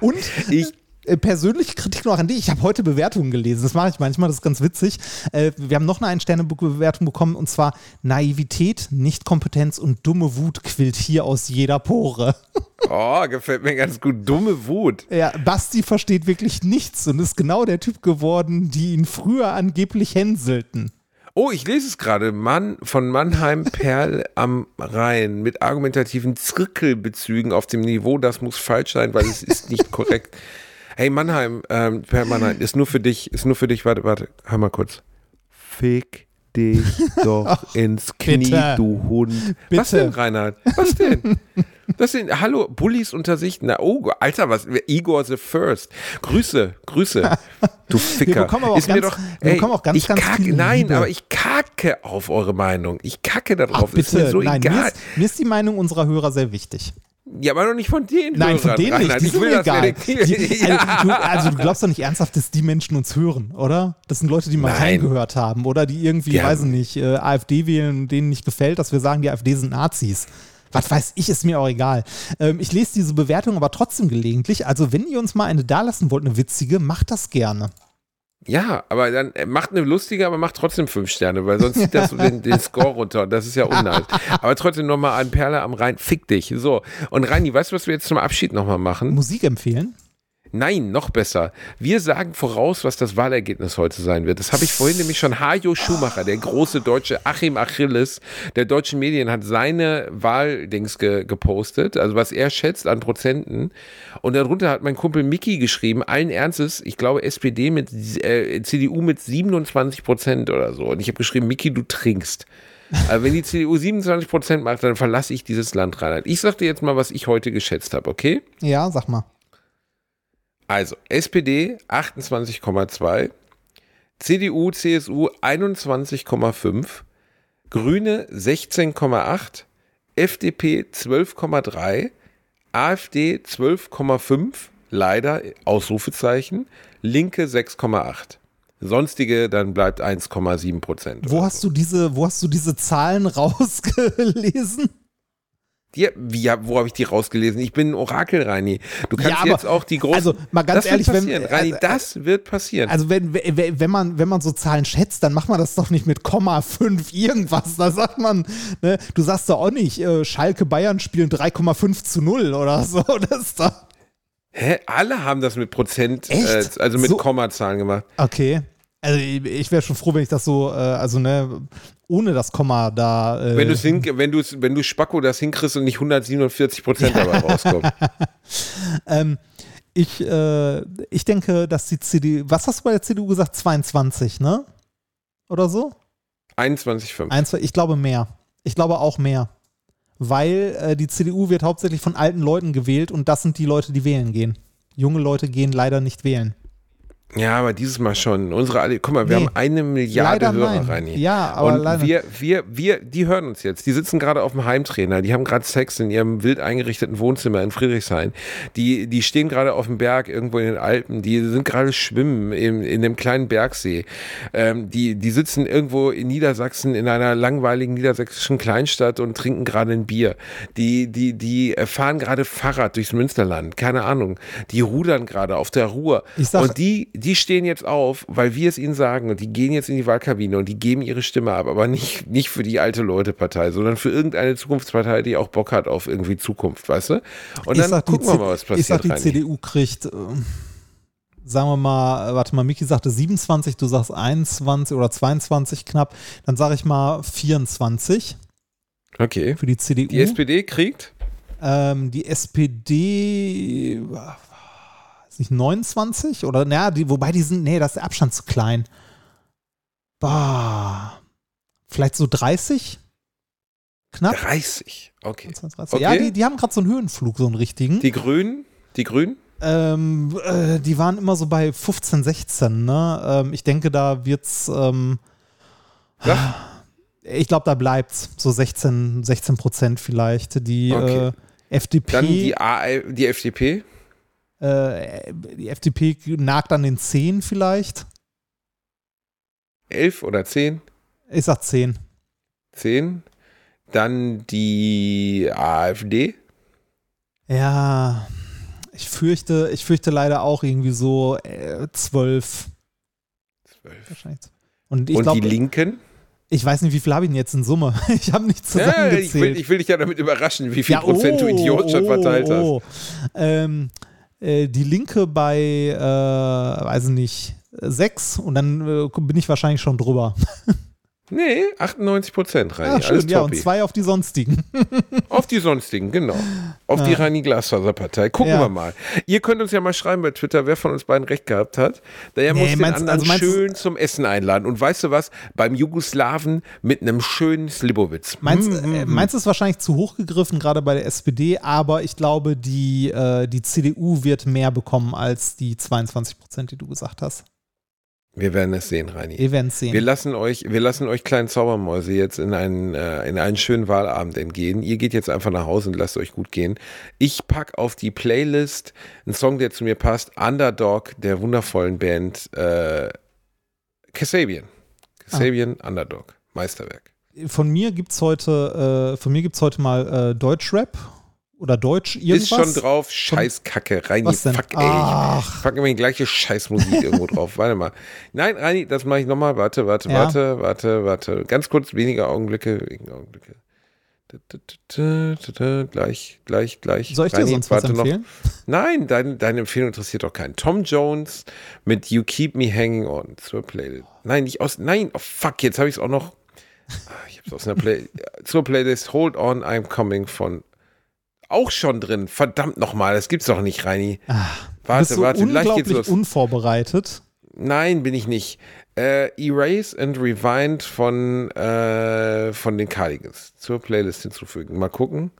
Und Ich äh, persönliche Kritik noch an dich. Ich habe heute Bewertungen gelesen. Das mache ich manchmal, das ist ganz witzig. Äh, wir haben noch eine Ein-Sterne-Bewertung bekommen und zwar Naivität, Nichtkompetenz und dumme Wut quillt hier aus jeder Pore. Oh, gefällt mir ganz gut. Dumme Wut. Ja, Basti versteht wirklich nichts und ist genau der Typ geworden, die ihn früher angeblich hänselten. Oh, ich lese es gerade. Mann von Mannheim Perl am Rhein mit argumentativen Zirkelbezügen auf dem Niveau, das muss falsch sein, weil es ist nicht korrekt. Hey Mannheim, ähm, Perl Mannheim, ist nur für dich, ist nur für dich, warte, warte, hör mal kurz. Fick dich doch ins Knie, bitte. du Hund. Was Bitte. denn, Reinhard? Was denn? Was denn? Hallo, Bullies unter sich. Na, oh, Alter, was? Igor the First. Grüße, Grüße. Du Ficker. bekommen aber auch Ist mir ganz- doch, wir ey, bekommen auch ganz, ich ganz kacke, nein, Liebe. aber ich kacke auf eure Meinung. Ich kacke Ach, darauf. ist mir bitte, so nein, mir egal. ist, mir ist die Meinung unserer Hörer sehr wichtig. Ja, aber doch nicht von denen. Nein, von Hörern, denen nicht, Reinhard. die Ich sind will mir das egal. ja Die, nicht. also, Ja. du, also du glaubst doch nicht ernsthaft, dass die Menschen uns hören, oder? Das sind Leute, die mal Nein. reingehört haben oder die irgendwie, Die weiß nicht, äh, AfD wählen und denen nicht gefällt, dass wir sagen, die AfD sind Nazis. Was weiß ich, ist mir auch egal. Ähm, ich lese diese Bewertung aber trotzdem gelegentlich. Also, wenn ihr uns mal eine dalassen wollt, eine witzige, macht das gerne. Ja, aber dann äh, macht eine lustige, aber macht trotzdem fünf Sterne, weil sonst zieht das so den, den Score runter. Das ist ja unnice. Aber trotzdem nochmal an Perle am Rhein. Fick dich. So. Und Reini, weißt du, was wir jetzt zum Abschied nochmal machen? Musik empfehlen? Nein, noch besser. Wir sagen voraus, was das Wahlergebnis heute sein wird. Das habe ich vorhin nämlich schon Hajo Schumacher, der große deutsche Achim Achilles der deutschen Medien, hat seine Wahldings ge gepostet, also was er schätzt an Prozenten. Und darunter hat mein Kumpel Mickey geschrieben, allen Ernstes, ich glaube SPD mit äh, CDU mit 27 Prozent oder so. Und ich habe geschrieben, Mickey, du trinkst. Aber wenn die CDU 27 Prozent macht, dann verlasse ich dieses Land, Reinhard. Ich sag dir jetzt mal, was ich heute geschätzt habe, okay? Ja, sag mal. Also SPD 28,2, CDU, CSU 21,5, Grüne 16,8, FDP 12,3, AfD 12,5, leider Ausrufezeichen, Linke 6,8. Sonstige, dann bleibt 1,7 Prozent. Wo hast wo hast du diese Zahlen rausgelesen? Ja, wie, wo habe ich die rausgelesen? Ich bin ein Orakel, Reini. Du kannst Ja, aber- jetzt auch die großen. also, mal ganz das ehrlich, wird wenn- passieren, Reini, also, das wird passieren. Also wenn, wenn, wenn, man, wenn man so Zahlen schätzt, dann macht man das doch nicht mit Komma 5 irgendwas. Da sagt man, ne, du sagst doch auch nicht, äh, Schalke Bayern spielen 3,5 zu 0 oder so. Das ist doch, Hä? Alle haben das mit Prozent, äh, also mit So- Kommazahlen gemacht. okay. Also ich, ich wäre schon froh, wenn ich das so, äh, also ne, ohne das Komma da. Äh, Wenn, du's hin, wenn, du's, wenn du Spacko das hinkriegst und nicht 147 Prozent dabei rauskommen. ähm, ich, äh, ich denke, dass die CDU, was hast du bei der CDU gesagt? 22, ne? Oder so? 21,5. Eins, ich glaube mehr. Ich glaube auch mehr. Weil äh, die CDU wird hauptsächlich von alten Leuten gewählt und das sind die Leute, die wählen gehen. Junge Leute gehen leider nicht wählen. Ja, aber dieses Mal schon. Unsere alle, guck mal, wir Nee. haben eine Milliarde Hörer, nein. Reini. Ja, aber Und leider- wir, wir, wir, die hören uns jetzt. Die sitzen gerade auf dem Heimtrainer. Die haben gerade Sex in ihrem wild eingerichteten Wohnzimmer in Friedrichshain. Die, die stehen gerade auf dem Berg irgendwo in den Alpen. Die sind gerade schwimmen in, in dem kleinen Bergsee. Ähm, die, die sitzen irgendwo in Niedersachsen in einer langweiligen niedersächsischen Kleinstadt und trinken gerade ein Bier. Die, die, die fahren gerade Fahrrad durchs Münsterland. Keine Ahnung. Die rudern gerade auf der Ruhr. Ich sag- und die, die stehen jetzt auf, weil wir es ihnen sagen und die gehen jetzt in die Wahlkabine und die geben ihre Stimme ab, aber nicht, nicht für die alte Leute-Partei, sondern für irgendeine Zukunftspartei, die auch Bock hat auf irgendwie Zukunft, weißt du? Und dann sag, gucken wir mal, was passiert. Ich sag, die Reini. CDU kriegt, äh, sagen wir mal, warte mal, Miki sagte 27, du sagst 21 oder 22 knapp, dann sage ich mal 24 Okay. für die CDU. Die SPD kriegt Ähm, die SPD, ist nicht 29 oder, naja, die, wobei die sind, nee, da ist der Abstand zu klein. Bah, vielleicht so 30? Knapp? 30. Okay. 30. Okay. Ja, die, die haben gerade so einen Höhenflug, so einen richtigen. Die Grünen, die Grünen, Ähm, äh, die waren immer so bei 15, 16, ne? Ähm, ich denke, da wird's, ähm, Ja. ich glaube, da bleibt's so 16, 16 Prozent vielleicht. Die Okay. äh, FDP, dann die, A die FDP, äh, die FDP nagt an den 10 vielleicht. 11 oder 10, Ich sag 10. 10. Dann die AfD, Ja, ich fürchte, ich fürchte leider auch irgendwie so äh, 12. 12. Wahrscheinlich. Und ich Und die glaube, Linken? ich weiß nicht, wie viel habe ich denn jetzt in Summe? Ich habe nicht Ja, ich, zusammengezählt. will, ich will dich ja damit überraschen, wie viel Prozent du Idiot schon verteilt hast. oh. Ähm, äh, die Linke bei, äh, weiß ich nicht, sechs und dann äh, bin ich wahrscheinlich schon drüber. Nee, 98 Prozent. Ja, Alles schön, ja, und zwei auf die sonstigen. Auf die sonstigen, genau. Auf die Ja. Reini Glasfaserpartei. Gucken Ja. wir mal. Ihr könnt uns ja mal schreiben bei Twitter, wer von uns beiden recht gehabt hat. Der Nee, muss den meinst- anderen also meinst schön zum Essen einladen. Und weißt du was? Beim Jugoslawen mit einem schönen Slibowitz. Meinst, Mm, äh, meinst du ist wahrscheinlich zu hoch gegriffen, gerade bei der SPD, aber ich glaube, die, äh, die CDU wird mehr bekommen als die 22 Prozent, die du gesagt hast. Wir werden es sehen, Reini. Wir werden es sehen. Wir lassen euch, wir lassen euch kleinen Zaubermäuse jetzt in einen, äh, in einen schönen Wahlabend entgehen. Ihr geht jetzt einfach nach Hause und lasst euch gut gehen. Ich pack auf die Playlist einen Song, der zu mir passt. Underdog der wundervollen Band äh, Kasabian. Kasabian Underdog. Meisterwerk. von mir gibt es heute, äh, von mir gibt's heute mal äh, Deutschrap oder Deutsch irgendwas. Ist schon drauf. Scheißkacke. Reini, Was denn? fuck ey. Ach. Ich pack immer die gleiche Scheißmusik irgendwo drauf. Warte mal. Nein, Reini, das mache ich nochmal. Warte, warte, Ja. warte, warte, warte. Ganz kurz, weniger Augenblicke. Weniger Augenblicke. Da, da, da, Gleich, gleich, gleich. Soll ich dir Reini, sonst was warte noch. empfehlen? Nein, deine, deine Empfehlung interessiert doch keinen. Tom Jones mit You Keep Me Hanging On zur Playlist. Nein, nicht aus. Nein, oh fuck, jetzt habe ich es auch noch. Ah, Ich habe es aus einer Play zur Playlist Hold On, I'm Coming von. Auch schon drin. Verdammt nochmal, das gibt's doch nicht, Reini. Du bist Warte, so warte, gleich geht's unglaublich los. unvorbereitet. Nein, bin ich nicht. Äh, Erase and Rewind von, äh, von den Cardigans zur Playlist hinzufügen. Mal gucken.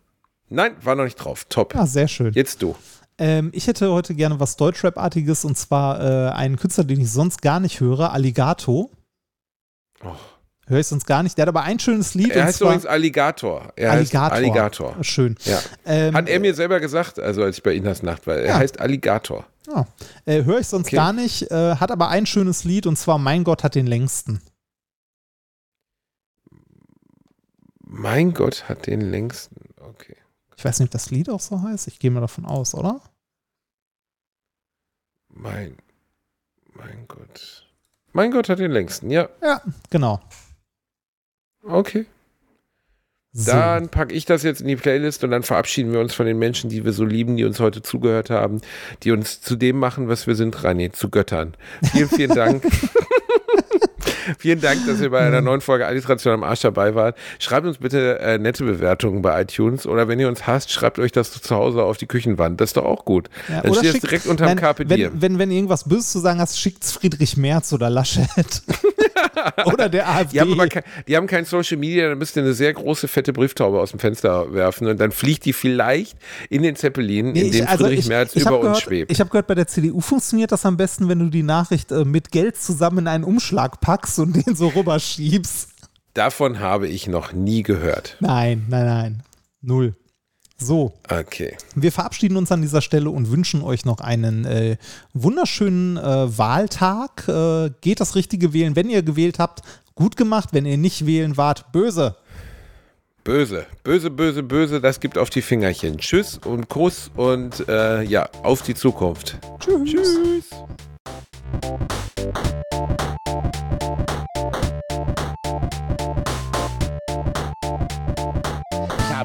Nein, war noch nicht drauf. Top. Ja, sehr schön. Jetzt du. Ähm, ich hätte heute gerne was Deutschrap-artiges und zwar äh, einen Künstler, den ich sonst gar nicht höre, Alligato. Oh. Höre ich sonst gar nicht. Der hat aber ein schönes Lied Er heißt übrigens Alligator. Er Alligator. Alligator. Schön. Ja. Ähm, Hat er mir selber gesagt, also als ich bei Ihnen das Nacht war. Er Ja. heißt Alligator. ja. äh, Höre ich sonst Okay. gar nicht, äh, hat aber ein schönes Lied und zwar Mein Gott hat den längsten. Mein Gott, hat den längsten. Okay. Ich weiß nicht, ob das Lied auch so heißt. Ich gehe mal davon aus, oder? Mein, mein Gott. Mein Gott hat den längsten. Ja, Ja, genau. Okay. So. Dann packe ich das jetzt in die Playlist und dann verabschieden wir uns von den Menschen, die wir so lieben, die uns heute zugehört haben, die uns zu dem machen, was wir sind, Rani, zu Göttern. Vielen, vielen Dank. vielen Dank, dass ihr bei einer neuen Folge Alliteration am Arsch dabei wart. Schreibt uns bitte äh, nette Bewertungen bei iTunes oder wenn ihr uns hasst, schreibt euch das zu Hause auf die Küchenwand. Das ist doch auch gut. Ja, dann steht es direkt unterm Nein, Carpe wenn, wenn, wenn irgendwas Böses zu sagen hast, schickt's Friedrich Merz oder Laschet. Oder der AfD. Die haben kein, die haben kein Social Media, dann müsst ihr eine sehr große, fette Brieftaube aus dem Fenster werfen und dann fliegt die vielleicht in den Zeppelin, Nee, in dem ich- also Friedrich ich- Merz ich hab über uns gehört, schwebt. Ich habe gehört, bei der CDU funktioniert das am besten, wenn du die Nachricht äh, mit Geld zusammen in einen Umschlag packst und den so rüberschiebst. Davon habe ich noch nie gehört. Nein, nein, nein. Null. So, Okay. wir verabschieden uns an dieser Stelle und wünschen euch noch einen äh, wunderschönen äh, Wahltag. Äh, geht das Richtige wählen. Wenn ihr gewählt habt, gut gemacht. Wenn ihr nicht wählen wart, böse. Böse, böse, böse, böse, das gibt auf die Fingerchen. Tschüss und Kuss und äh, ja, auf die Zukunft. Tschüss. Tschüss.